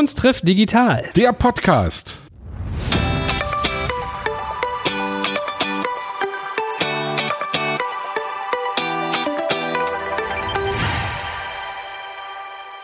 Kunst trifft digital. Der Podcast.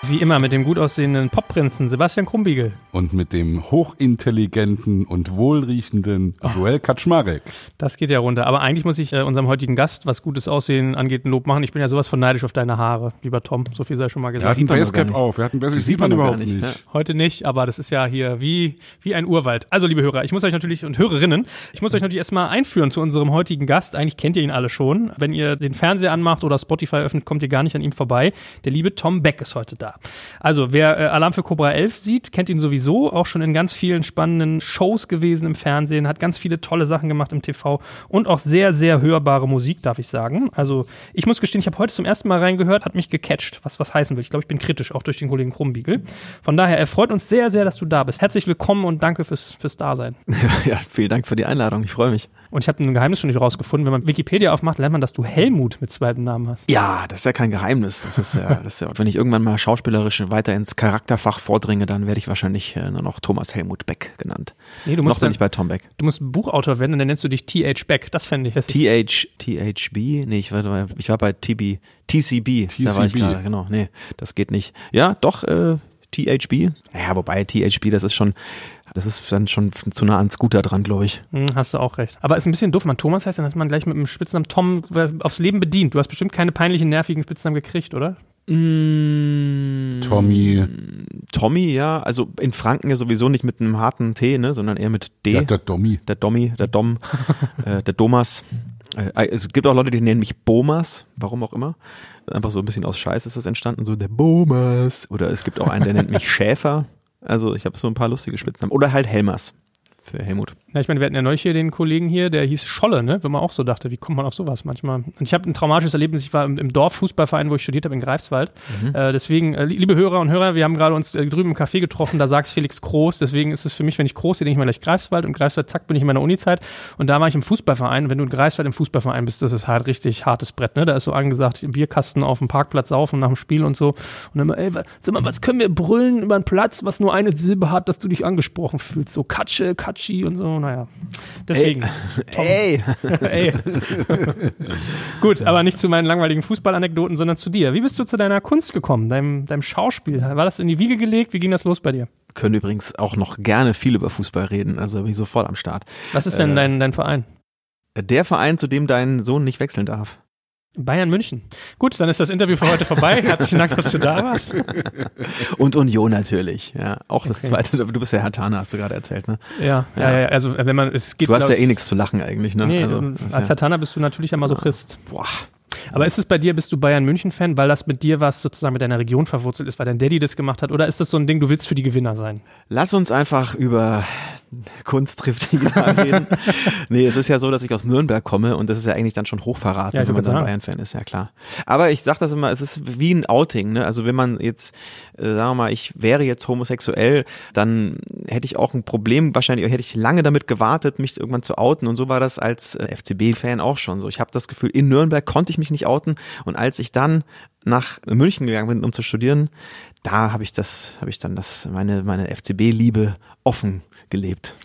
Wie immer mit dem gut aussehenden Popprinzen Sebastian Krumbiegel. Und mit dem hochintelligenten und wohlriechenden Joel Kaczmarek. Das geht ja runter. Aber eigentlich muss ich äh, unserem heutigen Gast, was gutes Aussehen angeht, ein Lob machen. Ich bin ja sowas von neidisch auf deine Haare, lieber Tom. So viel sei schon mal Er gesagt. hat ein sieht man doch gar Basecap nicht. auf. Er hat ein Basecap. Das Sieht man überhaupt nicht. Ja. Heute nicht, aber das ist ja hier wie, wie ein Urwald. Also, liebe Hörer, ich muss euch natürlich und Hörerinnen, ich muss euch natürlich erstmal einführen zu unserem heutigen Gast. Eigentlich kennt ihr ihn alle schon. Wenn ihr den Fernseher anmacht oder Spotify öffnet, kommt ihr gar nicht an ihm vorbei. Der liebe Tom Beck ist heute da. Also, wer äh, Alarm für Cobra 11 sieht, kennt ihn sowieso. Auch schon in ganz vielen spannenden Shows gewesen im Fernsehen, hat ganz viele tolle Sachen gemacht im TV und auch sehr, sehr hörbare Musik, darf ich sagen. Also, ich muss gestehen, ich habe heute zum ersten Mal reingehört, hat mich gecatcht, was was heißen will. Ich glaube, ich bin kritisch, auch durch den Kollegen Krumbiegel. Von daher, er freut uns sehr, sehr, dass du da bist. Herzlich willkommen und danke fürs, fürs Dasein. Ja, vielen Dank für die Einladung. Ich freue mich. Und ich habe ein Geheimnis schon nicht rausgefunden. Wenn man Wikipedia aufmacht, lernt man, dass du Helmut mit zweiten Namen hast. Ja, das ist ja kein Geheimnis. Das ist ja, das ist ja, wenn ich irgendwann mal schauspielerisch weiter ins Charakterfach vordringe, dann werde ich wahrscheinlich äh, nur noch Thomas Helmut Beck genannt. Nee, du noch musst, bin dann, ich bei Tom Beck. du musst Buchautor werden und dann nennst du dich T.H. Beck. Das fände ich. TH, THB? Nee, ich war, bei- ich war bei TB, TCB. Da war ich TCB. gerade, genau. Nee, das geht nicht. Ja, doch, äh, THB. Ja, wobei THB, das ist schon, das ist dann schon zu nah an Scooter dran, glaube ich. Hm, hast du auch recht. Aber ist ein bisschen doof. Man Thomas heißt, dann ist man gleich mit dem Spitznamen Tom äh, aufs Leben bedient. Du hast bestimmt keine peinlichen, nervigen Spitznamen gekriegt, oder? Mm, Tommy. Tommy, ja. Also in Franken ja sowieso nicht mit einem harten T, ne, sondern eher mit D. Ja, der Dommi. der Dommi, der Dom, äh, der Domas. Äh, es gibt auch Leute, die nennen mich Bomas, warum auch immer. Einfach so ein bisschen aus Scheiß ist das entstanden, so der Bomas. Oder es gibt auch einen, der nennt mich Schäfer. Also ich habe so ein paar lustige Spitznamen. Oder halt Helmers für Helmut. Ja, ich meine, wir hatten ja neulich hier den Kollegen hier, der hieß Scholle, ne? Wenn man auch so dachte, wie kommt man auf sowas manchmal? Und ich habe ein traumatisches Erlebnis. Ich war im, im Dorffußballverein, wo ich studiert habe, in Greifswald. Äh, deswegen, äh, li- liebe Hörer und Hörer, wir haben gerade uns äh, drüben im Café getroffen, da sagst Felix Groß. Deswegen ist es für mich, wenn ich Groß sehe, denke ich mal gleich Greifswald. Und Greifswald, zack, bin ich in meiner Unizeit. Und da war ich im Fußballverein. Und wenn du in Greifswald im Fußballverein bist, das ist halt richtig hartes Brett, ne? Da ist so angesagt, im Bierkasten auf dem Parkplatz saufen nach dem Spiel und so. Und dann immer, ey, wa- sag mal, was können wir brüllen über einen Platz, was nur eine Silbe hat, dass du dich angesprochen fühlst? So Katsche, Katschi und so, naja. Deswegen. Ey! Ey. Gut, aber nicht zu meinen langweiligen Fußballanekdoten, sondern zu dir. Wie bist du zu deiner Kunst gekommen, deinem, deinem Schauspiel? War das in die Wiege gelegt? Wie ging das los bei dir? Können übrigens auch noch gerne viel über Fußball reden, also bin ich sofort am Start. Was ist denn Äh, dein, dein Verein? Der Verein, zu dem dein Sohn nicht wechseln darf. Bayern München. Gut, dann ist das Interview für heute vorbei. Herzlichen Dank, dass du da warst. Und Union natürlich, ja. Auch das Okay. zweite, du bist ja Herr Tana, hast du gerade erzählt, ne? Ja, ja, ja, also wenn man, es geht Du hast ja eh nichts zu lachen eigentlich, ne? Nee, also, das als ja, Hatana bist du natürlich ein Masochist. boah. Aber ist es bei dir, bist du Bayern München-Fan, weil das mit dir was sozusagen mit deiner Region verwurzelt ist, weil dein Daddy das gemacht hat? Oder ist das so ein Ding, du willst für die Gewinner sein? Lass uns einfach über Kunst trifft digital reden. nee, es ist ja so, dass ich aus Nürnberg komme und das ist ja eigentlich dann schon Hochverrat, Ja, wenn man dann. Bayern-Fan ist, ja klar. Aber ich sag das immer, es ist wie ein Outing, ne? Also wenn man jetzt, äh, sagen wir mal, ich wäre jetzt homosexuell, dann hätte ich auch ein Problem, wahrscheinlich hätte ich lange damit gewartet, mich irgendwann zu outen und so war das als äh, FCB-Fan auch schon so. Ich habe das Gefühl, in Nürnberg konnte ich mich nicht outen und als ich dann nach München gegangen bin, um zu studieren, da habe ich das, habe ich dann das, meine, meine FCB-Liebe offen gelebt.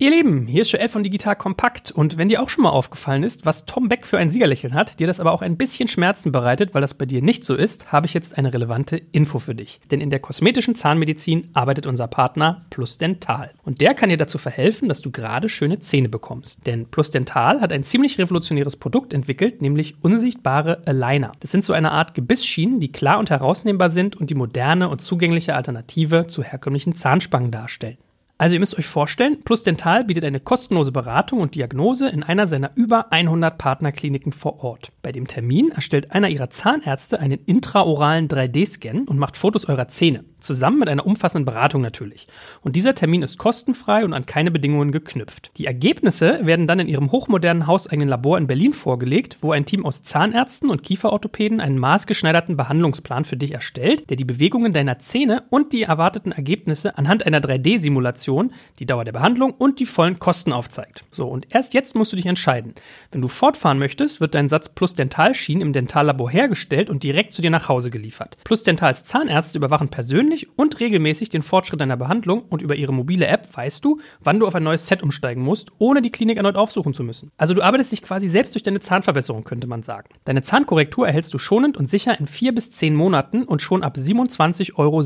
Ihr Lieben, hier ist Joel von Digital Kompakt und wenn dir auch schon mal aufgefallen ist, was Tom Beck für ein Siegerlächeln hat, dir das aber auch ein bisschen Schmerzen bereitet, weil das bei dir nicht so ist, habe ich jetzt eine relevante Info für dich. Denn in der kosmetischen Zahnmedizin arbeitet unser Partner Plus Dental und der kann dir dazu verhelfen, dass du gerade schöne Zähne bekommst. Denn Plus Dental hat ein ziemlich revolutionäres Produkt entwickelt, nämlich unsichtbare Aligner. Das sind so eine Art Gebissschienen, die klar und herausnehmbar sind und die moderne und zugängliche Alternative zu herkömmlichen Zahnspangen darstellen. Also ihr müsst euch vorstellen, Plus Dental bietet eine kostenlose Beratung und Diagnose in einer seiner über 100 Partnerkliniken vor Ort. Bei dem Termin erstellt einer ihrer Zahnärzte einen intraoralen 3D-Scan und macht Fotos eurer Zähne. Zusammen mit einer umfassenden Beratung natürlich. Und dieser Termin ist kostenfrei und an keine Bedingungen geknüpft. Die Ergebnisse werden dann in ihrem hochmodernen hauseigenen Labor in Berlin vorgelegt, wo ein Team aus Zahnärzten und Kieferorthopäden einen maßgeschneiderten Behandlungsplan für dich erstellt, der die Bewegungen deiner Zähne und die erwarteten Ergebnisse anhand einer 3D-Simulation, die Dauer der Behandlung und die vollen Kosten aufzeigt. So, und erst jetzt musst du dich entscheiden. Wenn du fortfahren möchtest, wird dein Satz Plus Dentalschienen im Dentallabor hergestellt und direkt zu dir nach Hause geliefert. Plus Dentals Zahnärzte überwachen persönlich persönlich und regelmäßig den Fortschritt deiner Behandlung und über ihre mobile App weißt du, wann du auf ein neues Set umsteigen musst, ohne die Klinik erneut aufsuchen zu müssen. Also du arbeitest dich quasi selbst durch deine Zahnverbesserung, könnte man sagen. Deine Zahnkorrektur erhältst du schonend und sicher in vier bis zehn Monaten und schon ab 27,57 Euro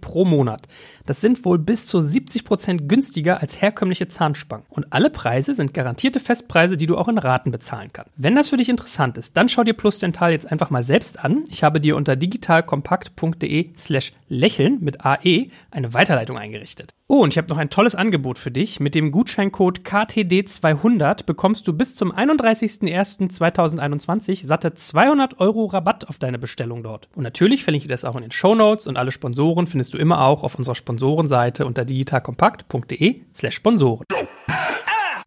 pro Monat. Das sind wohl bis zu 70 Prozent günstiger als herkömmliche Zahnspangen. Und alle Preise sind garantierte Festpreise, die du auch in Raten bezahlen kannst. Wenn das für dich interessant ist, dann schau dir Plus Dental jetzt einfach mal selbst an. Ich habe dir unter digitalkompakt.de slash lächeln mit AE eine Weiterleitung eingerichtet. Oh, und ich habe noch ein tolles Angebot für dich. Mit dem Gutscheincode KTD200 bekommst du bis zum 31.01.2021 satte 200 Euro Rabatt auf deine Bestellung dort. Und natürlich verlinke ich das auch in den Show Notes und alle Sponsoren findest du immer auch auf unserer Sponsorenseite unter digitalkompakt.de slash Sponsoren.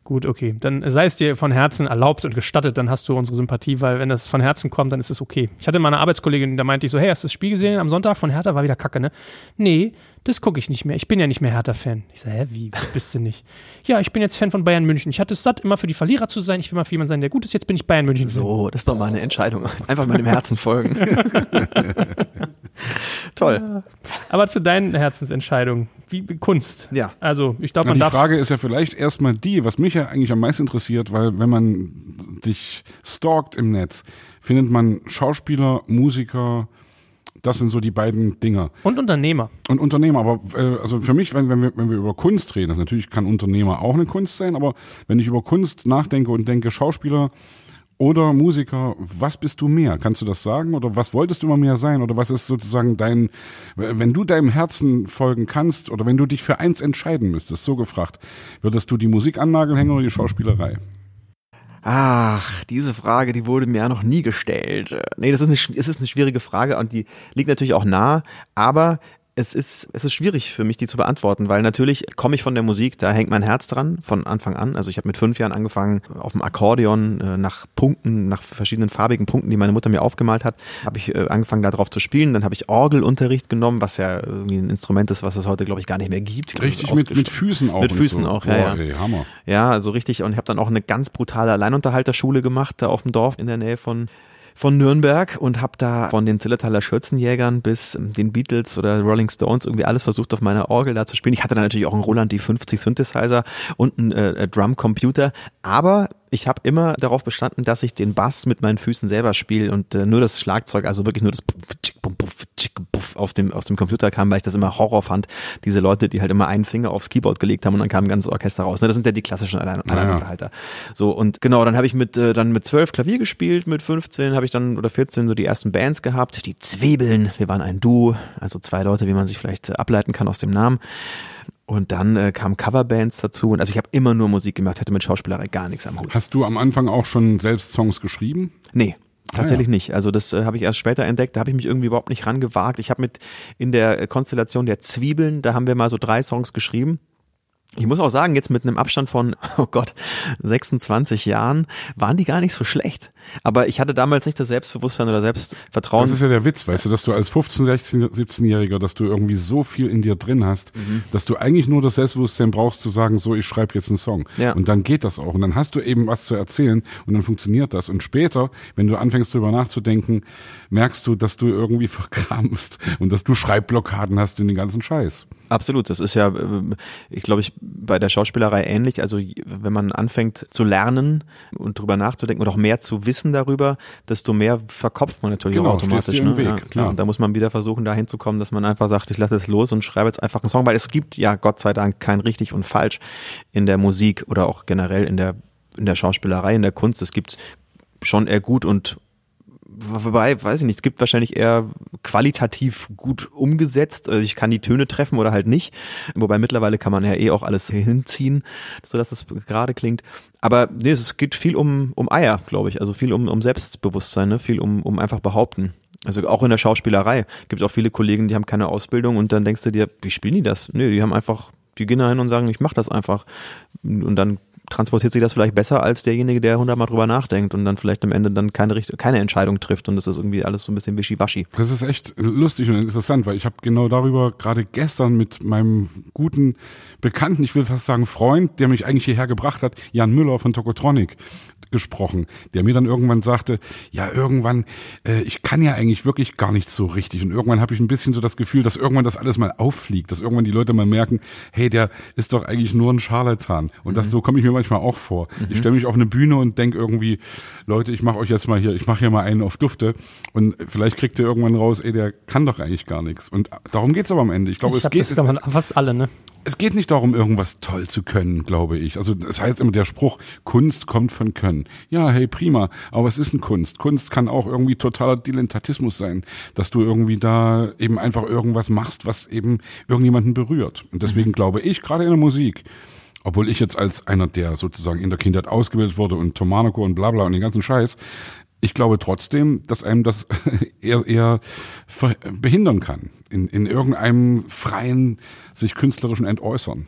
Gut, okay. Dann sei es dir von Herzen erlaubt und gestattet, dann hast du unsere Sympathie, weil wenn das von Herzen kommt, dann ist es okay. Ich hatte mal eine Arbeitskollegin, da meinte ich so, hey, hast du das Spiel gesehen am Sonntag von Hertha? War wieder kacke, ne? Nee, das gucke ich nicht mehr. Ich bin ja nicht mehr Hertha-Fan. Ich so, hä, wie? Bist du nicht? ja, ich bin jetzt Fan von Bayern München. Ich hatte es satt, immer für die Verlierer zu sein. Ich will mal für jemanden sein, der gut ist. Jetzt bin ich Bayern München. So, das ist doch mal eine Entscheidung. Einfach meinem Herzen folgen. Toll. Aber zu deinen Herzensentscheidungen, wie Kunst. Ja. Also, ich glaube, Na, man die darf. Frage ist ja vielleicht erstmal die, was mich ja eigentlich am meisten interessiert, weil wenn man dich stalkt im Netz, findet man Schauspieler, Musiker, das sind so die beiden Dinger. Und Unternehmer. Und Unternehmer, aber äh, also für mich, wenn, wenn, wir, wenn wir über Kunst reden, das natürlich kann Unternehmer auch eine Kunst sein, aber wenn ich über Kunst nachdenke und denke Schauspieler oder Musiker, was bist du mehr? Kannst du das sagen? Oder was wolltest du immer mehr sein? Oder was ist sozusagen dein, wenn du deinem Herzen folgen kannst oder wenn du dich für eins entscheiden müsstest, so gefragt, würdest du die Musik annageln hängen oder die Schauspielerei? Ach, diese Frage, die wurde mir ja noch nie gestellt. Nee, das ist eine, es ist eine schwierige Frage und die liegt natürlich auch nah, aber es ist, es ist schwierig für mich, die zu beantworten, weil natürlich komme ich von der Musik, da hängt mein Herz dran, von Anfang an. Also ich habe mit fünf Jahren angefangen, auf dem Akkordeon äh, nach Punkten, nach verschiedenen farbigen Punkten, die meine Mutter mir aufgemalt hat, habe ich äh, angefangen, darauf zu spielen. Dann habe ich Orgelunterricht genommen, was ja irgendwie ein Instrument ist, was es heute, glaube ich, gar nicht mehr gibt. Glaub, Richtig mit, mit. Füßen auch. Mit Füßen so. auch, ja, Boah, ja. Ey, Hammer. Ja, also richtig. Und ich habe dann auch eine ganz brutale Alleinunterhalterschule gemacht, da auf dem Dorf in der Nähe von von Nürnberg und habe da von den Zillertaler Schürzenjägern bis ähm, den Beatles oder Rolling Stones irgendwie alles versucht auf meiner Orgel da zu spielen. Ich hatte dann natürlich auch einen Roland D50 Synthesizer und einen äh, Drumcomputer, aber ich habe immer darauf bestanden, dass ich den Bass mit meinen Füßen selber spiele und äh, nur das Schlagzeug, also wirklich nur das auf dem aus dem Computer kam, weil ich das immer Horror fand. Diese Leute, die halt immer einen Finger aufs Keyboard gelegt haben und dann kam ein ganzes Orchester raus. Ne, das sind ja die klassischen Allein Alleinunterhalter. So und genau, dann habe ich mit äh, dann mit zwölf Klavier gespielt, mit 15 habe ich dann oder 14 so die ersten Bands gehabt, die Zwiebeln. Wir waren ein Duo, also zwei Leute, wie man sich vielleicht äh, ableiten kann aus dem Namen. Und dann äh, kamen Coverbands dazu. Und also ich habe immer nur Musik gemacht, hatte mit Schauspielerei gar nichts am Hut. Hast du am Anfang auch schon selbst Songs geschrieben? Nee. Tatsächlich Ah, ja. nicht. Also das äh, habe ich erst später entdeckt. Da habe ich mich irgendwie überhaupt nicht rangewagt. Ich habe mit in der Konstellation der Zwiebeln, da haben wir mal so drei Songs geschrieben. Ich muss auch sagen, jetzt mit einem Abstand von, oh Gott, 26 Jahren waren die gar nicht so schlecht. Aber ich hatte damals nicht das Selbstbewusstsein oder Selbstvertrauen. Das ist ja der Witz, weißt du, dass du als 15, 16, 17-Jähriger, dass du irgendwie so viel in dir drin hast, Mhm. dass du eigentlich nur das Selbstbewusstsein brauchst zu sagen, so, ich schreibe jetzt einen Song. Ja. Und dann geht das auch. Und dann hast du eben was zu erzählen und dann funktioniert das. Und später, wenn du anfängst drüber nachzudenken, merkst du, dass du irgendwie verkrampfst und dass du Schreibblockaden hast in den ganzen Scheiß. Absolut, das ist ja, äh, ich glaube, ich bei der Schauspielerei ähnlich. Also wenn man anfängt zu lernen und drüber nachzudenken und auch mehr zu wissen darüber, desto mehr verkopft man natürlich Genau, auch automatisch. im ne? Weg, ja, klar. Und da muss man wieder versuchen, dahin zu kommen, dass man einfach sagt, ich lasse es los und schreibe jetzt einfach einen Song, weil es gibt ja Gott sei Dank kein richtig und falsch in der Musik oder auch generell in der in der Schauspielerei, in der Kunst. Es gibt schon eher gut und Wobei, weiß ich nicht, es gibt wahrscheinlich eher qualitativ gut umgesetzt. Also ich kann die Töne treffen oder halt nicht. Wobei mittlerweile kann man ja eh auch alles hinziehen, sodass es gerade klingt. Aber nee, es geht viel um, um Eier, glaube ich. Also viel um, um Selbstbewusstsein, ne? viel um, um einfach behaupten. Also auch in der Schauspielerei gibt es auch viele Kollegen, die haben keine Ausbildung und dann denkst du dir, wie spielen die das? Nee, die haben einfach, die gehen da hin und sagen, ich mach das einfach. Und dann transportiert sich das vielleicht besser als derjenige, der hundertmal drüber nachdenkt und dann vielleicht am Ende dann keine, Richt- keine Entscheidung trifft und das ist irgendwie alles so ein bisschen wischiwaschi. Das ist echt lustig und interessant, weil ich habe genau darüber gerade gestern mit meinem guten Bekannten, ich will fast sagen Freund, der mich eigentlich hierher gebracht hat, Jan Müller von Tokotronic, gesprochen, der mir dann irgendwann sagte, ja, irgendwann, äh, ich kann ja eigentlich wirklich gar nicht so richtig. Und irgendwann habe ich ein bisschen so das Gefühl, dass irgendwann das alles mal auffliegt, dass irgendwann die Leute mal merken, hey, der ist doch eigentlich nur ein Scharlatan. Und das mhm. so komme ich mir manchmal auch vor. Mhm. Ich stelle mich auf eine Bühne und denke irgendwie, Leute, ich mache euch jetzt mal hier, ich mache hier mal einen auf Dufte. Und vielleicht kriegt ihr irgendwann raus, ey, der kann doch eigentlich gar nichts. Und darum geht's aber am Ende. Ich glaube, es geht. Das man fast alle, ne? Es geht nicht darum, irgendwas toll zu können, glaube ich. Also das heißt immer der Spruch, Kunst kommt von Können. Ja, hey, prima, aber es ist ein Kunst. Kunst kann auch irgendwie totaler Dilettantismus sein, dass du irgendwie da eben einfach irgendwas machst, was eben irgendjemanden berührt. Und deswegen mhm. glaube ich, gerade in der Musik, obwohl ich jetzt als einer, der sozusagen in der Kindheit ausgebildet wurde und Tomanico und bla bla und den ganzen Scheiß, ich glaube trotzdem, dass einem das eher, eher behindern kann, in, in irgendeinem freien, sich künstlerischen Entäußern.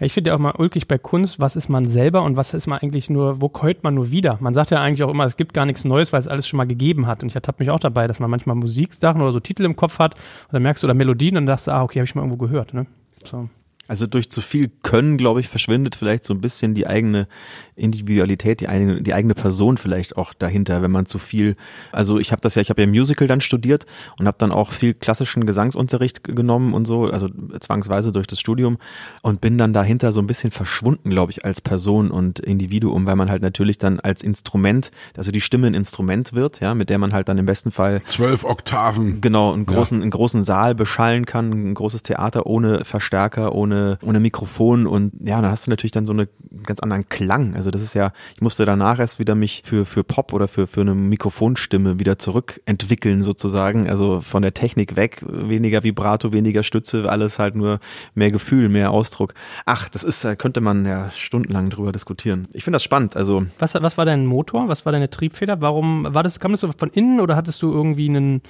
Ja, ich finde ja auch mal ulkig bei Kunst, was ist man selber und was ist man eigentlich nur, wo keut man nur wieder? Man sagt ja eigentlich auch immer, es gibt gar nichts Neues, weil es alles schon mal gegeben hat. Und ich ertappe mich auch dabei, dass man manchmal Musiksachen oder so Titel im Kopf hat und dann merkst du oder Melodien und dann sagst du, ah, okay, habe ich mal irgendwo gehört. Ne? So. Also durch zu viel Können, glaube ich, verschwindet vielleicht so ein bisschen die eigene Individualität, die eigene, die eigene Person vielleicht auch dahinter, wenn man zu viel. Also ich habe das ja, ich habe ja Musical dann studiert und habe dann auch viel klassischen Gesangsunterricht genommen und so, also zwangsweise durch das Studium und bin dann dahinter so ein bisschen verschwunden, glaube ich, als Person und Individuum, weil man halt natürlich dann als Instrument, also die Stimme ein Instrument wird, ja, mit der man halt dann im besten Fall zwölf Oktaven genau einen großen, ja. einen großen Saal beschallen kann, ein großes Theater ohne Verstärker, ohne ohne, ohne Mikrofon und ja, dann hast du natürlich dann so einen ganz anderen Klang. Also das ist ja, ich musste danach erst wieder mich für, für Pop oder für, für eine Mikrofonstimme wieder zurückentwickeln sozusagen. Also von der Technik weg, weniger Vibrato, weniger Stütze, alles halt nur mehr Gefühl, mehr Ausdruck. Ach, das ist, da könnte man ja stundenlang drüber diskutieren. Ich finde das spannend. Also was, was war dein Motor? Was war deine Triebfeder? Warum war das, kam das von innen oder hattest du irgendwie einen,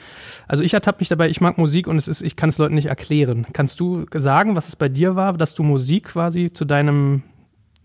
also ich ertappe mich dabei, ich mag Musik und es ist, ich kann es Leuten nicht erklären. Kannst du sagen, was es bei dir war, dass du Musik quasi zu deinem,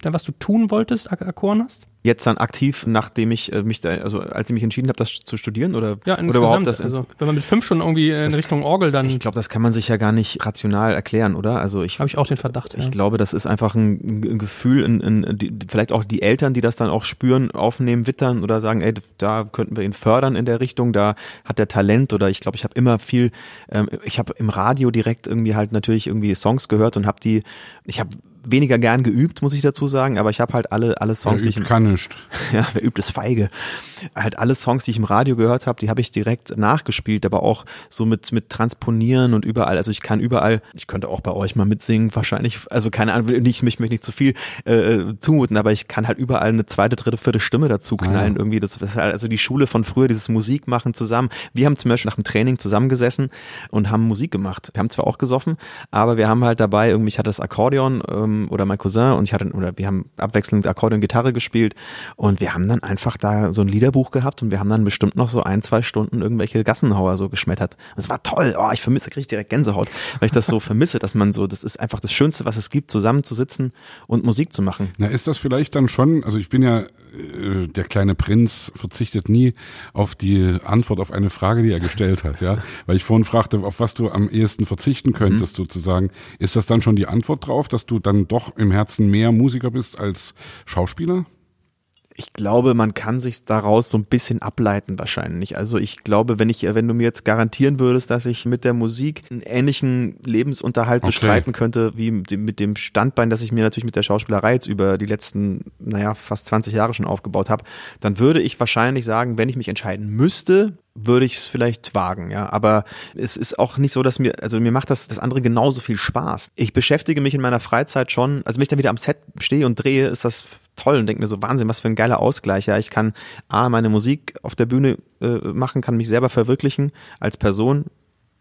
was du tun wolltest, erkoren hast? jetzt dann aktiv, nachdem ich äh, mich da, also als ich mich entschieden habe, das zu studieren oder, ja, oder überhaupt das also, wenn man mit fünf schon irgendwie in Richtung Orgel dann. Ich glaube, das kann man sich ja gar nicht rational erklären, oder? Also ich habe ich auch den Verdacht. Ich ja. glaube, das ist einfach ein, ein Gefühl, ein, ein, die, vielleicht auch die Eltern, die das dann auch spüren, aufnehmen, wittern oder sagen, ey, da könnten wir ihn fördern in der Richtung, da hat der Talent oder ich glaube, ich habe immer viel, ähm, ich habe im Radio direkt irgendwie halt natürlich irgendwie Songs gehört und habe die, ich habe weniger gern geübt, muss ich dazu sagen, aber ich habe halt alle alle Songs, die ich kann nicht. Ja, wer übt es feige. Halt alle Songs, die ich im Radio gehört habe, die habe ich direkt nachgespielt, aber auch so mit mit transponieren und überall, also ich kann überall, ich könnte auch bei euch mal mitsingen, wahrscheinlich, also keine Ahnung, ich mich möchte nicht zu viel äh, zumuten, aber ich kann halt überall eine zweite, dritte, vierte Stimme dazu knallen ja. irgendwie, das, das ist halt also die Schule von früher, dieses Musik machen zusammen. Wir haben zum Beispiel nach dem Training zusammengesessen und haben Musik gemacht. Wir haben zwar auch gesoffen, aber wir haben halt dabei irgendwie, ich hatte das Akkordeon ähm, oder mein Cousin und ich hatte, oder wir haben abwechselnd Akkordeon, Gitarre gespielt und wir haben dann einfach da so ein Liederbuch gehabt und wir haben dann bestimmt noch so ein, zwei Stunden irgendwelche Gassenhauer so geschmettert. Das war toll. Oh, ich vermisse, kriege ich direkt Gänsehaut, weil ich das so vermisse, dass man so, das ist einfach das Schönste, was es gibt, zusammenzusitzen und Musik zu machen. Na, ist das vielleicht dann schon, also ich bin ja, äh, der kleine Prinz verzichtet nie auf die Antwort auf eine Frage, die er gestellt hat, ja. Weil ich vorhin fragte, auf was du am ehesten verzichten könntest, mhm. sozusagen. Ist das dann schon die Antwort drauf, dass du dann doch im Herzen mehr Musiker bist als Schauspieler? Ich glaube, man kann sich daraus so ein bisschen ableiten wahrscheinlich. Also ich glaube, wenn ich, wenn du mir jetzt garantieren würdest, dass ich mit der Musik einen ähnlichen Lebensunterhalt okay. bestreiten könnte, wie mit dem Standbein, das ich mir natürlich mit der Schauspielerei jetzt über die letzten, naja, fast 20 Jahre schon aufgebaut habe, dann würde ich wahrscheinlich sagen, wenn ich mich entscheiden müsste, würde ich es vielleicht wagen, ja. Aber es ist auch nicht so, dass mir, also mir macht das, das andere genauso viel Spaß. Ich beschäftige mich in meiner Freizeit schon, also wenn ich dann wieder am Set stehe und drehe, ist das toll und denke mir so, Wahnsinn, was für ein geiler Ausgleich. Ja, ich kann A, meine Musik auf der Bühne äh, machen, kann mich selber verwirklichen als Person,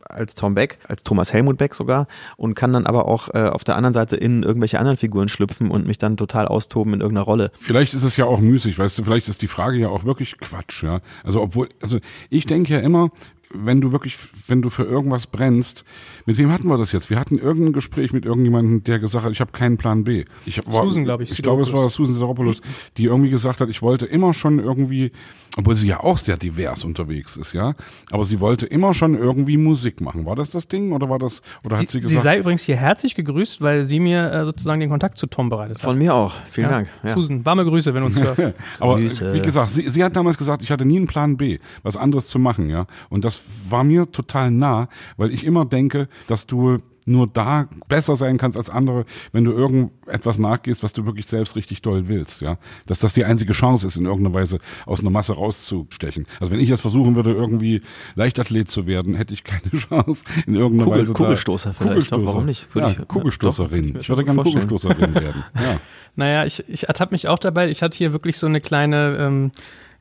als Tom Beck, als Thomas Helmut Beck sogar und kann dann aber auch äh, auf der anderen Seite in irgendwelche anderen Figuren schlüpfen und mich dann total austoben in irgendeiner Rolle. Vielleicht ist es ja auch müßig, weißt du, vielleicht ist die Frage ja auch wirklich Quatsch, ja. Also obwohl, also ich denke ja immer, wenn du wirklich, wenn du für irgendwas brennst, mit wem hatten wir das jetzt? Wir hatten irgendein Gespräch mit irgendjemandem, der gesagt hat, ich habe keinen Plan B. Ich war, Susan, glaube ich. Ich glaube, es war Susan Sideropoulos, die irgendwie gesagt hat, ich wollte immer schon irgendwie, obwohl sie ja auch sehr divers unterwegs ist, ja, aber sie wollte immer schon irgendwie Musik machen. War das das Ding oder war das, oder Sie, hat sie sie gesagt? sei übrigens hier herzlich gegrüßt, weil sie mir äh, sozusagen den Kontakt zu Tom bereitet hat. Von mir auch. Vielen ja. Dank. Ja. Susan, warme Grüße, wenn du uns hörst. Aber Grüße. wie gesagt, sie, sie hat damals gesagt, ich hatte nie einen Plan B, was anderes zu machen, ja. Und das war mir total nah, weil ich immer denke, dass du nur da besser sein kannst als andere, wenn du irgendetwas nachgehst, was du wirklich selbst richtig doll willst, ja. Dass das die einzige Chance ist, in irgendeiner Weise aus einer Masse rauszustechen. Also wenn ich jetzt versuchen würde, irgendwie Leichtathlet zu werden, hätte ich keine Chance, in irgendeiner Kugel- Weise. Kugelstoßer vielleicht, Kugelstoßer. warum nicht? Würde ja, ich- Kugelstoßerin. doch, ich würde gerne vorstellen. Kugelstoßerin werden. Ja. Naja, ich, ich ertappe mich auch dabei. Ich hatte hier wirklich so eine kleine, ähm,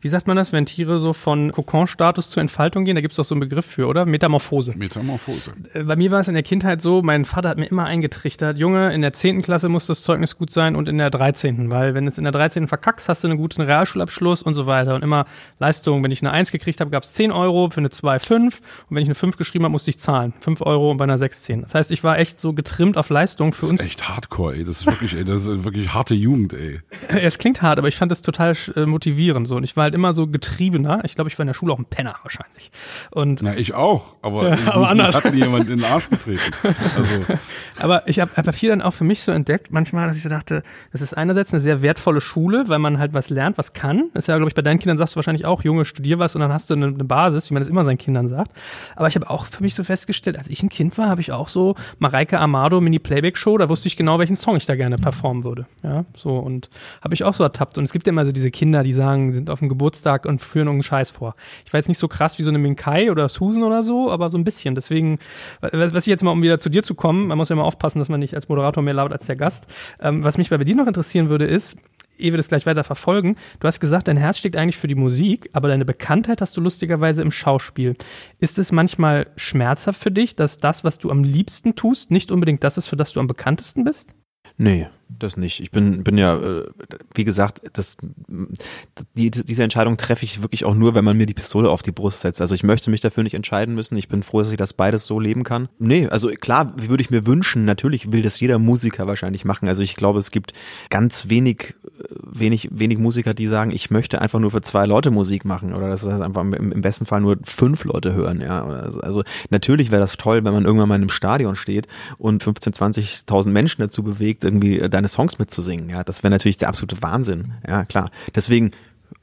wie sagt man das, wenn Tiere so von Kokon-Status zur Entfaltung gehen? Da gibt es doch so einen Begriff für, oder? Metamorphose. Metamorphose. Äh, Bei mir war es in der Kindheit so, mein Vater hat mir immer eingetrichtert, Junge, in der 10. Klasse muss das Zeugnis gut sein und in der 13. Weil wenn es in der 13. verkackst, hast du einen guten Realschulabschluss und so weiter. Und immer Leistung, wenn ich eine 1 gekriegt habe, gab es 10 Euro, für eine 2 5. Und wenn ich eine 5 geschrieben habe, musste ich zahlen. 5 Euro und bei einer 6 10. Das heißt, ich war echt so getrimmt auf Leistung für Das uns. ist echt hardcore, ey. Das ist wirklich, ey, das ist wirklich harte Jugend, ey. Es klingt hart, aber ich fand es total äh, motivierend so. Und ich war halt immer so getriebener. Ich glaube, ich war in der Schule auch ein Penner wahrscheinlich. Und Na, ich auch, aber, ich, aber anders. hat mir jemand in den Arsch getreten. Also, Aber ich habe hab hier dann auch für mich so entdeckt, manchmal, dass ich so dachte, das ist einerseits eine sehr wertvolle Schule, weil man halt was lernt, was kann. Das ist ja, glaube ich, bei deinen Kindern sagst du wahrscheinlich auch, Junge, studier was und dann hast du eine, eine Basis, wie man das immer seinen Kindern sagt. Aber ich habe auch für mich so festgestellt, als ich ein Kind war, habe ich auch so Mareike Amado Mini-Playback-Show, da wusste ich genau, welchen Song ich da gerne performen würde. Ja, so und habe ich auch so ertappt. Und es gibt ja immer so diese Kinder, die sagen, sind auf dem Geburtstag und führen irgendeinen Scheiß vor. Ich war jetzt nicht so krass wie so eine Minkai oder Susan oder so, aber so ein bisschen. Deswegen, was, was ich jetzt mal, um wieder zu dir zu kommen, man muss ja immer aufpassen, dass man nicht als Moderator mehr laut als der Gast. Ähm, was mich bei dir noch interessieren würde, ist, ehe wir das gleich weiter verfolgen, du hast gesagt, dein Herz steckt eigentlich für die Musik, aber deine Bekanntheit hast du lustigerweise im Schauspiel. Ist es manchmal schmerzhaft für dich, dass das, was du am liebsten tust, nicht unbedingt das ist, für das du am bekanntesten bist? Nee, das nicht. Ich bin, bin ja, äh, wie gesagt, das, die, diese Entscheidung treffe ich wirklich auch nur, wenn man mir die Pistole auf die Brust setzt. Also ich möchte mich dafür nicht entscheiden müssen. Ich bin froh, dass ich das beides so leben kann. Nee, also klar, würde ich mir wünschen, natürlich will das jeder Musiker wahrscheinlich machen. Also ich glaube, es gibt ganz wenig, äh, wenig, wenig Musiker, die sagen, ich möchte einfach nur für zwei Leute Musik machen oder das heißt einfach im, besten Fall nur fünf Leute hören. Ja, also, natürlich wäre das toll, wenn man irgendwann mal in einem Stadion steht und 15, 20.000 Menschen dazu bewegt, irgendwie äh, deine Songs mitzusingen. Ja, das wäre natürlich der absolute Wahnsinn. Ja, klar. Deswegen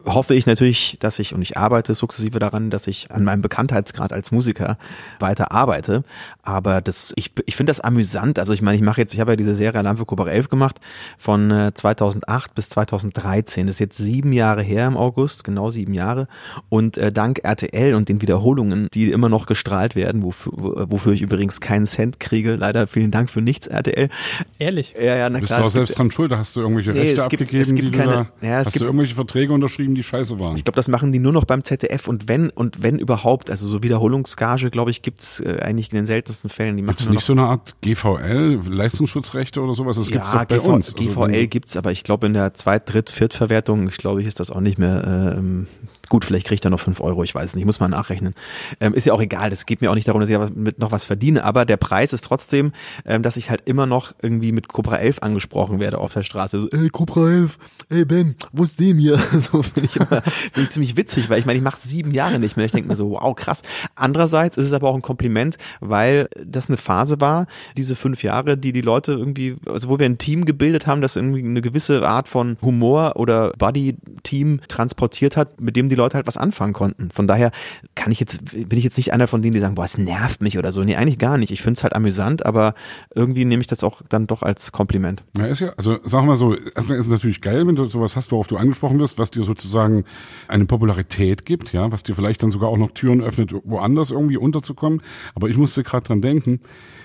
hoffe ich natürlich, dass ich, und ich arbeite sukzessive daran, dass ich an meinem Bekanntheitsgrad als Musiker weiter arbeite. Aber das, ich, ich finde das amüsant. Also ich meine, ich mache jetzt, ich habe ja diese Serie Alarm für Cobra 11 gemacht von äh, 2008 bis 2013. Das ist jetzt sieben Jahre her im August, genau sieben Jahre. Und äh, dank RTL und den Wiederholungen, die immer noch gestrahlt werden, wofür, wofür ich übrigens keinen Cent kriege, leider vielen Dank für nichts RTL. Ehrlich? Ja, ja, na bist klar. du auch selbst dran schuld? Hast du irgendwelche Nee, Rechte es gibt- abgegeben, es gibt keine- da, ja, es hast gibt- du irgendwelche Verträge unterschrieben, die scheiße waren? Ich glaube, das machen die nur noch beim ZDF und wenn und wenn überhaupt, also so Wiederholungsgage, glaube ich, gibt's äh, eigentlich in den seltensten Fällen. Die Gibt es nicht so eine Art GVL, Leistungsschutzrechte oder sowas? Das gibt's ja, doch bei GV, uns. Also GVL gibt's, aber ich glaube in der Zweit-, Dritt-, Viertverwertung, ich glaube, ist das auch nicht mehr ähm, gut. Vielleicht kriege ich da noch fünf Euro, ich weiß nicht, muss mal nachrechnen. Ähm, ist ja auch egal, das geht mir auch nicht darum, dass ich mit noch was verdiene, aber der Preis ist trotzdem, ähm, dass ich halt immer noch irgendwie mit Cobra 11 angesprochen werde auf der Straße. So, ey, Cobra 11, ey Ben, wo ist dem hier? So finde ich immer finde ich ziemlich witzig, weil ich meine, ich mache sieben Jahre nicht mehr. Ich denke mir so, wow, krass. Andererseits ist es aber auch ein Kompliment, weil das eine Phase war, diese fünf Jahre, die die Leute irgendwie, also wo wir ein Team gebildet haben, das irgendwie eine gewisse Art von Humor oder Buddy-Team transportiert hat, mit dem die Leute halt was anfangen konnten. Von daher kann ich jetzt, bin ich jetzt nicht einer von denen, die sagen, boah, es nervt mich oder so. Nee, eigentlich gar nicht. Ich finde es halt amüsant, aber irgendwie nehme ich das auch dann doch als Kompliment. Ja, ist ja, also wir mal so, erstmal ist es natürlich geil, wenn du sowas hast, worauf du angesprochen wirst, was dir sozusagen eine Popularität gibt, ja, was dir vielleicht dann sogar auch noch Türen öffnet, woanders irgendwie unterzukommen. Aber ich musste gerade dran denken,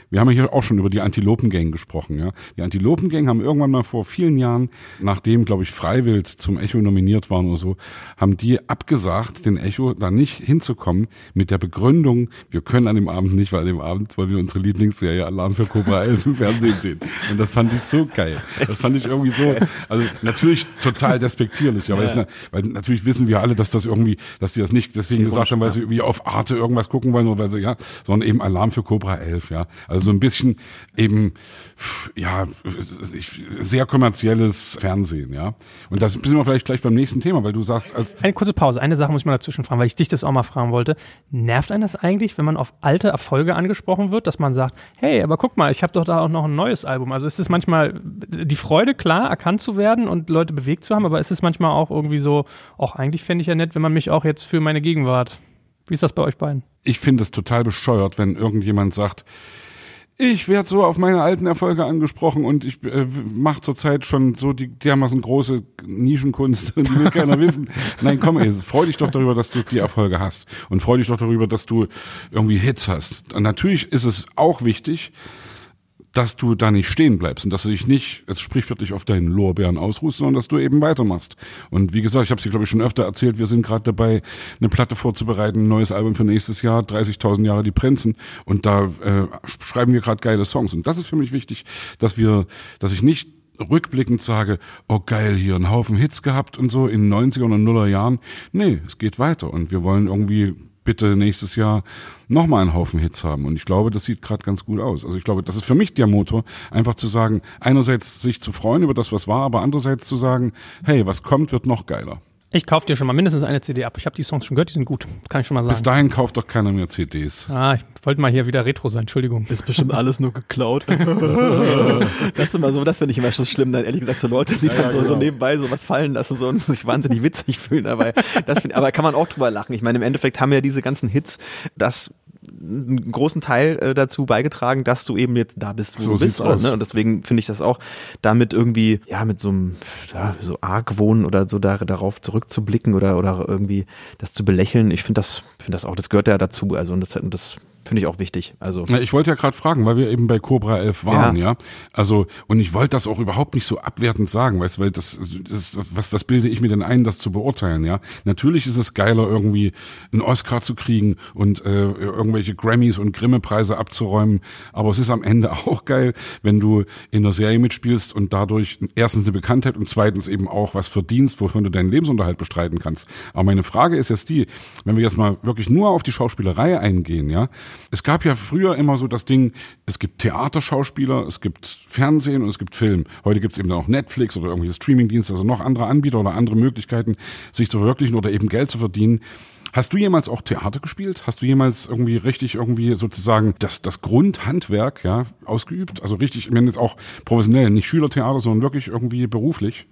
wir haben ja hier auch schon über die Antilopengang gesprochen, ja. Die Antilopengang haben irgendwann mal vor vielen Jahren, nachdem, glaube ich, Freiwild zum Echo nominiert waren oder so, haben die abgesagt, den Echo da nicht hinzukommen mit der Begründung, wir können an dem Abend nicht, weil an dem Abend wollen wir unsere Lieblingsserie Alarm für Cobra 11 im Fernsehen sehen. Und das fand ich so geil. Das fand ich irgendwie so, also natürlich total despektierlich, aber ja. ist, weil natürlich wissen wir alle, dass das irgendwie, dass die das nicht deswegen gesagt haben, weil sie irgendwie auf Arte irgendwas gucken wollen oder weil sie, ja, sondern eben Alarm für Cobra 11, ja. Also so ein bisschen eben, ja, sehr kommerzielles Fernsehen, ja. Und das sind wir vielleicht gleich beim nächsten Thema, weil du sagst, als eine kurze Pause. Eine Sache muss ich mal dazwischen fragen, weil ich dich das auch mal fragen wollte. Nervt einen das eigentlich, wenn man auf alte Erfolge angesprochen wird, dass man sagt, hey, aber guck mal, ich habe doch da auch noch ein neues Album. Also ist es manchmal die Freude, klar, erkannt zu werden und Leute bewegt zu haben, aber ist es manchmal auch irgendwie so, auch eigentlich fände ich ja nett, wenn man mich auch jetzt für meine Gegenwart. Wie ist das bei euch beiden? Ich finde es total bescheuert, wenn irgendjemand sagt, ich werde so auf meine alten Erfolge angesprochen und ich äh, mache zurzeit schon so die dermaßen große Nischenkunst, die will keiner wissen. Nein, komm, ey, freu dich doch darüber, dass du die Erfolge hast und freu dich doch darüber, dass du irgendwie Hits hast. Und natürlich ist es auch wichtig, dass du da nicht stehen bleibst und dass du dich nicht, es sprichwörtlich auf deinen Lorbeeren ausruhst, sondern dass du eben weitermachst. Und wie gesagt, ich habe es dir glaube ich schon öfter erzählt, wir sind gerade dabei, eine Platte vorzubereiten, ein neues Album für nächstes Jahr, 30.000 Jahre die Prinzen und da äh, schreiben wir gerade geile Songs und das ist für mich wichtig, dass wir, dass ich nicht rückblickend sage, oh geil, hier ein Haufen Hits gehabt und so in 90er und 0er Jahren. Nee, es geht weiter und wir wollen irgendwie bitte nächstes Jahr nochmal einen Haufen Hits haben. Und ich glaube, das sieht gerade ganz gut aus. Also ich glaube, das ist für mich der Motor, einfach zu sagen, einerseits sich zu freuen über das, was war, aber andererseits zu sagen, hey, was kommt, wird noch geiler. Ich kaufe dir schon mal mindestens eine CD ab. Ich habe die Songs schon gehört, die sind gut. Kann ich schon mal sagen. Bis dahin kauft doch keiner mehr CDs. Ah, ich wollte mal hier wieder Retro sein, Entschuldigung. Ist bestimmt alles nur geklaut. das ist immer so, das finde ich immer so schlimm, dann ehrlich gesagt, so Leute, die ja, dann so, genau. so nebenbei so was fallen lassen so und sich wahnsinnig witzig fühlen dabei. Das find, aber kann man auch drüber lachen. Ich meine, im Endeffekt haben ja diese ganzen Hits das einen großen Teil äh, dazu beigetragen, dass du eben jetzt da bist, wo so du bist. Oder, ne? Und deswegen finde ich das auch damit irgendwie, ja, mit so einem ja, so Argwohn oder so da, darauf zurückzublicken oder, oder irgendwie das zu belächeln. Ich finde das, finde das auch, das gehört ja dazu. Also und das, das Finde ich auch wichtig. Also ja, ich wollte ja gerade fragen, weil wir eben bei Cobra 11 waren, ja. ja? Also und ich wollte das auch überhaupt nicht so abwertend sagen, weißt, weil das, das was was bilde ich mir denn ein, das zu beurteilen, ja? Natürlich ist es geiler irgendwie einen Oscar zu kriegen und äh, irgendwelche Grammys und Grimme Preise abzuräumen, aber es ist am Ende auch geil, wenn du in der Serie mitspielst und dadurch erstens eine Bekanntheit und zweitens eben auch was verdienst, wovon du deinen Lebensunterhalt bestreiten kannst. Aber meine Frage ist jetzt die, wenn wir jetzt mal wirklich nur auf die Schauspielerei eingehen, ja? Es gab ja früher immer so das Ding, es gibt Theaterschauspieler, es gibt Fernsehen und es gibt Film. Heute gibt es eben auch Netflix oder irgendwelche Streamingdienste, also noch andere Anbieter oder andere Möglichkeiten, sich zu verwirklichen oder eben Geld zu verdienen. Hast du jemals auch Theater gespielt? Hast du jemals irgendwie richtig irgendwie sozusagen das, das Grundhandwerk ja, ausgeübt? Also richtig, ich meine jetzt auch professionell, nicht Schülertheater, sondern wirklich irgendwie beruflich?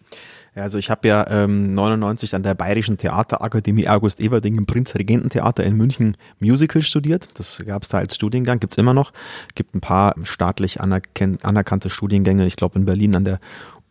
Ja, also ich habe ja ähm, 99 an der Bayerischen Theaterakademie August Eberding im Prinzregententheater in München Musical studiert. Das gab es da als Studiengang, gibt's immer noch. Gibt ein paar staatlich anerkannte Studiengänge. Ich glaube in Berlin an der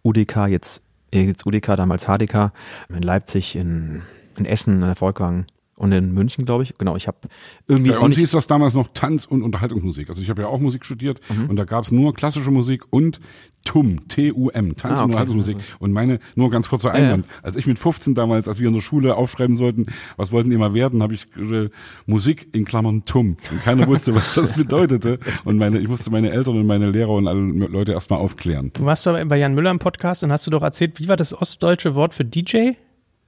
UDK, jetzt, äh, jetzt UDK, damals HDK, in Leipzig, in, in Essen, an der Volkwang und in München, glaube ich. Genau, ich habe irgendwie. Bei uns hieß das damals noch Tanz- und Unterhaltungsmusik. Also ich habe ja auch Musik studiert mhm. und da gab es nur klassische Musik und TUM, T-U-M, Tanz- ah, okay. und Unterhaltungsmusik. Und meine, nur ganz kurzer Einwand, ja. als ich mit 15 damals, als wir in der Schule aufschreiben sollten, was wollten die mal werden, habe ich äh, Musik in Klammern TUM. Und keiner wusste, was das bedeutete. Und meine, ich musste meine Eltern und meine Lehrer und alle Leute erstmal aufklären. Du warst doch bei Jan Müller im Podcast und hast du doch erzählt, wie war das ostdeutsche Wort für DJ?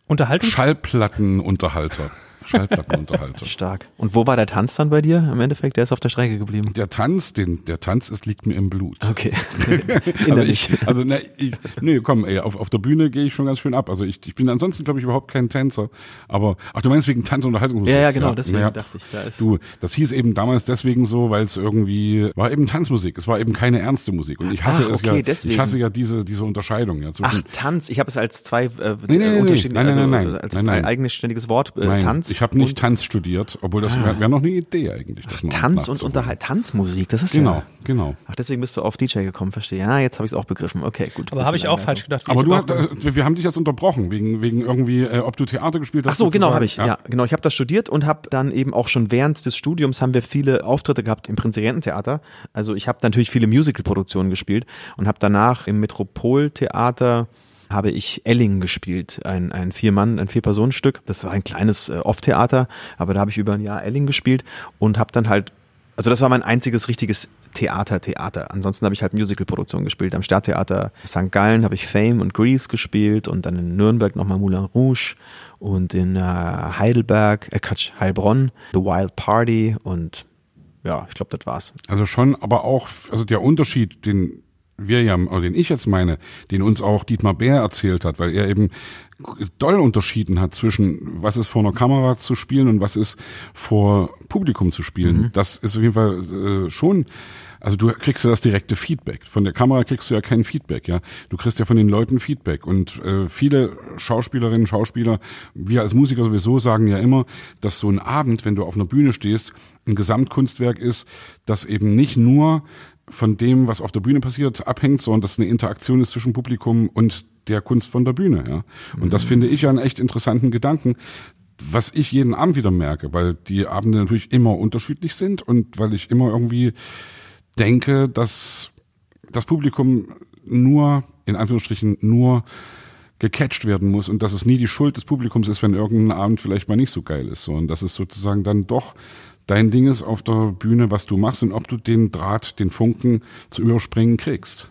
Unterhaltung? Schallplattenunterhalter. Schallplattenunterhalter. Stark. Und wo war der Tanz dann bei dir im Endeffekt? Der ist auf der Strecke geblieben. Der Tanz, den, der Tanz ist, liegt mir im Blut. Okay. also ich, also ne, ich, nee, komm, ey, auf, auf der Bühne gehe ich schon ganz schön ab. Also ich, ich bin ansonsten, glaube ich, überhaupt kein Tänzer. Aber, ach, du meinst wegen Tanz und Unterhaltungsmusik? Ja, ja, genau, deswegen ja. dachte ich, da ist. Du, das hieß eben damals deswegen so, weil es irgendwie, war eben Tanzmusik. Es war eben keine ernste Musik. Und ich hasse ach, okay, es ja, deswegen. ich hasse ja diese, diese Unterscheidung, ja. Ach, Tanz. Ich habe es als zwei, äh, nee, nee, nee, unterschiedliche, nein, nein, nein, also, als nein, nein. eigenständiges Wort, äh, nein, Tanz. Ich habe nicht Tanz studiert obwohl das ah. wäre wär noch eine Idee eigentlich. Ach, Tanz und Unterhalt, Tanzmusik, das ist genau, ja. Genau, genau. Ach, deswegen bist du auf DJ gekommen, verstehe. Ja, jetzt habe ich es auch begriffen. Okay, gut. Aber habe ich auch falsch gedacht. Aber du hast, äh, wir haben dich jetzt unterbrochen, wegen, wegen irgendwie, äh, ob du Theater gespielt hast. Ach so, genau, habe ich. Ja. ja, genau. Ich habe das studiert und habe dann eben auch schon während des Studiums haben wir viele Auftritte gehabt im Prinzregententheater. Also ich habe natürlich viele Musical-Produktionen gespielt und habe danach im Metropoltheater habe ich Elling gespielt, ein, ein Vier-Mann, ein Vier-Personen-Stück. Das war ein kleines äh, Off-Theater, aber da habe ich über ein Jahr Elling gespielt und habe dann halt also das war mein einziges richtiges Theater, Theater. Ansonsten habe ich halt Musical-Produktionen gespielt. Am Stadttheater St. Gallen habe ich Fame und Grease gespielt und dann in Nürnberg nochmal Moulin Rouge und in äh, Heidelberg, äh Quatsch, Heilbronn, The Wild Party und ja, ich glaube, das war's. Also schon, aber auch, also der Unterschied, den wir ja, oder den ich jetzt meine, den uns auch Dietmar Bär erzählt hat, weil er eben doll unterschieden hat zwischen was ist vor einer Kamera zu spielen und was ist vor Publikum zu spielen. Mhm. Das ist auf jeden Fall äh, schon also du kriegst ja das direkte Feedback. Von der Kamera kriegst du ja kein Feedback, ja. Du kriegst ja von den Leuten Feedback. Und äh, viele Schauspielerinnen, Schauspieler, wir als Musiker sowieso sagen ja immer, dass so ein Abend, wenn du auf einer Bühne stehst, ein Gesamtkunstwerk ist, das eben nicht nur von dem, was auf der Bühne passiert, abhängt, sondern dass eine Interaktion ist zwischen Publikum und der Kunst von der Bühne. Ja. Und mhm. das finde ich ja einen echt interessanten Gedanken, was ich jeden Abend wieder merke, weil die Abende natürlich immer unterschiedlich sind und weil ich immer irgendwie denke, dass das Publikum nur, in Anführungsstrichen, nur gecatcht werden muss und dass es nie die Schuld des Publikums ist, wenn irgendein Abend vielleicht mal nicht so geil ist, sondern dass es sozusagen dann doch dein Ding ist auf der Bühne, was du machst und ob du den Draht, den Funken zu überspringen kriegst.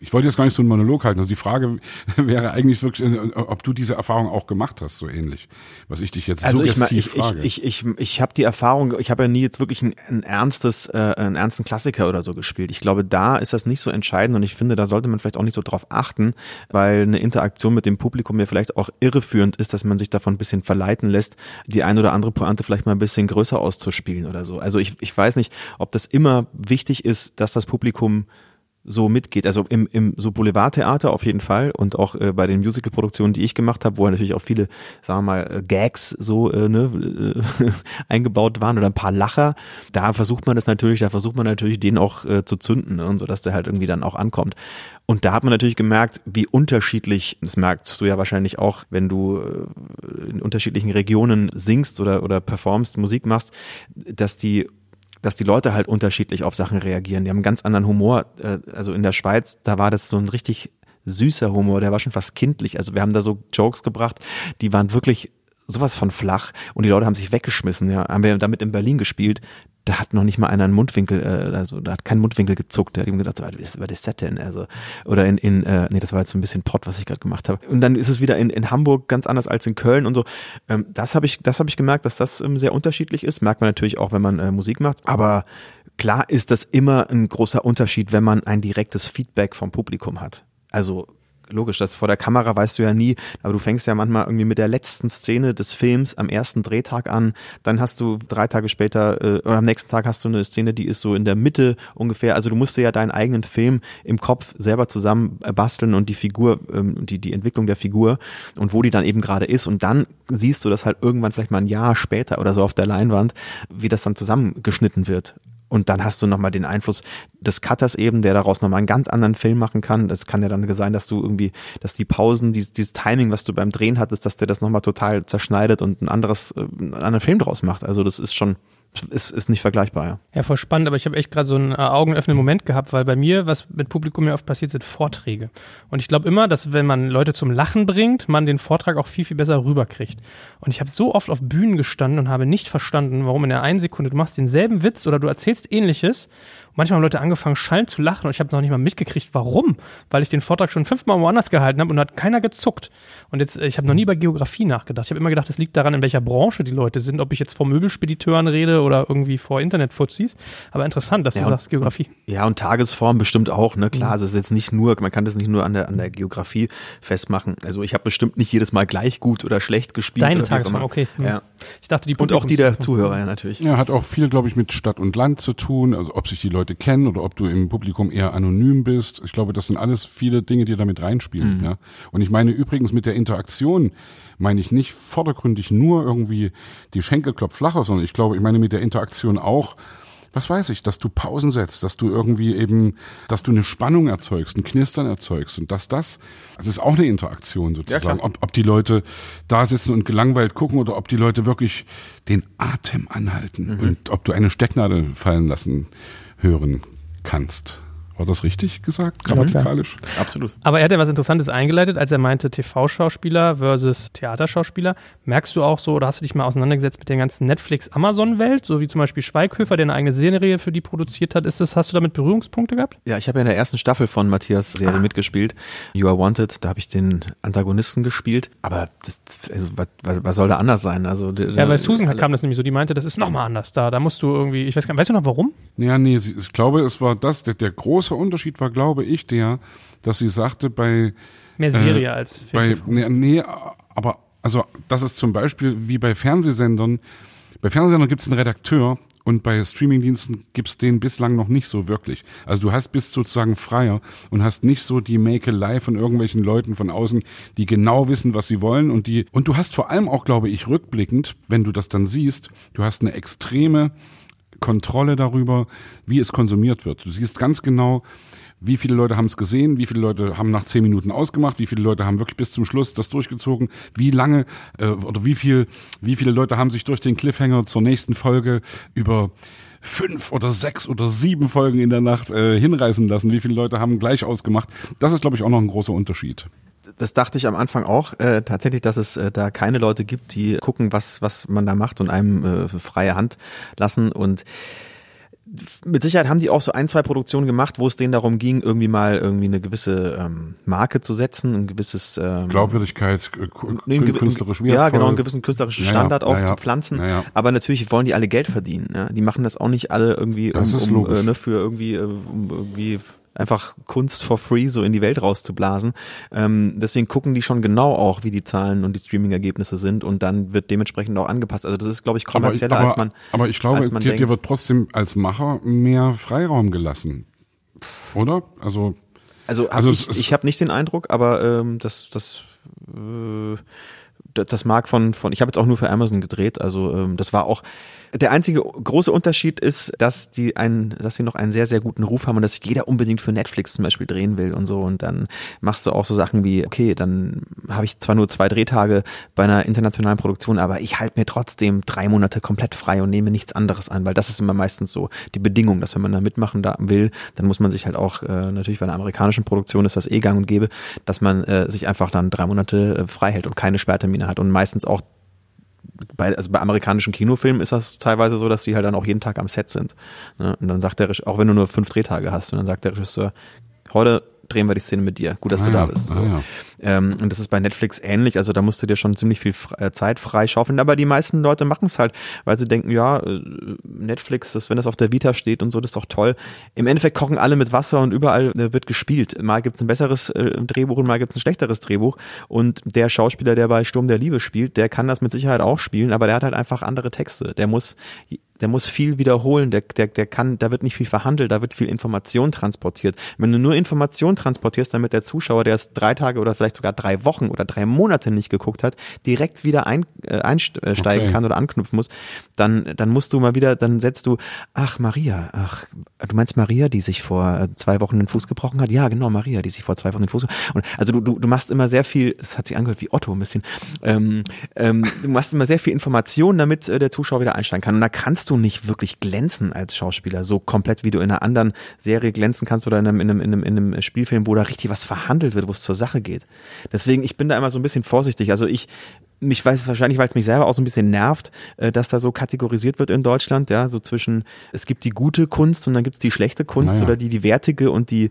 Ich wollte jetzt gar nicht so einen Monolog halten. Also die Frage wäre eigentlich wirklich, äh, ob du diese Erfahrung auch gemacht hast, so ähnlich, was ich dich jetzt also suggestiv ich, frage. Ich, ich, ich, ich habe die Erfahrung, ich habe ja nie jetzt wirklich ein, ein ernstes, äh, einen ernsten Klassiker oder so gespielt. Ich glaube, da ist das nicht so entscheidend und ich finde, da sollte man vielleicht auch nicht so drauf achten, weil eine Interaktion mit dem Publikum ja vielleicht auch irreführend ist, dass man sich davon ein bisschen verleiten lässt, die ein oder andere Pointe vielleicht mal ein bisschen größer auszuspielen oder so. Also ich, ich weiß nicht, ob das immer wichtig ist, dass das Publikum so mitgeht. Also im, im so Boulevardtheater auf jeden Fall und auch äh, bei den Musical-Produktionen, die ich gemacht habe, wo natürlich auch viele, sagen wir mal, äh, Gags so äh, ne, äh, eingebaut waren oder ein paar Lacher, da versucht man das natürlich, da versucht man natürlich den auch äh, zu zünden ne, und so, dass der halt irgendwie dann auch ankommt. Und da hat man natürlich gemerkt, wie unterschiedlich, das merkst du ja wahrscheinlich auch, wenn du äh, in unterschiedlichen Regionen singst oder, oder performst, Musik machst, dass die dass die Leute halt unterschiedlich auf Sachen reagieren. Die haben einen ganz anderen Humor. Äh, also in der Schweiz, da war das so ein richtig süßer Humor, der war schon fast kindlich. Also wir haben da so Jokes gebracht, die waren wirklich sowas von flach und die Leute haben sich weggeschmissen. Ja, haben wir damit in Berlin gespielt da hat noch nicht mal einer einen Mundwinkel, äh, also da hat kein Mundwinkel zuckt. Der hat ihm gedacht, was war das denn? Also, oder in, in äh, nee, das war jetzt so ein bisschen Pott, was ich gerade gemacht habe. Und dann ist es wieder in, in Hamburg ganz anders als in Köln und so. Ähm, das habe ich, das habe ich gemerkt, dass das ähm, sehr unterschiedlich ist. Merkt man natürlich auch, wenn man äh, Musik macht. Aber klar ist das immer ein großer Unterschied, wenn man ein direktes Feedback vom Publikum hat. Also logisch, das vor der Kamera weißt du ja nie, aber du fängst ja manchmal irgendwie mit der letzten Szene des Films am ersten Drehtag an, dann hast du drei Tage später äh, oder am nächsten Tag hast du eine Szene, die ist so in der Mitte ungefähr, also du musst dir ja deinen eigenen Film im Kopf selber zusammen basteln und die Figur, ähm, die, die Entwicklung der Figur und wo die dann eben gerade ist. Und dann siehst du das halt irgendwann vielleicht mal ein Jahr später oder so auf der Leinwand, wie das dann zusammengeschnitten wird. Und dann hast du nochmal den Einfluss des Cutters eben, der daraus nochmal einen ganz anderen Film machen kann. Das kann ja dann sein, dass du irgendwie, dass die Pausen, dieses, dieses Timing, was du beim Drehen hattest, dass der das nochmal total zerschneidet und ein anderes, äh, einen anderen Film draus macht. Also das ist schon, ist, ist nicht vergleichbar, ja. Ja, voll spannend, aber ich habe echt gerade so einen äh, augenöffnenden Moment gehabt, weil bei mir, was mit Publikum ja oft passiert, sind Vorträge. Und ich glaube immer, dass wenn man Leute zum Lachen bringt, man den Vortrag auch viel, viel besser rüberkriegt. Und ich habe so oft auf Bühnen gestanden und habe nicht verstanden, warum in der einen Sekunde du machst denselben Witz oder du erzählst ähnliches manchmal haben Leute angefangen, schallend zu lachen und ich habe noch nicht mal mitgekriegt, warum. Weil ich den Vortrag schon fünfmal woanders gehalten habe und hat keiner gezuckt. Und jetzt, ich habe noch nie über Geografie nachgedacht. Ich habe immer gedacht, es liegt daran, in welcher Branche die Leute sind, ob ich jetzt vor Möbelspediteuren rede oder irgendwie vor Internetfuzis. Aber interessant, dass ja, du sagst Geografie. Ja, und Tagesform bestimmt auch, ne? Klar, mhm. also es ist jetzt nicht nur, man kann das nicht nur an der, an der Geografie festmachen. Also ich habe bestimmt nicht jedes Mal gleich gut oder schlecht gespielt. Deine Tagesform, okay. Mhm. Ja. Ich dachte, die Und auch die der Zuhörer, ja, natürlich. Ja, hat auch viel, glaube ich, mit Stadt und Land zu tun, also ob sich die Leute kennen oder ob du im Publikum eher anonym bist. Ich glaube, das sind alles viele Dinge, die damit reinspielen. Mhm. Ja. Und ich meine übrigens mit der Interaktion meine ich nicht vordergründig nur irgendwie die Schenkelklopf flacher, sondern ich glaube, ich meine mit der Interaktion auch, was weiß ich, dass du Pausen setzt, dass du irgendwie eben, dass du eine Spannung erzeugst, ein Knistern erzeugst und dass das, das ist auch eine Interaktion sozusagen, ja, ob, ob die Leute da sitzen und gelangweilt gucken oder ob die Leute wirklich den Atem anhalten mhm. und ob du eine Stecknadel fallen lassen hören kannst War das richtig gesagt, grammatikalisch? Ja, Absolut. Aber er hat ja was Interessantes eingeleitet, als er meinte TV-Schauspieler versus Theaterschauspieler. Merkst du auch so, oder hast du dich mal auseinandergesetzt mit der ganzen Netflix-Amazon-Welt, so wie zum Beispiel Schweighöfer, der eine eigene Serie für die produziert hat? Ist das, hast du damit Berührungspunkte gehabt? Ja, ich habe ja in der ersten Staffel von Matthias Serie ah. mitgespielt. You Are Wanted, da habe ich den Antagonisten gespielt. Aber das, also, was, was soll da anders sein? Also, ja, bei Susan kam das nämlich so, die meinte, das ist nochmal anders da. Da musst du irgendwie, ich weiß gar nicht, weißt du noch warum? Ja, nee, ich glaube, es war das, der, der große große Unterschied war, glaube ich, der, dass sie sagte, bei mehr Serie äh, als bei, nee, nee, aber also das ist zum Beispiel wie bei Fernsehsendern. Bei Fernsehsendern gibt es einen Redakteur und bei Streamingdiensten gibt es den bislang noch nicht so wirklich. Also du hast bist sozusagen freier und hast nicht so die Makelei von irgendwelchen Leuten von außen, die genau wissen, was sie wollen und die und du hast vor allem auch, glaube ich, rückblickend, wenn du das dann siehst, du hast eine extreme Kontrolle darüber, wie es konsumiert wird. Du siehst ganz genau, wie viele Leute haben es gesehen, wie viele Leute haben nach zehn Minuten ausgemacht, wie viele Leute haben wirklich bis zum Schluss das durchgezogen, wie lange äh, oder wie viel, wie viele Leute haben sich durch den Cliffhanger zur nächsten Folge über fünf oder sechs oder sieben Folgen in der Nacht äh, hinreißen lassen, wie viele Leute haben gleich ausgemacht. Das ist, glaube ich, auch noch ein großer Unterschied das dachte ich am Anfang auch, äh, tatsächlich, dass es äh, da keine Leute gibt, die gucken, was, was man da macht und einem äh, freie Hand lassen. Und mit Sicherheit haben die auch so ein, zwei Produktionen gemacht, wo es denen darum ging, irgendwie mal irgendwie eine gewisse ähm, Marke zu setzen, ein gewisses ähm, Glaubwürdigkeit, nee, künstlerisch wertvoll. Ja, genau, einen gewissen künstlerischen Standard ja, ja, auch ja, zu pflanzen. Aber natürlich wollen die alle Geld verdienen. Ja? Die machen das auch nicht alle irgendwie um, um, äh, ne, für irgendwie, äh, um irgendwie einfach Kunst for free so in die Welt rauszublasen. Ähm, deswegen gucken die schon genau auch, wie die Zahlen und die Streaming-Ergebnisse sind und dann wird dementsprechend auch angepasst. Also das ist, glaube ich, kommerzieller, aber, als man. Aber ich glaube, dir, dir wird trotzdem als Macher mehr Freiraum gelassen. Oder? Also. Also, hab also ich, ich habe nicht den Eindruck, aber ähm, das, das äh, das mag von, von ich habe jetzt auch nur für Amazon gedreht, also ähm, das war auch der einzige große Unterschied ist, dass die einen, dass sie noch einen sehr, sehr guten Ruf haben und dass jeder unbedingt für Netflix zum Beispiel drehen will und so. Und dann machst du auch so Sachen wie, okay, dann habe ich zwar nur zwei Drehtage bei einer internationalen Produktion, aber ich halte mir trotzdem drei Monate komplett frei und nehme nichts anderes an, weil das ist immer meistens so die Bedingung, dass wenn man da mitmachen da will, dann muss man sich halt auch, äh, natürlich bei einer amerikanischen Produktion ist das eh gang und gäbe, dass man äh, sich einfach dann drei Monate äh, frei hält und keine Sperrtermine hat und meistens auch bei, also bei amerikanischen Kinofilmen ist das teilweise so, dass die halt dann auch jeden Tag am Set sind. Ne? Und dann sagt der Regisseur, auch wenn du nur fünf Drehtage hast, und dann sagt der Regisseur, heute drehen wir die Szene mit dir. Gut, dass ah, du da bist. So. Ah, ja. ähm, und das ist bei Netflix ähnlich. Also da musst du dir schon ziemlich viel äh, Zeit freischaufeln. Aber die meisten Leute machen es halt, weil sie denken, ja, äh, Netflix, das, wenn das auf der Vita steht und so, das ist doch toll. Im Endeffekt kochen alle mit Wasser und überall äh, wird gespielt. Mal gibt es ein besseres äh, Drehbuch und mal gibt es ein schlechteres Drehbuch. Und der Schauspieler, der bei Sturm der Liebe spielt, der kann das mit Sicherheit auch spielen, aber der hat halt einfach andere Texte. Der muss der muss viel wiederholen, der, der, der kann, da wird nicht viel verhandelt, da wird viel Information transportiert. Wenn du nur Information transportierst, damit der Zuschauer, der es drei Tage oder vielleicht sogar drei Wochen oder drei Monate nicht geguckt hat, direkt wieder ein, äh, einsteigen okay. kann oder anknüpfen muss, dann, dann musst du mal wieder, dann setzt du, ach Maria, ach, du meinst Maria, die sich vor äh, zwei Wochen den Fuß gebrochen hat? Ja, genau, Maria, die sich vor zwei Wochen den Fuß und Also du, du, du machst immer sehr viel, das hat sich angehört wie Otto ein bisschen, ähm, ähm, du machst immer sehr viel Information, damit äh, der Zuschauer wieder einsteigen kann. Und da kannst du nicht wirklich glänzen als Schauspieler, so komplett wie du in einer anderen Serie glänzen kannst oder in einem, in einem, in einem, in einem Spielfilm, wo da richtig was verhandelt wird, wo es zur Sache geht. Deswegen, ich bin da immer so ein bisschen vorsichtig. Also ich, mich weiß wahrscheinlich, weil es mich selber auch so ein bisschen nervt, äh, dass da so kategorisiert wird in Deutschland, ja, so zwischen es gibt die gute Kunst und dann gibt es die schlechte Kunst naja. oder die die wertige und die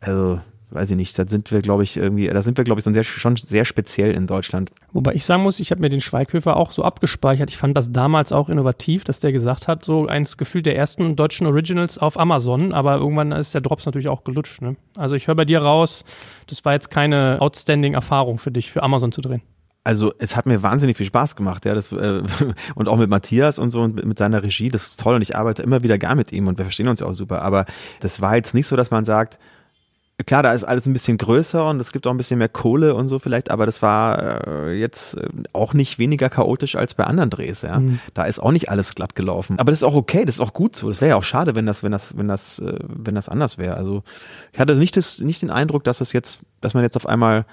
also weiß ich nicht, da sind wir, glaube ich, irgendwie, da sind wir, glaube ich, sehr, schon sehr speziell in Deutschland. Wobei ich sagen muss, ich habe mir den Schweighöfer auch so abgespeichert. Ich fand das damals auch innovativ, dass der gesagt hat, so eins Gefühl der ersten deutschen Originals auf Amazon, aber irgendwann ist der Drops natürlich auch gelutscht. Ne? Also ich höre bei dir raus, das war jetzt keine outstanding Erfahrung für dich, für Amazon zu drehen also es hat mir wahnsinnig viel Spaß gemacht, ja, das äh, und auch mit Matthias und so und mit seiner Regie, das ist toll und ich arbeite immer wieder gar mit ihm und wir verstehen uns ja auch super, aber das war jetzt nicht so, dass man sagt, Klar, da ist alles ein bisschen größer und es gibt auch ein bisschen mehr Kohle und so vielleicht, aber das war äh, jetzt äh, auch nicht weniger chaotisch als bei anderen Drehs, ja. Mhm. Da ist auch nicht alles glatt gelaufen. Aber das ist auch okay, das ist auch gut so. Das wäre ja auch schade, wenn das, wenn das, wenn das, äh, wenn das anders wäre. Also ich hatte nicht das, nicht den Eindruck, dass es jetzt, dass man jetzt auf einmal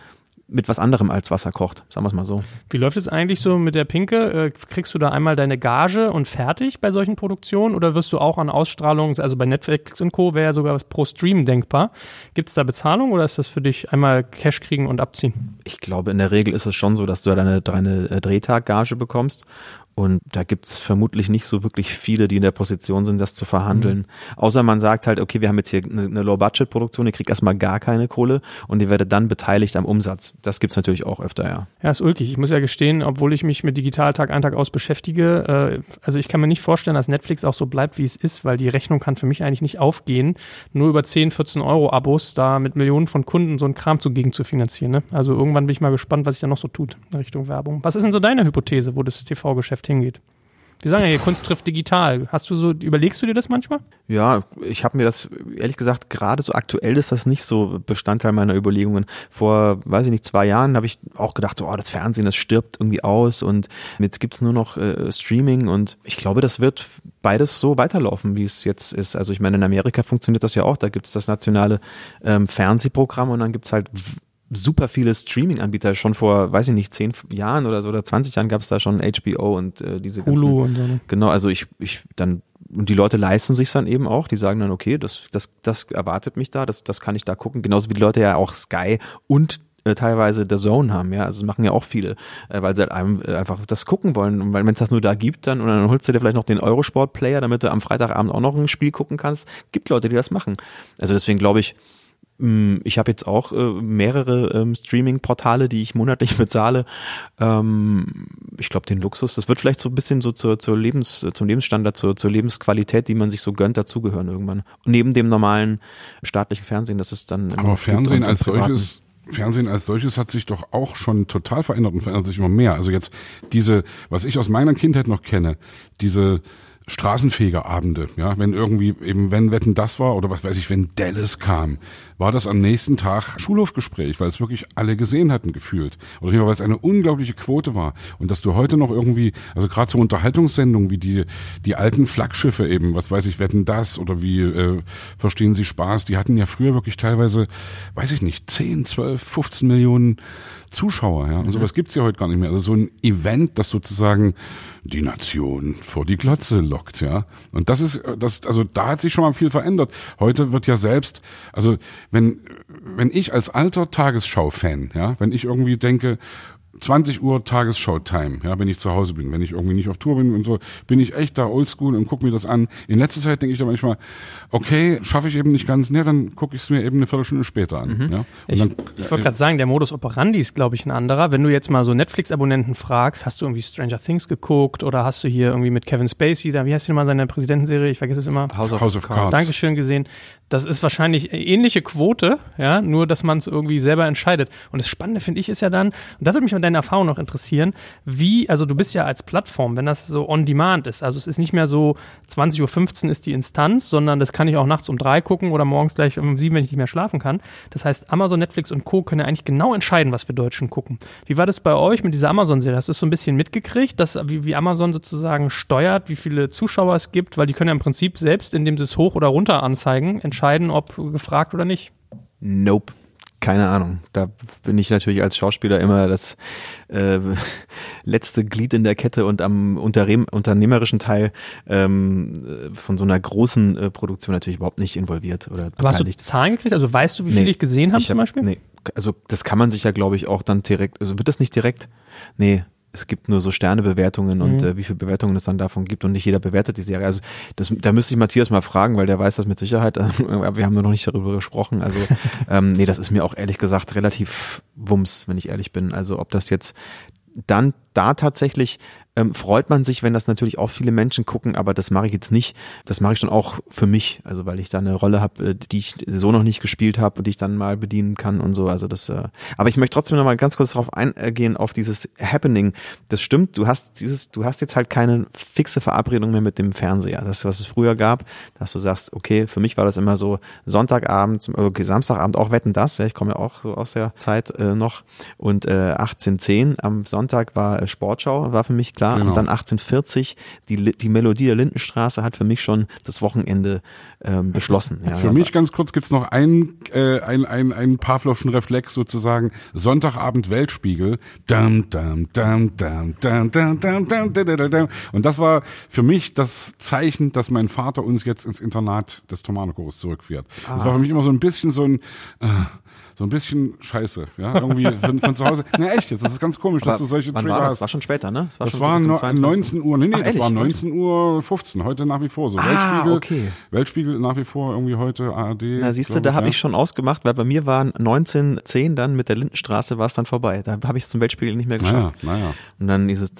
mit was anderem als Wasser kocht, sagen wir es mal so. Wie läuft es eigentlich so mit der Pinke? Äh, kriegst du da einmal deine Gage und fertig bei solchen Produktionen oder wirst du auch an Ausstrahlung, also bei Netflix und Co. wäre ja sogar was pro Stream denkbar. Gibt es da Bezahlung oder ist das für dich einmal Cash kriegen und abziehen? Ich glaube, in der Regel ist es schon so, dass du deine, deine äh, Drehtaggage bekommst und da gibt's vermutlich nicht so wirklich viele, die in der Position sind, das zu verhandeln. Mhm. Außer man sagt halt, okay, wir haben jetzt hier eine, eine Low-Budget-Produktion, ihr kriegt erstmal gar keine Kohle und ihr werdet dann beteiligt am Umsatz. Das gibt's natürlich auch öfter, ja. Ja, ist ulkig. Ich muss ja gestehen, obwohl ich mich mit Digital Tag ein Tag aus beschäftige, äh, also ich kann mir nicht vorstellen, dass Netflix auch so bleibt, wie es ist, weil die Rechnung kann für mich eigentlich nicht aufgehen, nur über 10, 14 Euro Abos da mit Millionen von Kunden so einen Kram zugegen zu finanzieren. Ne? Also irgendwann bin ich mal gespannt, was sich da noch so tut in Richtung Werbung. Was ist denn so deine Hypothese, wo das TV-Geschäft Geschäft hingeht. Wir sagen ja hier, Kunst trifft digital. Hast du so, überlegst du dir das manchmal? Ja, ich habe mir das, ehrlich gesagt, gerade so aktuell ist das nicht so Bestandteil meiner Überlegungen. Vor, weiß ich nicht, zwei Jahren habe ich auch gedacht, oh, das Fernsehen, das stirbt irgendwie aus und jetzt gibt's nur noch äh, Streaming und ich glaube, das wird beides so weiterlaufen, wie es jetzt ist. Also ich meine, in Amerika funktioniert das ja auch, da gibt's das nationale ähm, Fernsehprogramm und dann gibt's halt super viele Streaming-Anbieter. Schon vor, weiß ich nicht, zehn Jahren oder so oder 20 Jahren gab es da schon HBO und äh, diese ganzen, Hulu und so. Ne? Genau, also ich, ich dann und die Leute leisten sich dann eben auch. Die sagen dann, okay, das, das, das erwartet mich da, das, das kann ich da gucken. Genauso wie die Leute ja auch Sky und äh, teilweise der Zone haben, ja, also das machen ja auch viele, äh, weil sie halt einem, äh, einfach das gucken wollen und weil wenn es das nur da gibt, dann und dann holst du dir vielleicht noch den Eurosport-Player, damit du am Freitagabend auch noch ein Spiel gucken kannst. Gibt Leute, die das machen. Also deswegen glaube ich, ich habe jetzt auch äh, mehrere ähm, Streaming-Portale, die ich monatlich bezahle. Ähm, ich glaube, den Luxus, das wird vielleicht so ein bisschen so zur, zur Lebens, zum Lebensstandard, zur, zur Lebensqualität, die man sich so gönnt, dazugehören irgendwann. Und neben dem normalen staatlichen Fernsehen, das ist dann. Aber Fernsehen als solches. Fernsehen als solches hat sich doch auch schon total verändert und verändert sich immer mehr. Also jetzt diese, was ich aus meiner Kindheit noch kenne, diese Straßenfegerabende, ja, wenn irgendwie eben, wenn Wetten das war oder was weiß ich, wenn Dallas kam, war das am nächsten Tag Schulhofgespräch, weil es wirklich alle gesehen hatten gefühlt. Oder weil es eine unglaubliche Quote war. Und dass du heute noch irgendwie, also gerade so Unterhaltungssendungen wie die, die alten Flaggschiffe eben, was weiß ich, Wetten das oder wie äh, Verstehen Sie Spaß, die hatten ja früher wirklich teilweise, weiß ich nicht, 10, 12, 15 Millionen Zuschauer, ja. Und sowas gibt's ja heute gar nicht mehr. Also so ein Event, das sozusagen die Nation vor die Glotze lockt, ja. Und das ist, das, also da hat sich schon mal viel verändert. Heute wird ja selbst, also wenn, wenn ich als alter Tagesschau-Fan, ja, wenn ich irgendwie denke, 20 Uhr Tagesschau-Time, ja, wenn ich zu Hause bin, wenn ich irgendwie nicht auf Tour bin und so, bin ich echt da oldschool und gucke mir das an. In letzter Zeit denke ich da manchmal, okay, schaffe ich eben nicht ganz, ne, dann gucke ich es mir eben eine Viertelstunde später an. Mhm. Ja? ich, ich wollte gerade sagen, der Modus operandi ist, glaube ich, ein anderer. Wenn du jetzt mal so Netflix-Abonnenten fragst, hast du irgendwie Stranger Things geguckt oder hast du hier irgendwie mit Kevin Spacey, da, wie heißt die nochmal seine Präsidentenserie? Ich vergesse es immer. House of, House of Cards. Dankeschön gesehen. Das ist wahrscheinlich ähnliche Quote, ja, nur dass man es irgendwie selber entscheidet. Und das Spannende finde ich ist ja dann, und da würde mich mal deine Erfahrung noch interessieren, wie, also du bist ja als Plattform, wenn das so on demand ist, also es ist nicht mehr so 20.15 Uhr ist die Instanz, sondern das kann ich auch nachts um drei gucken oder morgens gleich um sieben, wenn ich nicht mehr schlafen kann. Das heißt, Amazon, Netflix und Co. können ja eigentlich genau entscheiden, was wir Deutschen gucken. Wie war das bei euch mit dieser Amazon-Serie? Hast du es so ein bisschen mitgekriegt, dass, wie, wie Amazon sozusagen steuert, wie viele Zuschauer es gibt, weil die können ja im Prinzip selbst, indem sie es hoch oder runter anzeigen, entscheiden, ob gefragt oder nicht? Nope. Keine Ahnung. Da bin ich natürlich als Schauspieler immer das äh, letzte Glied in der Kette und am unternehmerischen Teil ähm, von so einer großen äh, Produktion natürlich überhaupt nicht involviert oder Aber hast du Zahlen gekriegt? Also weißt du, wie nee, ich gesehen habe zum Beispiel? Nee. Also das kann man sich ja, glaube ich, auch dann direkt, also wird das nicht direkt? Nee, es gibt nur so Sternebewertungen mhm. und äh, wie viele Bewertungen es dann davon gibt und nicht jeder bewertet die Serie. Also das, da müsste ich Matthias mal fragen, weil der weiß das mit Sicherheit. Aber wir haben noch nicht darüber gesprochen. Also ähm, nee, das ist mir auch ehrlich gesagt relativ wumms, wenn ich ehrlich bin. Also ob das jetzt dann da tatsächlich ähm, freut man sich, wenn das natürlich auch viele Menschen gucken, aber das mache ich jetzt nicht. Das mache ich schon auch für mich, also weil ich da eine Rolle habe, äh, die ich so noch nicht gespielt habe und die ich dann mal bedienen kann und so. Also das. Äh, aber ich möchte trotzdem noch mal ganz kurz darauf eingehen auf dieses Happening. Das stimmt. Du hast dieses, du hast jetzt halt keine fixe Verabredung mehr mit dem Fernseher. Das, was es früher gab, dass du sagst, okay, für mich war das immer so Sonntagabend, okay, Samstagabend auch wetten das. Ja, ich komme ja auch so aus der Zeit äh, noch und äh, 18:10 am Sonntag war äh, Sportschau, war für mich klar klar. Genau. Und dann 1840, die, die Melodie der Lindenstraße hat für mich schon das Wochenende ähm, beschlossen. Ja, Für mich ganz kurz gibt's noch einen äh, ein, ein, einen Pavlovschen Reflex sozusagen. Sonntagabend Weltspiegel. Dam, dam, dam, dam, dam, dam, dam, dam, dam, dam, dam. Und das war für mich das Zeichen, dass mein Vater uns jetzt ins Internat des Thomanerchores zurückführt. Das war für mich immer so ein bisschen so ein äh, so ein bisschen scheiße, ja, irgendwie von, von zu Hause. Na echt jetzt, das ist ganz komisch, dass Aber du solche wann Trigger war das? hast. War schon später, ne? Das war so no, Richtung 22 19 Uhr, nee, nee, Ach, das ehrlich? war Gut. 19 Uhr 15, heute nach wie vor so. Ah, Weltspiegel, okay. Weltspiegel nach wie vor irgendwie heute ARD. Na siehst du, da habe ja. ich schon ausgemacht, weil bei mir war 1910 dann mit der Lindenstraße war es dann vorbei. Da habe ich es zum Weltspiegel nicht mehr Naja, geschafft. naja. Und dann dieses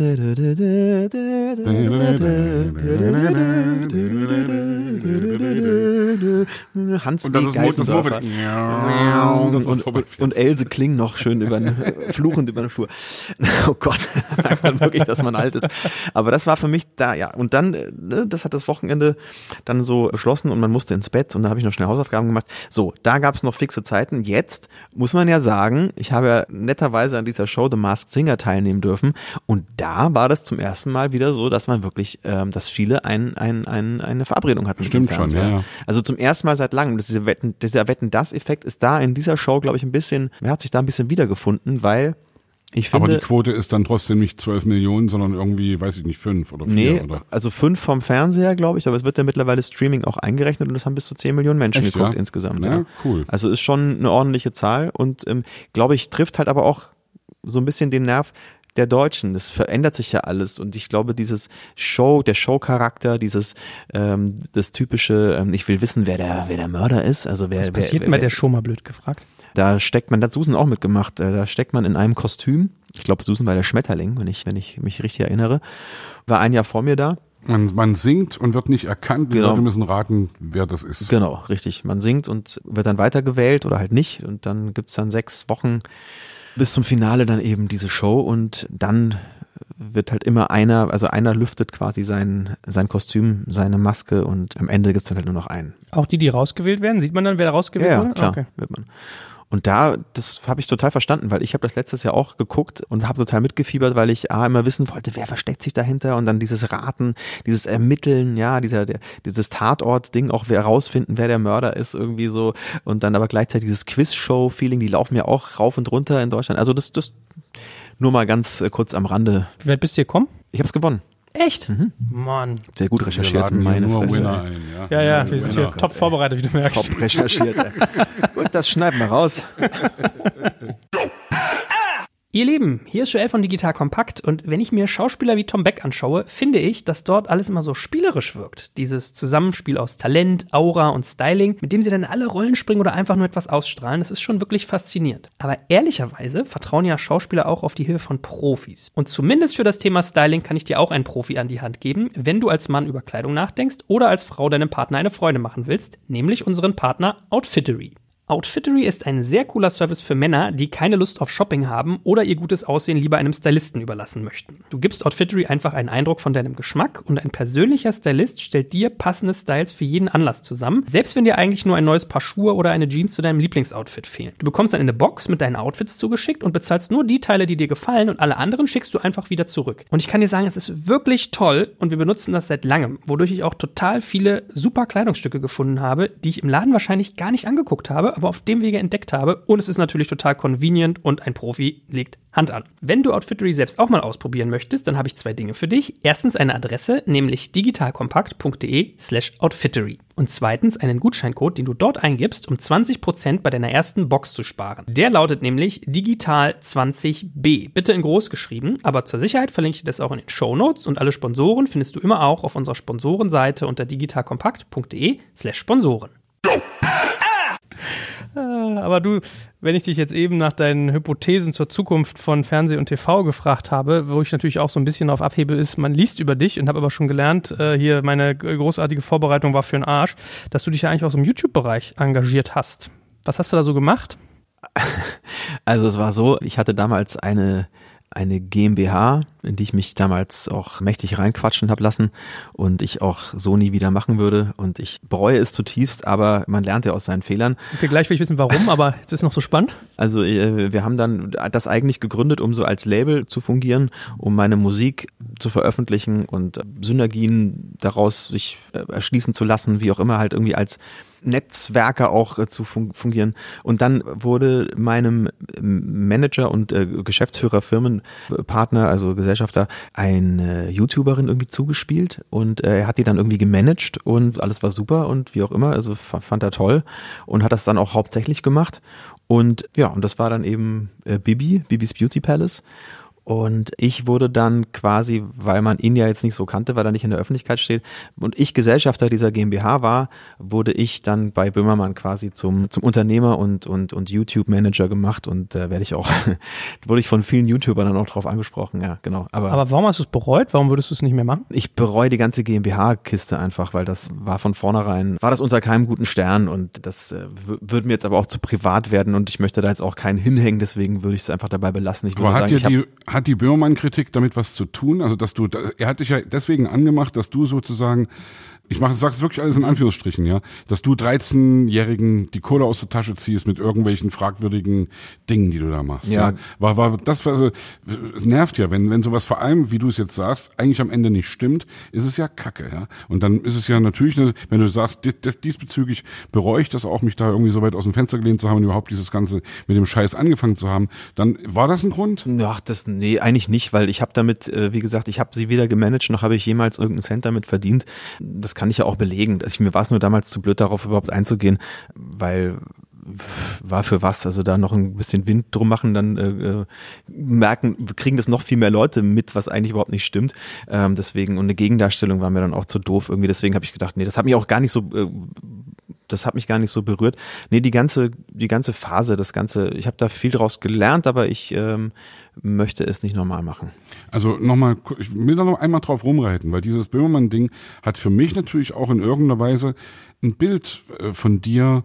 Hans Und das Geisendorfer. Und, Moped. und Else klingt noch schön über den, fluchend über den Flur. Oh Gott, merkt man wirklich, dass man alt ist. Aber das war für mich da, ja. Und dann, äh, ne, das hat das Wochenende dann so beschlossen und man musste ins Bett und dann habe ich noch schnell Hausaufgaben gemacht. So, da gab es noch fixe Zeiten. Jetzt muss man ja sagen, ich habe ja netterweise an dieser Show The Masked Singer teilnehmen dürfen und da war das zum ersten Mal wieder so, dass man wirklich, ähm, dass viele ein, ein, ein, eine Verabredung hatten. Stimmt schon, ja. Also zum ersten Mal seit langem. Das Wetten, dieser Wetten-Das-Effekt ist da in dieser Show, glaube ich, ein bisschen, er hat sich da ein bisschen wiedergefunden, weil ich Aber die finde, Quote ist dann trotzdem nicht 12 Millionen, sondern irgendwie, weiß ich nicht, fünf oder vier nee, oder. also fünf vom Fernseher, glaube ich, aber es wird ja mittlerweile Streaming auch eingerechnet und das haben bis zu 10 Millionen Menschen Echt, geguckt ja? insgesamt. Ja, Ja. cool. Also ist schon eine ordentliche Zahl und ähm, glaube ich, trifft halt aber auch so ein bisschen den Nerv der Deutschen. Das verändert sich ja alles und ich glaube, dieses Show, der Show-Charakter, dieses ähm, das typische, ähm, ich will wissen, wer der, wer der Mörder ist, also wer, Was wer, passiert wer, denn bei wer der Show mal blöd gefragt? Da steckt man, da hat Susan auch mitgemacht, äh, da steckt man in einem Kostüm. Ich glaube, Susan war der Schmetterling, wenn ich, wenn ich mich richtig erinnere. War ein Jahr vor mir da. Man, man singt und wird nicht erkannt. Die Genau. Leute müssen raten, wer das ist. Genau, richtig. Man singt und wird dann weitergewählt oder halt nicht. Und dann gibt's dann sechs Wochen bis zum Finale dann eben diese Show und dann wird halt immer einer, also einer lüftet quasi sein, sein Kostüm, seine Maske und am Ende gibt's dann halt nur noch einen. Auch die, die rausgewählt werden, sieht man dann, wer da rausgewählt Ja, wurde? klar, Okay. wird man. Und da, das habe ich total verstanden, weil ich habe das letztes Jahr auch geguckt und habe total mitgefiebert, weil ich A, immer wissen wollte, wer versteckt sich dahinter und dann dieses Raten, dieses Ermitteln, ja, dieser, der, dieses Tatort-Ding, auch wer rausfinden, wer der Mörder ist, irgendwie so. Und dann aber gleichzeitig dieses Quiz-Show-Feeling, die laufen ja auch rauf und runter in Deutschland. Also das, das nur mal ganz äh, kurz am Rande. Wie weit bist du gekommen? Ich habe es gewonnen. Echt? Mhm. Mann. Sehr gut recherchiert, meine nur Fresse. Winner ein. Ja, Ja, ja, wir sind Winner. hier top vorbereitet, wie du merkst. Top recherchiert. ey. gut, das schneiden wir raus. Ihr Lieben, hier ist Joel von Digital Kompakt und wenn ich mir Schauspieler wie Tom Beck anschaue, finde ich, dass dort alles immer so spielerisch wirkt. Dieses Zusammenspiel aus Talent, Aura und Styling, mit dem sie dann alle Rollen springen oder einfach nur etwas ausstrahlen, das ist schon wirklich faszinierend. Aber ehrlicherweise vertrauen ja Schauspieler auch auf die Hilfe von Profis. Und zumindest für das Thema Styling kann ich dir auch einen Profi an die Hand geben, wenn du als Mann über Kleidung nachdenkst oder als Frau deinem Partner eine Freude machen willst, nämlich unseren Partner Outfittery. Outfittery ist ein sehr cooler Service für Männer, die keine Lust auf Shopping haben oder ihr gutes Aussehen lieber einem Stylisten überlassen möchten. Du gibst Outfittery einfach einen Eindruck von deinem Geschmack und ein persönlicher Stylist stellt dir passende Styles für jeden Anlass zusammen, selbst wenn dir eigentlich nur ein neues Paar Schuhe oder eine Jeans zu deinem Lieblingsoutfit fehlen. Du bekommst dann eine Box mit deinen Outfits zugeschickt und bezahlst nur die Teile, die dir gefallen und alle anderen schickst du einfach wieder zurück. Und ich kann dir sagen, es ist wirklich toll und wir benutzen das seit langem, wodurch ich auch total viele super Kleidungsstücke gefunden habe, die ich im Laden wahrscheinlich gar nicht angeguckt habe, aber auf dem Wege entdeckt habe. Und es ist natürlich total convenient und ein Profi legt Hand an. Wenn du Outfittery selbst auch mal ausprobieren möchtest, dann habe ich zwei Dinge für dich. Erstens eine Adresse, nämlich digitalkompakt.de slash outfittery. Und zweitens einen Gutscheincode, den du dort eingibst, um 20% bei deiner ersten Box zu sparen. Der lautet nämlich digital20b. Bitte in groß geschrieben, aber zur Sicherheit verlinke ich dir das auch in den Show Notes und alle Sponsoren findest du immer auch auf unserer Sponsorenseite unter digitalkompakt.de slash Sponsoren. Ah, Aber du, wenn ich dich jetzt eben nach deinen Hypothesen zur Zukunft von Fernseh und TV gefragt habe, wo ich natürlich auch so ein bisschen darauf abhebe, ist, man liest über dich und habe aber schon gelernt, äh, hier meine großartige Vorbereitung war für den Arsch, dass du dich ja eigentlich auch so im YouTube-Bereich engagiert hast. Was hast du da so gemacht? Also es war so, ich hatte damals eine eine GmbH, in die ich mich damals auch mächtig reinquatschen habe lassen und ich auch so nie wieder machen würde. Und ich bereue es zutiefst, aber man lernt ja aus seinen Fehlern. Okay, gleich will ich wissen, warum, aber es ist noch so spannend. Also äh, wir haben dann das eigentlich gegründet, um so als Label zu fungieren, um meine Musik zu veröffentlichen und Synergien daraus sich äh, erschließen zu lassen, wie auch immer halt irgendwie als Netzwerke auch äh, zu fungieren. Und dann wurde meinem Manager und äh, Geschäftsführer, Firmenpartner, also Gesellschafter, eine YouTuberin irgendwie zugespielt und äh, er hat die dann irgendwie gemanagt und alles war super und wie auch immer, also fand er toll und hat das dann auch hauptsächlich gemacht. Und ja, und das war dann eben äh, Bibi, Bibis Beauty Palace. Und ich wurde dann quasi, weil man ihn ja jetzt nicht so kannte, weil er nicht in der Öffentlichkeit steht, und ich Gesellschafter dieser GmbH war, wurde ich dann bei Böhmermann quasi zum, zum Unternehmer und, und, und YouTube-Manager gemacht und äh, werde ich auch, wurde ich von vielen YouTubern dann auch drauf angesprochen, ja, genau. Aber, Aber warum hast du es bereut? Warum würdest du es nicht mehr machen? Ich bereue die ganze GmbH-Kiste einfach, weil das war von vornherein, war das unter keinem guten Stern und das äh, würde mir jetzt aber auch zu privat werden und ich möchte da jetzt auch keinen hinhängen, deswegen würde ich es einfach dabei belassen. Ich würde aber sagen, hat dir die hat die Böhmermann-Kritik damit was zu tun? Also, dass du, er hat dich ja deswegen angemacht, dass du sozusagen ich mache, sag's wirklich alles in Anführungsstrichen, ja, dass du 13-Jährigen die Kohle aus der Tasche ziehst mit irgendwelchen fragwürdigen Dingen, die du da machst. Ja. ja. War, war, das war also, nervt ja, wenn, wenn sowas vor allem, wie du es jetzt sagst, eigentlich am Ende nicht stimmt, ist es ja Kacke, ja. Und dann ist es ja natürlich, wenn du sagst, diesbezüglich bereue ich das auch, mich da irgendwie so weit aus dem Fenster gelehnt zu haben und überhaupt dieses Ganze mit dem Scheiß angefangen zu haben, dann war das ein Grund? Ach, das, nee, eigentlich nicht, weil ich habe damit, äh, wie gesagt, ich habe sie weder gemanagt, noch habe ich jemals irgendeinen Cent damit verdient. Das kann ich ja auch belegen. Also mir war es nur damals zu blöd, darauf überhaupt einzugehen, weil war für was? Also da noch ein bisschen Wind drum machen, dann äh, äh merken, kriegen das noch viel mehr Leute mit, was eigentlich überhaupt nicht stimmt. Ähm, deswegen, und eine Gegendarstellung war mir dann auch zu doof irgendwie. Deswegen habe ich gedacht, nee, das hat mich auch gar nicht so äh, das hat mich gar nicht so berührt. Nee, die ganze, die ganze Phase, das ganze, ich habe da viel draus gelernt, aber ich ähm, möchte es nicht normal machen. Also nochmal, ich will da noch einmal drauf rumreiten, weil dieses Böhmermann-Ding hat für mich natürlich auch in irgendeiner Weise ein Bild äh, von dir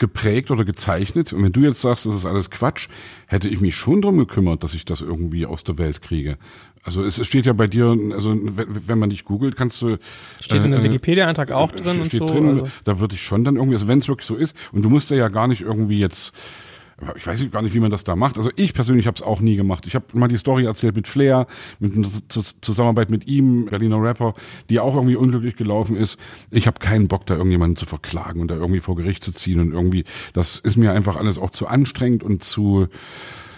geprägt oder gezeichnet. Und wenn du jetzt sagst, das ist alles Quatsch, hätte ich mich schon drum gekümmert, dass ich das irgendwie aus der Welt kriege. Also es steht ja bei dir, also wenn man dich googelt, kannst du steht in dem äh, Wikipedia-Eintrag auch drin steht und so. Drin, also. Da würde ich schon dann irgendwie, also wenn es wirklich so ist, und du musst ja gar nicht irgendwie jetzt ich weiß gar nicht, wie man das da macht. Also ich persönlich habe es auch nie gemacht. Ich habe mal die Story erzählt mit Flair, mit einer Zusammenarbeit mit ihm, Berliner Rapper, die auch irgendwie unglücklich gelaufen ist. Ich habe keinen Bock, da irgendjemanden zu verklagen und da irgendwie vor Gericht zu ziehen und irgendwie, das ist mir einfach alles auch zu anstrengend und zu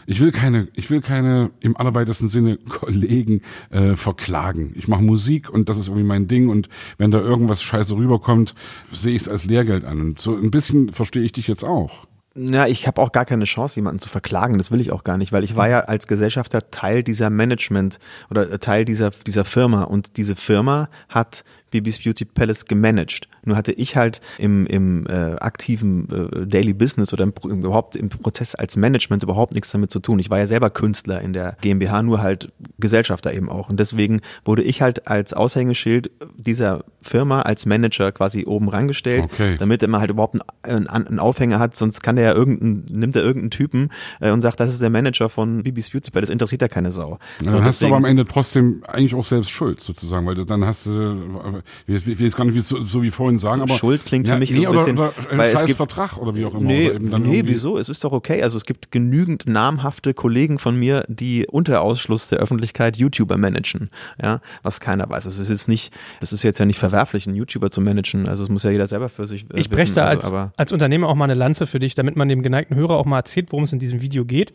ich will keine, ich will keine im allerweitesten Sinne Kollegen äh, verklagen. Ich mache Musik und das ist irgendwie mein Ding und wenn da irgendwas scheiße rüberkommt, sehe ich es als Lehrgeld an. Und so ein bisschen verstehe ich dich jetzt auch. Ja, ich habe auch gar keine Chance, jemanden zu verklagen. Das will ich auch gar nicht, weil ich war ja als Gesellschafter Teil dieser Management oder Teil dieser, dieser Firma. Und diese Firma hat Bibis Beauty Palace gemanagt. Nur hatte ich halt im, im äh, aktiven äh, Daily Business oder im, überhaupt im Prozess als Management überhaupt nichts damit zu tun. Ich war ja selber Künstler in der GmbH, nur halt Gesellschafter eben auch. Und deswegen wurde ich halt als Aushängeschild dieser Firma als Manager quasi oben rangestellt, okay. damit man halt überhaupt einen, einen, Aufhänger hat. Sonst kann der ja irgendeinen, nimmt er irgendeinen Typen äh, und sagt, das ist der Manager von Bibis Beauty Palace. Interessiert ja keine Sau. Ja, so, dann hast deswegen, du aber am Ende trotzdem eigentlich auch selbst Schuld sozusagen, weil du dann hast du ich will jetzt gar nicht so, so wie vorhin sagen, so, aber. Schuld klingt für mich nee, so ein bisschen. Oder, oder weil es gibt, Vertrag oder wie auch immer. Nee, nee wieso? Es ist doch okay. Also es gibt genügend namhafte Kollegen von mir, die unter Ausschluss der Öffentlichkeit YouTuber managen. Ja, was keiner weiß. Es ist jetzt nicht, es ist jetzt ja nicht verwerflich, einen YouTuber zu managen. Also es muss ja jeder selber für sich. Äh, ich breche da also, als, als Unternehmer auch mal eine Lanze für dich, damit man dem geneigten Hörer auch mal erzählt, worum es in diesem Video geht.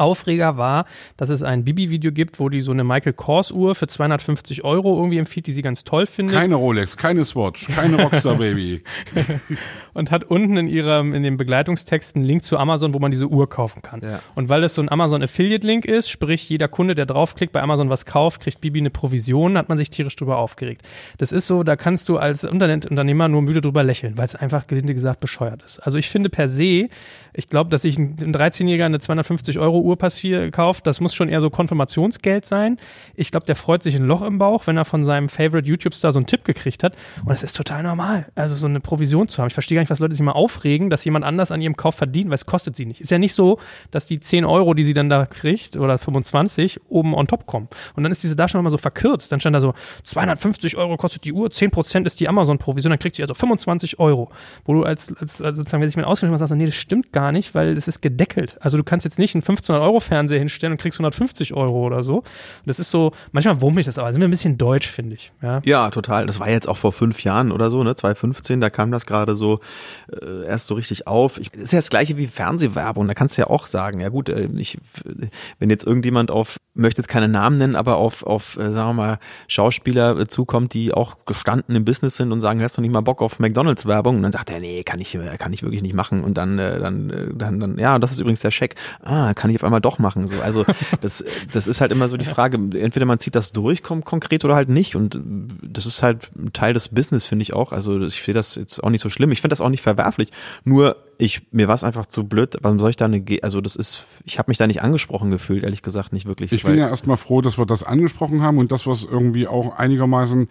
Aufreger war, dass es ein Bibi-Video gibt, wo die so eine Michael Kors Uhr für 250 Euro irgendwie empfiehlt, die sie ganz toll findet. Keine Rolex, keine Swatch, keine Rockstar Baby. und hat unten in ihrem, in dem Begleitungstext einen Link zu Amazon, wo man diese Uhr kaufen kann. Ja. Und weil das so ein Amazon Affiliate Link ist, sprich jeder Kunde, der draufklickt, bei Amazon was kauft, kriegt Bibi eine Provision, hat man sich tierisch drüber aufgeregt. Das ist so, da kannst du als Internetunternehmer nur müde drüber lächeln, weil es einfach gelinde gesagt bescheuert ist. Also ich finde per se, ich glaube, dass sich ein 13-Jähriger eine 250 Euro Uhr Uhr passier kauft, das muss schon eher so Konfirmationsgeld sein. Ich glaube, der freut sich ein Loch im Bauch, wenn er von seinem Favorite YouTube-Star so einen Tipp gekriegt hat. Und das ist total normal, also so eine Provision zu haben. Ich verstehe gar nicht, was Leute sich mal aufregen, dass jemand anders an ihrem Kauf verdient, weil es kostet sie nicht. Ist ja nicht so, dass die 10 Euro, die sie dann da kriegt, oder 25, oben on top kommen. Und dann ist diese Darstellung immer so verkürzt. Dann stand da so, 250 Euro kostet die Uhr, 10% ist die Amazon-Provision, dann kriegt sie also 25 Euro. Wo du als, als, als sozusagen, wer sich mit ausgeschrieben hast, sagst, du, nee, das stimmt gar nicht, weil es ist gedeckelt. Also du kannst jetzt nicht einen 15 100-Euro-Fernseher hinstellen und kriegst 150 Euro oder so. Und das ist so, manchmal wurmt mich das aber. Sind wir ein bisschen deutsch, finde ich. Ja? ja, total. Das war jetzt auch vor fünf Jahren oder so, ne? 2015, da kam das gerade so äh, erst so richtig auf. Ich, das ist ja das gleiche wie Fernsehwerbung. Da kannst du ja auch sagen, ja gut, äh, ich, wenn jetzt irgendjemand auf, möchte jetzt keinen Namen nennen, aber auf, auf äh, sagen wir mal, Schauspieler äh, zukommt, die auch gestanden im Business sind und sagen, hast du nicht mal Bock auf McDonalds-Werbung? Und dann sagt er, nee, kann ich, kann ich wirklich nicht machen. Und dann, dann, dann, dann, ja, das ist übrigens der Scheck. Ah, kann ich auf einmal doch machen. So, also das, das ist halt immer so die Frage, entweder man zieht das durch konkret oder halt nicht. Und das ist halt Teil des Business, finde ich auch. Also ich sehe das jetzt auch nicht so schlimm. Ich finde das auch nicht verwerflich. Nur ich mir war es einfach zu blöd. Warum soll ich da eine? Also das ist, ich habe mich da nicht angesprochen gefühlt, ehrlich gesagt, nicht wirklich. Ich bin ja erstmal froh, dass wir das angesprochen haben und das, was irgendwie auch einigermaßen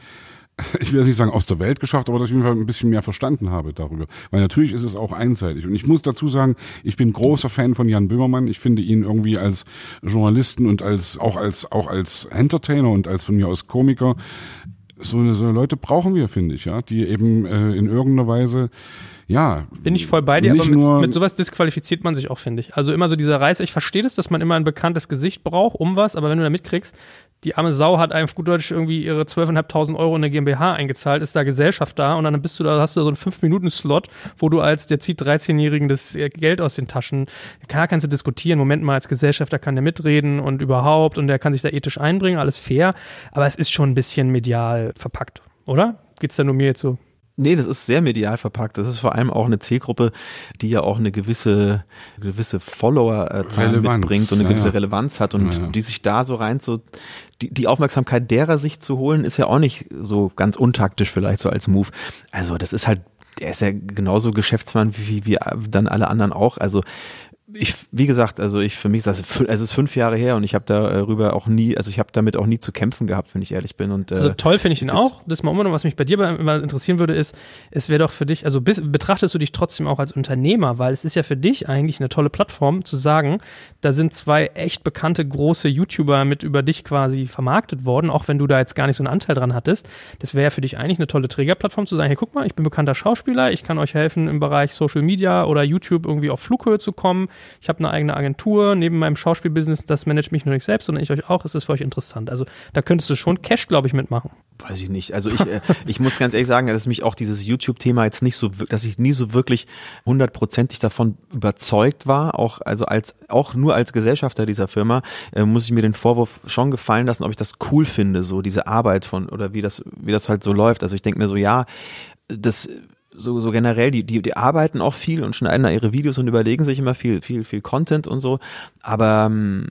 ich will jetzt nicht sagen aus der Welt geschafft, aber dass ich auf jeden Fall ein bisschen mehr verstanden habe darüber. Weil natürlich ist es auch einseitig. Und ich muss dazu sagen, ich bin großer Fan von Jan Böhmermann. Ich finde ihn irgendwie als Journalisten und als auch als auch als Entertainer und als von mir aus Komiker so, so Leute brauchen wir, finde ich, ja, die eben äh, in irgendeiner Weise ja. Bin ich voll bei dir, aber mit, mit sowas disqualifiziert man sich auch, finde ich. Also immer so dieser Reiß, ich verstehe das, dass man immer ein bekanntes Gesicht braucht um was, aber wenn du da mitkriegst, die arme Sau hat einfach gut Deutsch irgendwie ihre 12.500 Euro in eine GmbH eingezahlt, ist da Gesellschaft da und dann bist du da, hast du da so einen 5-Minuten-Slot, wo du als, der zieht 13-Jährigen das Geld aus den Taschen. Klar kannst du diskutieren, Moment mal, als Gesellschafter kann der mitreden und überhaupt und der kann sich da ethisch einbringen, alles fair, aber es ist schon ein bisschen medial verpackt, oder? Geht's da nur mir jetzt so? Nee, das ist sehr medial verpackt. Das ist vor allem auch eine Zielgruppe, die ja auch eine gewisse, gewisse Follower-Zahl mitbringt und eine gewisse ja. Relevanz hat und ja, die sich da so rein so, die, die Aufmerksamkeit derer sich zu holen, ist ja auch nicht so ganz untaktisch vielleicht so als Move. Also das ist halt der ist ja genauso Geschäftsmann wie, wie dann alle anderen auch. Also ich, wie gesagt, also ich für mich, also es ist fünf Jahre her und ich habe darüber auch nie, also ich habe damit auch nie zu kämpfen gehabt, wenn ich ehrlich bin. Und, äh, also toll finde ich ihn auch. Das mal immer was mich bei dir mal interessieren würde, ist, es wäre doch für dich, also bis, betrachtest du dich trotzdem auch als Unternehmer, weil es ist ja für dich eigentlich eine tolle Plattform zu sagen, da sind zwei echt bekannte große YouTuber mit über dich quasi vermarktet worden, auch wenn du da jetzt gar nicht so einen Anteil dran hattest. Das wäre ja für dich eigentlich eine tolle Trägerplattform zu sagen, hey, guck mal, ich bin bekannter Schauspieler, ich kann euch helfen im Bereich Social Media oder YouTube irgendwie auf Flughöhe zu kommen ich habe eine eigene Agentur, neben meinem Schauspielbusiness, das managt mich nur nicht selbst, sondern ich euch auch, ist es für euch interessant. Also da könntest du schon Cash, glaube ich, mitmachen. Weiß ich nicht. Also ich, äh, ich muss ganz ehrlich sagen, dass mich auch dieses YouTube-Thema jetzt nicht so, dass ich nie so wirklich hundertprozentig davon überzeugt war, auch, also als, auch nur als Gesellschafter dieser Firma, äh, muss ich mir den Vorwurf schon gefallen lassen, ob ich das cool finde, so diese Arbeit von, oder wie das, wie das halt so läuft. Also ich denke mir so, ja, das so, so generell, die, die, die arbeiten auch viel und schneiden da ihre Videos und überlegen sich immer viel, viel, viel Content und so. Aber ähm,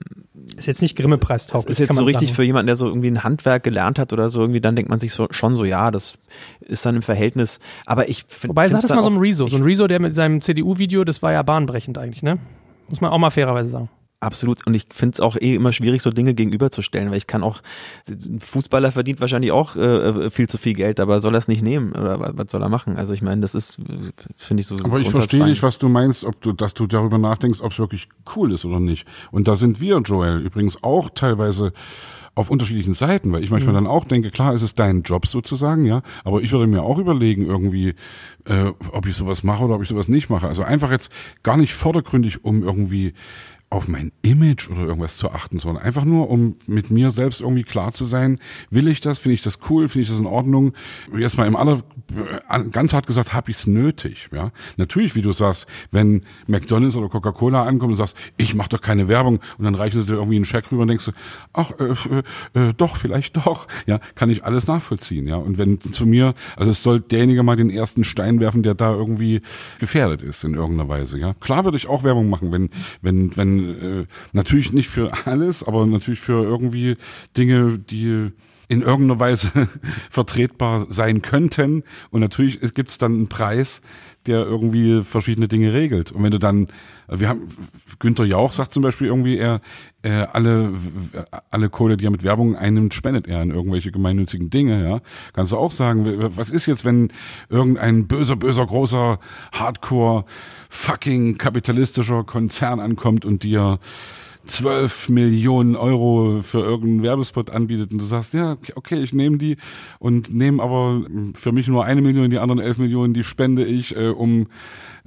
ist jetzt nicht Grimme-Preistauglich. Ist jetzt so richtig sagen. für jemanden, der so irgendwie ein Handwerk gelernt hat oder so, irgendwie, dann denkt man sich so, schon so, ja, das ist dann im Verhältnis. Aber ich finde. Wobei, sag das mal so ein Rezo. So ein Rezo, der mit seinem CDU-Video, das war ja bahnbrechend eigentlich, ne? Muss man auch mal fairerweise sagen. Absolut. Und ich finde es auch eh immer schwierig, so Dinge gegenüberzustellen, weil ich kann auch, ein Fußballer verdient wahrscheinlich auch äh, viel zu viel Geld, aber soll er es nicht nehmen oder was soll er machen? Also ich meine, das ist, finde ich so. Aber ich verstehe nicht, was du meinst, ob du, dass du darüber nachdenkst, ob es wirklich cool ist oder nicht. Und da sind wir, Joel, übrigens auch teilweise auf unterschiedlichen Seiten, weil ich manchmal mhm. dann auch denke, klar, es ist dein Job sozusagen, ja, aber ich würde mir auch überlegen irgendwie, äh, ob ich sowas mache oder ob ich sowas nicht mache. Also einfach jetzt gar nicht vordergründig, um irgendwie auf mein Image oder irgendwas zu achten, sondern einfach nur, um mit mir selbst irgendwie klar zu sein, will ich das, finde ich das cool, finde ich das in Ordnung. Jetzt mal im aller, ganz hart gesagt, habe ich es nötig. Ja, Natürlich, wie du sagst, wenn McDonalds oder Coca-Cola ankommen und sagst, ich mache doch keine Werbung und dann reichen sie dir irgendwie einen Scheck rüber und denkst du, ach, äh, äh, äh, doch, vielleicht doch. Ja, kann ich alles nachvollziehen. Ja, und wenn zu mir, also es soll derjenige mal den ersten Stein werfen, der da irgendwie gefährdet ist in irgendeiner Weise. Ja, klar würde ich auch Werbung machen, wenn, wenn, wenn äh, natürlich nicht für alles, aber natürlich für irgendwie Dinge, die in irgendeiner Weise vertretbar sein könnten. Und natürlich gibt es dann einen Preis, der irgendwie verschiedene Dinge regelt. Und wenn du dann, wir haben, Günther Jauch sagt zum Beispiel irgendwie, er, er alle, alle Kohle, die er mit Werbung einnimmt, spendet er in irgendwelche gemeinnützigen Dinge, ja. Kannst du auch sagen, was ist jetzt, wenn irgendein böser, böser, großer, Hardcore, fucking kapitalistischer Konzern ankommt und dir 12 Millionen Euro für irgendeinen Werbespot anbietet und du sagst, ja, okay, ich nehme die und nehme aber für mich nur eine Million, die anderen 11 Millionen, die spende ich, äh, um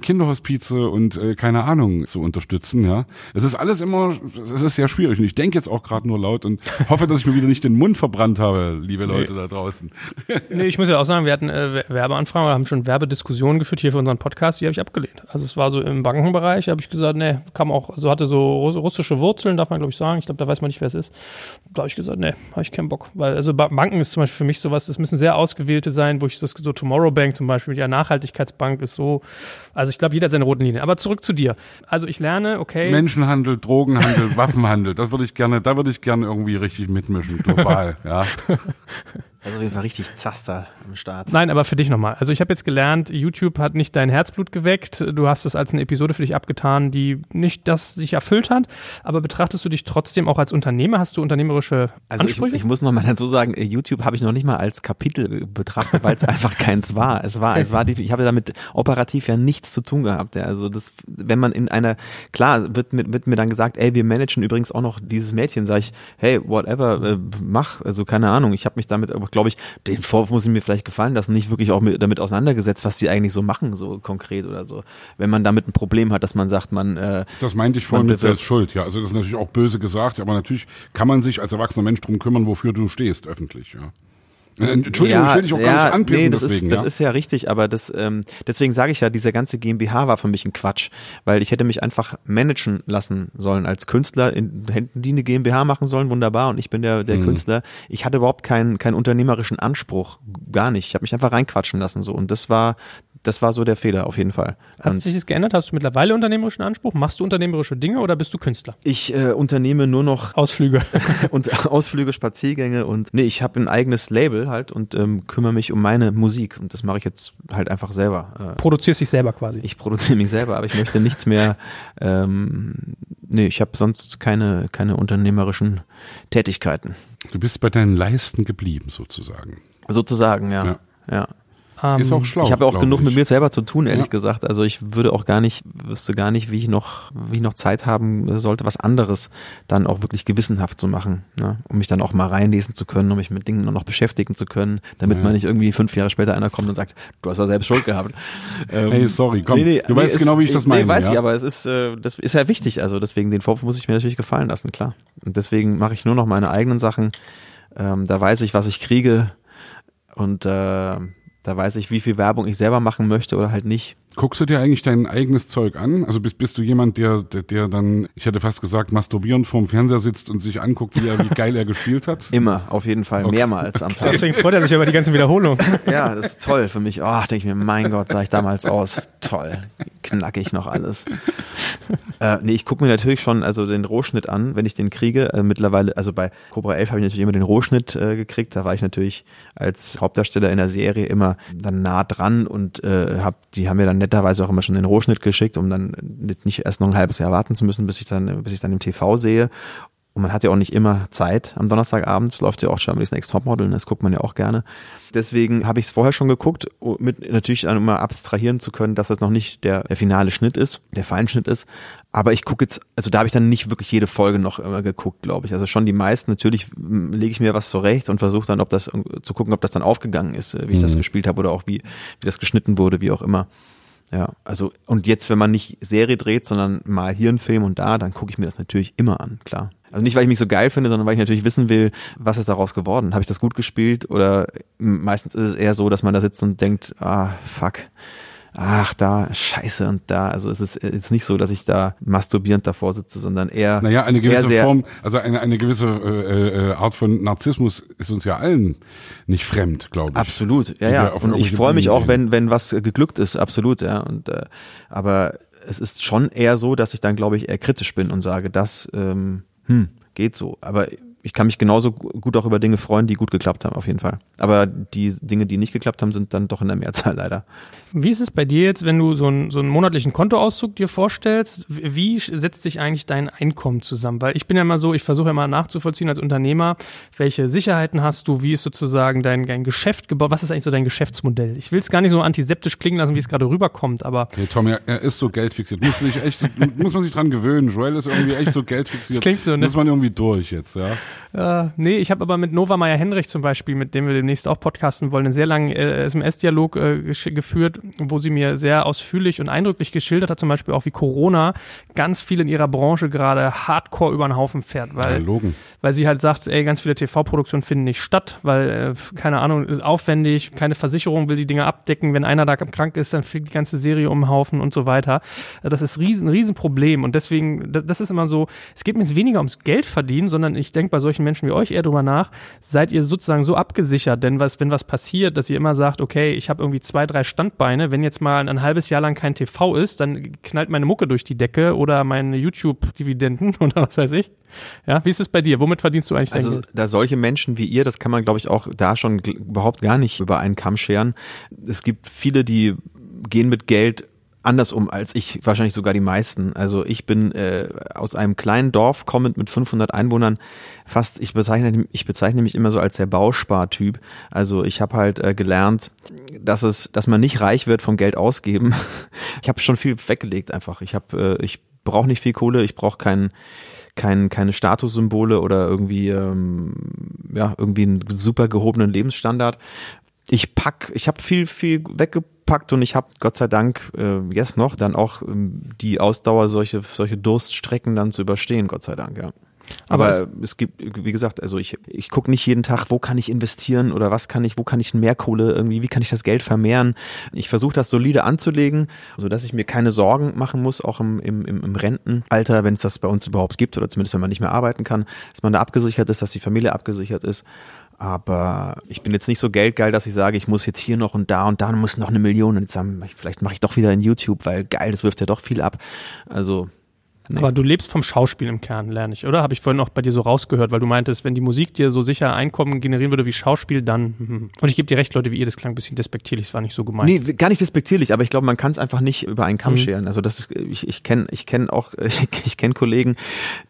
Kinderhospize und äh, keine Ahnung zu unterstützen. Ja, es ist alles immer, es ist sehr schwierig. Und ich denke jetzt auch gerade nur laut und hoffe, dass ich mir wieder nicht den Mund verbrannt habe, liebe Leute nee. da draußen. nee, ich muss ja auch sagen, wir hatten äh, Werbeanfragen, wir haben schon Werbediskussionen geführt hier für unseren Podcast. Die habe ich abgelehnt. Also es war so im Bankenbereich, habe ich gesagt, nee, kam auch, so also hatte so russische Wurzeln, darf man glaube ich sagen. Ich glaube, da weiß man nicht, wer es ist. Da habe ich gesagt, nee, habe ich keinen Bock, weil also Banken ist zum Beispiel für mich sowas. Das müssen sehr ausgewählte sein, wo ich das so Tomorrow Bank zum Beispiel, die Nachhaltigkeitsbank ist so. Also ich glaube, jeder hat seine roten Linien. Aber zurück zu dir. Also ich lerne, okay. Menschenhandel, Drogenhandel, Waffenhandel, das würde ich gerne, da würde ich gerne irgendwie richtig mitmischen, global, ja. Also auf jeden Fall richtig Zaster am Start. Nein, aber für dich nochmal. Also ich habe jetzt gelernt, YouTube hat nicht dein Herzblut geweckt. Du hast es als eine Episode für dich abgetan, die nicht das sich erfüllt hat. Aber betrachtest du dich trotzdem auch als Unternehmer? Hast du unternehmerische also Ansprüche? Ich, ich muss nochmal dazu sagen, YouTube habe ich noch nicht mal als Kapitel betrachtet, weil es einfach keins war. Es war, es war, die, ich habe damit operativ ja nichts zu tun gehabt. Ja. Also das, wenn man in einer, klar wird, mit, wird mir dann gesagt, ey, wir managen übrigens auch noch dieses Mädchen. Sag ich, hey, whatever, äh, mach. Also keine Ahnung. Ich habe mich damit aber glaube ich, den Vorwurf muss ich mir vielleicht gefallen lassen, nicht wirklich auch mit, damit auseinandergesetzt, was die eigentlich so machen, so konkret oder so. Wenn man damit ein Problem hat, dass man sagt, man. Äh, das meinte ich vorhin mit selbst schuld, ja. Also das ist natürlich auch böse gesagt, aber natürlich kann man sich als erwachsener Mensch drum kümmern, wofür du stehst, öffentlich, ja. Äh, Entschuldigung, ja, ich will dich auch ja, gar nicht anpissen nee, das deswegen. Ist, das ja? ist ja richtig, aber das, ähm, deswegen sage ich ja, dieser ganze GmbH war für mich ein Quatsch, weil ich hätte mich einfach managen lassen sollen als Künstler, in Händen, die eine GmbH machen sollen, wunderbar, und ich bin der, der hm. Künstler. Ich hatte überhaupt keinen, keinen unternehmerischen Anspruch, gar nicht. Ich habe mich einfach reinquatschen lassen so und das war das war so der Fehler auf jeden Fall. Hat sich das geändert? Hast du mittlerweile unternehmerischen Anspruch? Machst du unternehmerische Dinge oder bist du Künstler? Ich äh, unternehme nur noch Ausflüge und Ausflüge, Spaziergänge und nee, ich habe ein eigenes Label halt und ähm, kümmere mich um meine Musik und das mache ich jetzt halt einfach selber. Äh, Produzierst dich selber quasi? Ich produziere mich selber, aber ich möchte nichts mehr. Ähm, nee, ich habe sonst keine keine unternehmerischen Tätigkeiten. Du bist bei deinen Leisten geblieben sozusagen. Sozusagen, ja. ja. ja. Ähm, ist auch schlau. Ich habe auch genug ich. mit mir selber zu tun, ehrlich ja. gesagt. Also ich würde auch gar nicht, wüsste gar nicht, wie ich noch, wie ich noch Zeit haben sollte, was anderes dann auch wirklich gewissenhaft zu machen, ne? um mich dann auch mal reinlesen zu können, um mich mit Dingen noch beschäftigen zu können, damit ja. man nicht irgendwie fünf Jahre später einer kommt und sagt, du hast ja selbst Schuld gehabt. Ähm, hey, sorry, komm, nee, nee, du nee, weißt genau, wie ich das meine. Nee, weiß ja? ich, aber es ist, äh, das ist ja wichtig. Also deswegen den Vorwurf muss ich mir natürlich gefallen lassen, klar. Und deswegen mache ich nur noch meine eigenen Sachen. Ähm, da weiß ich, was ich kriege und äh, da weiß ich, wie viel Werbung ich selber machen möchte oder halt nicht. Guckst du dir eigentlich dein eigenes Zeug an? Also bist, bist du jemand, der, der, der dann, ich hätte fast gesagt, masturbierend vorm Fernseher sitzt und sich anguckt, wie, er, wie geil er gespielt hat? Immer, auf jeden Fall, okay. mehrmals am Tag. Deswegen freut er sich über die ganzen Wiederholungen. Ja, das ist toll für mich. Oh, denke ich mir, mein Gott, sah ich damals aus. Toll, knackig noch alles. Äh, nee, ich gucke mir natürlich schon also den Rohschnitt an, wenn ich den kriege. Äh, mittlerweile, also bei Cobra 11 habe ich natürlich immer den Rohschnitt äh, gekriegt. Da war ich natürlich als Hauptdarsteller in der Serie immer dann nah dran und äh, hab, die haben mir dann netterweise auch immer schon den Rohschnitt geschickt, um dann nicht erst noch ein halbes Jahr warten zu müssen, bis ich dann, bis ich dann im TV sehe. Und man hat ja auch nicht immer Zeit. Am Donnerstagabend Es läuft ja auch Germany's Next Topmodel, das guckt man ja auch gerne. Deswegen habe ich es vorher schon geguckt, mit natürlich dann immer abstrahieren zu können, dass das noch nicht der, der finale Schnitt ist, der Feinschnitt ist. Aber ich gucke jetzt, also da habe ich dann nicht wirklich jede Folge noch immer geguckt, glaube ich. Also schon die meisten. Natürlich lege ich mir was zurecht und versuche dann, ob das zu gucken, ob das dann aufgegangen ist, wie ich mhm. das gespielt habe oder auch wie, wie das geschnitten wurde, wie auch immer. Ja, also und jetzt, wenn man nicht Serie dreht, sondern mal hier einen Film und da, dann gucke ich mir das natürlich immer an, klar. Also nicht, weil ich mich so geil finde, sondern weil ich natürlich wissen will, was ist daraus geworden. Habe ich das gut gespielt? Oder meistens ist es eher so, dass man da sitzt und denkt, ah, fuck, ach da, scheiße und da. Also es ist jetzt nicht so, dass ich da masturbierend davor sitze, sondern eher. Naja, eine gewisse Form, also eine, eine gewisse äh, äh, Art von Narzissmus ist uns ja allen nicht fremd, glaube ich. Absolut, ja, ja. Und ich freue mich auch, wenn, wenn was geglückt ist, absolut, ja. Und äh, aber es ist schon eher so, dass ich dann, glaube ich, eher kritisch bin und sage, das ähm, hm, geht so. Aber ich kann mich genauso gut auch über Dinge freuen, die gut geklappt haben, auf jeden Fall. Aber die Dinge, die nicht geklappt haben, sind dann doch in der Mehrzahl leider. Wie ist es bei dir jetzt, wenn du so einen, so einen monatlichen Kontoauszug dir vorstellst? Wie setzt sich eigentlich dein Einkommen zusammen? Weil ich bin ja immer so, ich versuche ja mal nachzuvollziehen als Unternehmer, welche Sicherheiten hast du, wie ist sozusagen dein, dein Geschäft gebaut, was ist eigentlich so dein Geschäftsmodell? Ich will es gar nicht so antiseptisch klingen lassen, wie es gerade rüberkommt, aber. Okay, Tom, er, er ist so geldfixiert. Muss, sich echt, muss man sich dran gewöhnen. Joel ist irgendwie echt so geldfixiert. Das klingt so, ne? Muss man irgendwie durch jetzt, ja. Äh, nee, ich habe aber mit Nova Meyer Henrich zum Beispiel, mit dem wir demnächst auch podcasten wollen, einen sehr langen äh, SMS-Dialog äh, geführt, wo sie mir sehr ausführlich und eindrücklich geschildert hat, zum Beispiel auch wie Corona ganz viel in ihrer Branche gerade hardcore über den Haufen fährt, weil, Ja, weil sie halt sagt, ey, ganz viele TV-Produktionen finden nicht statt, weil, äh, keine Ahnung, ist aufwendig, keine Versicherung will die Dinge abdecken, wenn einer da krank ist, dann fliegt die ganze Serie um den Haufen und so weiter. Äh, Das ist riesen, ein Riesenproblem und deswegen, das, das ist immer so, es geht mir jetzt weniger ums Geld verdienen, sondern ich denke bei solchen Menschen wie euch eher drüber nach, seid ihr sozusagen so abgesichert, denn was, wenn was passiert, dass ihr immer sagt, okay, ich habe irgendwie zwei, drei Standbeine, wenn jetzt mal ein halbes Jahr lang kein TV ist, dann knallt meine Mucke durch die Decke oder meine YouTube-Dividenden oder was weiß ich. Ja, wie ist es bei dir? Womit verdienst du eigentlich dein Also da solche Menschen wie ihr, das kann man glaube ich auch da schon überhaupt gar nicht über einen Kamm scheren. Es gibt viele, die gehen mit Geld anders um als ich, wahrscheinlich sogar die meisten. Also ich bin äh, aus einem kleinen Dorf kommend mit 500 Einwohnern fast, ich bezeichne, ich bezeichne mich immer so als der Bauspartyp. Also ich habe halt äh, gelernt, dass es, dass man nicht reich wird vom Geld ausgeben. Ich habe schon viel weggelegt einfach. Ich habe, äh, ich brauche nicht viel Kohle, ich brauche keinen kein, keine Statussymbole oder irgendwie, ähm, ja, irgendwie einen super gehobenen Lebensstandard. Ich pack, ich habe viel, viel weggepackt und ich habe Gott sei Dank äh, jetzt noch dann auch ähm, die Ausdauer, solche, solche Durststrecken dann zu überstehen, Gott sei Dank, ja. Aber Aber es gibt, wie gesagt, also ich, ich gucke nicht jeden Tag, wo kann ich investieren oder was kann ich, wo kann ich mehr Kohle irgendwie, wie kann ich das Geld vermehren. Ich versuche das solide anzulegen, so dass ich mir keine Sorgen machen muss, auch im, im, im im Rentenalter, wenn es das bei uns überhaupt gibt oder zumindest wenn man nicht mehr arbeiten kann, dass man da abgesichert ist, dass die Familie abgesichert ist. Aber ich bin jetzt nicht so geldgeil, dass ich sage, ich muss jetzt hier noch und da und da muss noch eine Million und jetzt haben, vielleicht mache ich doch wieder in YouTube, weil geil, das wirft ja doch viel ab. Also nee. Aber du lebst vom Schauspiel im Kern, lerne ich, oder? Habe ich vorhin auch bei dir so rausgehört, weil du meintest, wenn die Musik dir so sicher Einkommen generieren würde wie Schauspiel, dann. mhm. Und ich gebe dir recht, Leute wie ihr, das klang ein bisschen despektierlich, das war nicht so gemeint. Nee, gar nicht despektierlich, aber ich glaube, man kann es einfach nicht über einen Kamm Mhm. scheren. Also das ist, ich, ich kenne ich kenn auch, ich, ich kenne Kollegen,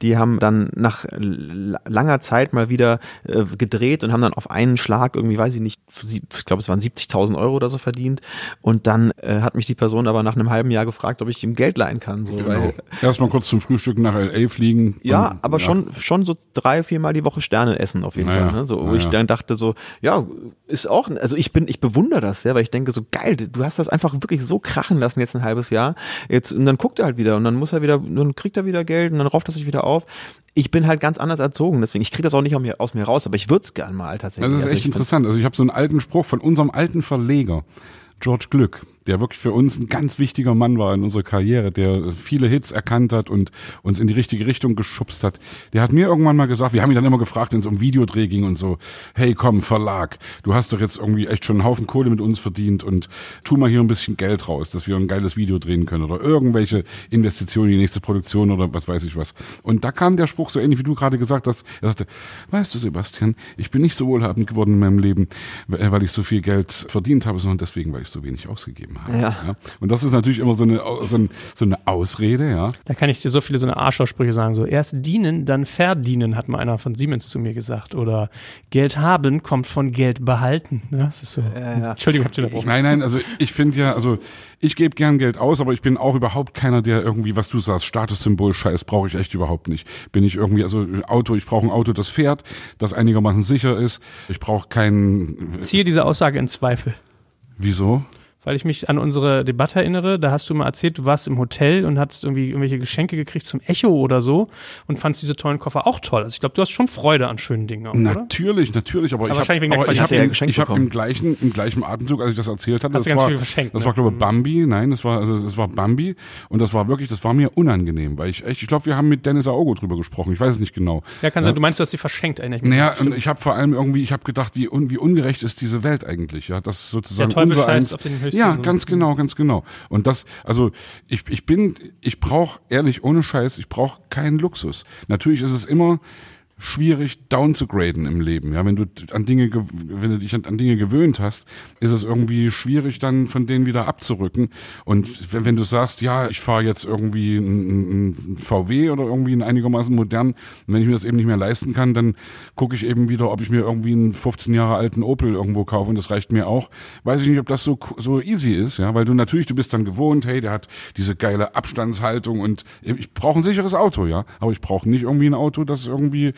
die haben dann nach langer Zeit mal wieder äh, gedreht und haben dann auf einen Schlag irgendwie, weiß ich nicht, ich glaube, es waren 70.000 Euro oder so verdient. Und dann äh, hat mich die Person aber nach einem halben Jahr gefragt, ob ich ihm Geld leihen kann. So, Genau. weil, Erstmal kurz zum Frühstück nach L.A. fliegen. ja, und- aber schon, schon so drei, viermal die Woche Sterne essen auf jeden Naja, Fall. Ne? So, wo naja. ich dann dachte so, ja, ist auch, also ich bin, ich bewundere das, ja, weil ich denke so geil, du hast das einfach wirklich so krachen lassen jetzt ein halbes Jahr. Jetzt und dann guckt er halt wieder und dann muss er wieder, dann kriegt er wieder Geld und dann rauft er sich wieder auf. Ich bin halt ganz anders erzogen, deswegen ich kriege das auch nicht aus mir, aus mir raus, aber ich würde es gern mal tatsächlich. Das ist Also echt interessant. Also ich habe so einen alten Spruch von unserem alten Verleger, George Glück, der wirklich für uns ein ganz wichtiger Mann war in unserer Karriere, der viele Hits erkannt hat und uns in die richtige Richtung geschubst hat. Der hat mir irgendwann mal gesagt, wir haben ihn dann immer gefragt, wenn es um Videodreh ging und so, hey komm, Verlag, du hast doch jetzt irgendwie echt schon einen Haufen Kohle mit uns verdient und tu mal hier ein bisschen Geld raus, dass wir ein geiles Video drehen können oder irgendwelche Investitionen in die nächste Produktion oder was weiß ich was. Und da kam der Spruch so ähnlich, wie du gerade gesagt hast. Er sagte, weißt du Sebastian, ich bin nicht so wohlhabend geworden in meinem Leben, äh, weil ich so viel Geld verdient habe, sondern deswegen, weil ich so wenig ausgegeben habe. Ja. Und das ist natürlich immer so eine, so, ein, so eine Ausrede, ja. Da kann ich dir so viele so eine Arschaussprüche sagen. So erst dienen, dann verdienen, hat mal einer von Siemens zu mir gesagt. Oder Geld haben kommt von Geld behalten. Ja, das ist so. Entschuldigung, habt ihr unterbrochen. Nein, nein, also ich finde ja, also ich gebe gern Geld aus, aber ich bin auch überhaupt keiner, der irgendwie, was du sagst, Statussymbol, Scheiß brauche ich echt überhaupt nicht. Bin ich irgendwie, also Auto, ich brauche ein Auto, das fährt, das einigermaßen sicher ist. Ich brauche kein, Ziehe diese Aussage in Zweifel. wieso? Weil ich mich an unsere Debatte erinnere, da hast du mal erzählt, du warst im Hotel und hast irgendwie irgendwelche Geschenke gekriegt zum Echo oder so und fandst diese tollen Koffer auch toll. Also ich glaube, du hast schon Freude an schönen Dingen, auch, oder? Natürlich, natürlich, aber, ich wahrscheinlich wegen habe der ich hab Qualität. Hat er ja im, geschenkt ich hab bekommen. im gleichen im gleichen Atemzug, als ich das erzählt hatte, Hast das ganz war viel verschenkt, das ne? war glaube ich Mhm. Bambi, nein, das war also das war Bambi und das war wirklich, das war mir unangenehm, weil ich echt, ich glaube, wir haben mit Dennis Aogo drüber gesprochen, ich weiß es nicht genau. Ja, kann sein, du meinst, du hast sie verschenkt, erinnere ich mich. Naja, und ich habe vor allem irgendwie, ich habe gedacht, wie, un, wie ungerecht ist diese Welt eigentlich, ja, das ist sozusagen Der unser eins. Höchsten Ja, ganz genau, ganz genau. Und das, also ich, ich bin, ich brauche ehrlich ohne Scheiß, ich brauche keinen Luxus. Natürlich ist es immer schwierig down zu graden im Leben. Ja, wenn du an Dinge, wenn du dich an, Dinge gewöhnt hast, ist es irgendwie schwierig, dann von denen wieder abzurücken. Und wenn, du sagst, ja, ich fahre jetzt irgendwie ein, ein VW oder irgendwie ein einigermaßen modern, wenn ich mir das eben nicht mehr leisten kann, dann gucke ich eben wieder, ob ich mir irgendwie einen 15 Jahre alten Opel irgendwo kaufe und das reicht mir auch. Weiß ich nicht, ob das so so easy ist, ja, weil du natürlich, du bist dann gewohnt, hey, der hat diese geile Abstandshaltung und ich brauche ein sicheres Auto, ja, aber ich brauche nicht irgendwie ein Auto, das irgendwie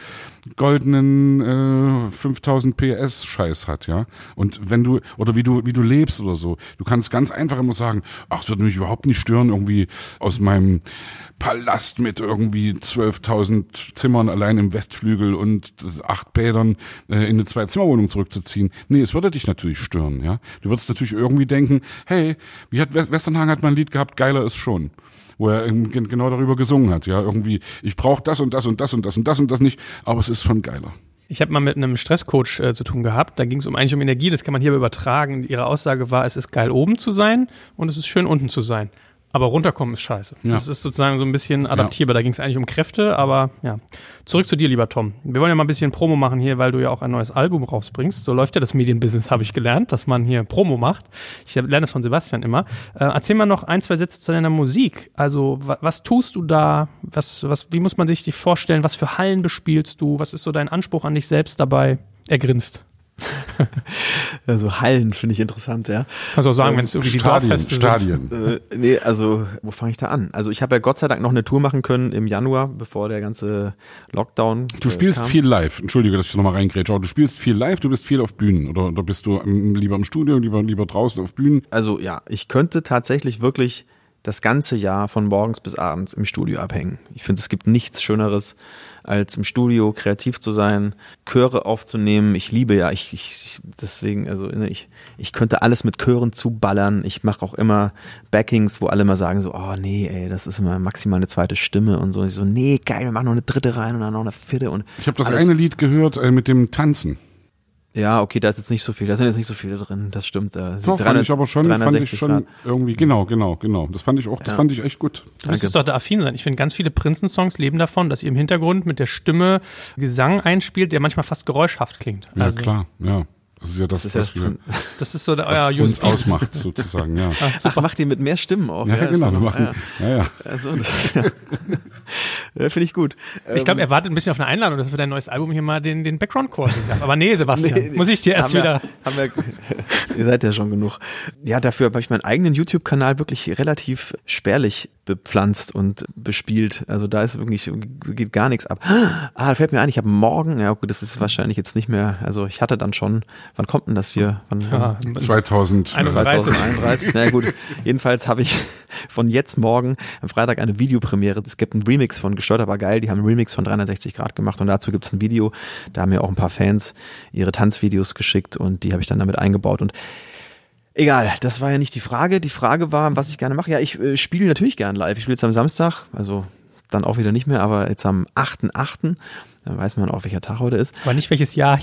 goldenen äh, 5000 PS Scheiß hat, ja. Und wenn du oder wie du wie du lebst oder so, du kannst ganz einfach immer sagen, ach, es würde mich überhaupt nicht stören, irgendwie aus meinem Palast mit irgendwie 12.000 Zimmern allein im Westflügel und acht Bädern äh, in eine Zwei-Zimmer-Wohnung zurückzuziehen. Nee, es würde dich natürlich stören, ja. Du würdest natürlich irgendwie denken, hey, wie hat Westernhagen hat mal ein Lied gehabt, geiler ist schon wo er genau darüber gesungen hat. Ja, irgendwie, ich brauche das und das und das und das und das und das nicht, aber es ist schon geiler. Ich habe mal mit einem Stresscoach äh, zu tun gehabt. Da ging es um eigentlich um Energie. Das kann man hier übertragen. Ihre Aussage war, es ist geil oben zu sein und es ist schön unten zu sein. Aber runterkommen ist scheiße. Ja. Das ist sozusagen so ein bisschen adaptierbar. Ja. Da ging es eigentlich um Kräfte, aber ja. Zurück zu dir, lieber Tom. Wir wollen ja mal ein bisschen Promo machen hier, weil du ja auch ein neues Album rausbringst. So läuft ja das Medienbusiness, habe ich gelernt, dass man hier Promo macht. Ich lerne das von Sebastian immer. Äh, erzähl mal noch ein, zwei Sätze zu deiner Musik. Also, was tust du da? Was, was, wie muss man sich dich vorstellen? Was für Hallen bespielst du? Was ist so dein Anspruch an dich selbst dabei? Er grinst. also Hallen finde ich interessant, ja. Kannst auch sagen, ähm, wenn es irgendwie die Stadien, Stadien. Äh, nee, also wo fange ich da an? Also ich habe ja Gott sei Dank noch eine Tour machen können im Januar, bevor der ganze Lockdown Du spielst kam. viel live. Entschuldige, dass ich nochmal reingrätsche. Du spielst viel live, du bist viel auf Bühnen oder, oder bist du lieber im Studio, lieber, lieber draußen auf Bühnen? Also ja, ich könnte tatsächlich wirklich das ganze Jahr von morgens bis abends im Studio abhängen. Ich finde, es gibt nichts Schöneres, als im Studio kreativ zu sein, Chöre aufzunehmen. Ich liebe ja, ich, ich deswegen, also ne, ich, ich könnte alles mit Chören zuballern. Ich mache auch immer Backings, wo alle mal sagen so, oh nee, ey, das ist immer maximal eine zweite Stimme und so. Und ich so, nee, geil, wir machen noch eine dritte rein und dann noch eine vierte und. Ich habe das eine Lied gehört äh, mit dem Tanzen. Ja, okay, da ist jetzt nicht so viel, da sind jetzt nicht so viele drin, das stimmt. Äh, Doch, 300, fand ich aber schon, fand ich schon Grad. irgendwie, genau, genau, genau. Das fand ich auch, das ja. fand ich echt gut. Du müsstest doch da affin sein. Ich finde, ganz viele Prinzen-Songs leben davon, dass ihr im Hintergrund mit der Stimme Gesang einspielt, der manchmal fast geräuschhaft klingt. Ja, also, klar, ja. Das ist ja das, das, ist, was wir, das ist so der, euer uns ausmacht, sozusagen, ja. Ach, Ach, macht ihr mit mehr Stimmen auch. Ja, ja genau, wir machen, ja, ja. ja. Also, das ist, ja. ja Finde ich gut. Ich glaube, er wartet ein bisschen auf eine Einladung, dass wir dein neues Album hier mal den, den Background-Chor singen Aber nee, Sebastian, nee, muss ich dir erst wieder. Wir, haben wir, ihr seid ja schon genug. Ja, dafür habe ich meinen eigenen YouTube-Kanal wirklich relativ spärlich bepflanzt und bespielt. Also da ist wirklich, geht gar nichts ab. Ah, da fällt mir ein, ich habe morgen, ja gut, das ist wahrscheinlich jetzt nicht mehr, also ich hatte dann schon, wann kommt denn das hier? Wann, ja, 2000, 2031. Na gut, jedenfalls habe ich von jetzt morgen am Freitag eine Videopremiere. Es gibt einen Remix von Gesteuert aber geil, die haben einen Remix von 360 Grad gemacht und dazu gibt es ein Video. Da haben mir auch ein paar Fans ihre Tanzvideos geschickt und die habe ich dann damit eingebaut und Egal, das war ja nicht die Frage. Die Frage war, was ich gerne mache. Ja, ich äh, spiele natürlich gern live. Ich spiele jetzt am Samstag, also dann auch wieder nicht mehr, aber jetzt am 8.8., dann weiß man auch, welcher Tag heute ist. Aber nicht welches Jahr.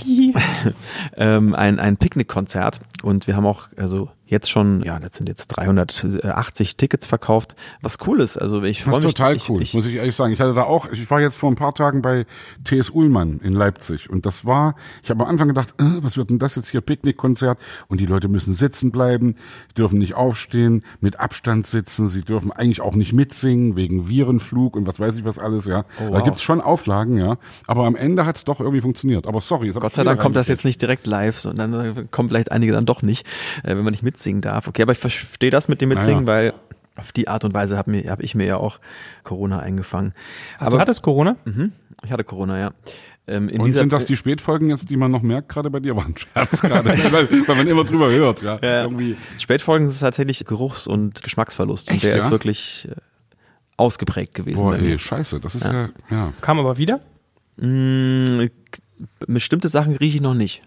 ähm, ein, ein Picknickkonzert und wir haben auch, also jetzt schon, ja, das sind jetzt 380 Tickets verkauft, was cool ist. Also ich freue mich. total cool, ich, muss ich ehrlich sagen. Ich hatte da auch, ich war jetzt vor ein paar Tagen bei TS Ullmann in Leipzig und das war, ich habe am Anfang gedacht, äh, was wird denn das jetzt hier, Picknickkonzert und die Leute müssen sitzen bleiben, dürfen nicht aufstehen, mit Abstand sitzen, sie dürfen eigentlich auch nicht mitsingen wegen Virenflug und was weiß ich was alles, ja. Oh, wow. Da gibt's schon Auflagen, ja, aber am Ende hat's doch irgendwie funktioniert. Aber sorry, Gott sei Dank kommt das jetzt nicht direkt live, sondern kommen vielleicht einige dann doch nicht, äh, wenn man nicht mitsingen darf. Okay, aber ich verstehe das mit dem Mitsingen, ja. weil auf die Art und Weise habe hab ich mir ja auch Corona eingefangen. Ach, aber, du hattest Corona? Mhm, ich hatte Corona, ja. Ähm, und sind das die Spätfolgen jetzt, die man noch merkt, gerade bei dir? War ein Scherz gerade, weil, weil man immer drüber hört. Ja, ja. Irgendwie. Spätfolgen ist tatsächlich Geruchs- und Geschmacksverlust. Echt, und der ja? ist wirklich äh, ausgeprägt gewesen. Boah, ey, scheiße, das ist ja. ja, ja. Kam aber wieder? Mmh, bestimmte Sachen rieche ich noch nicht.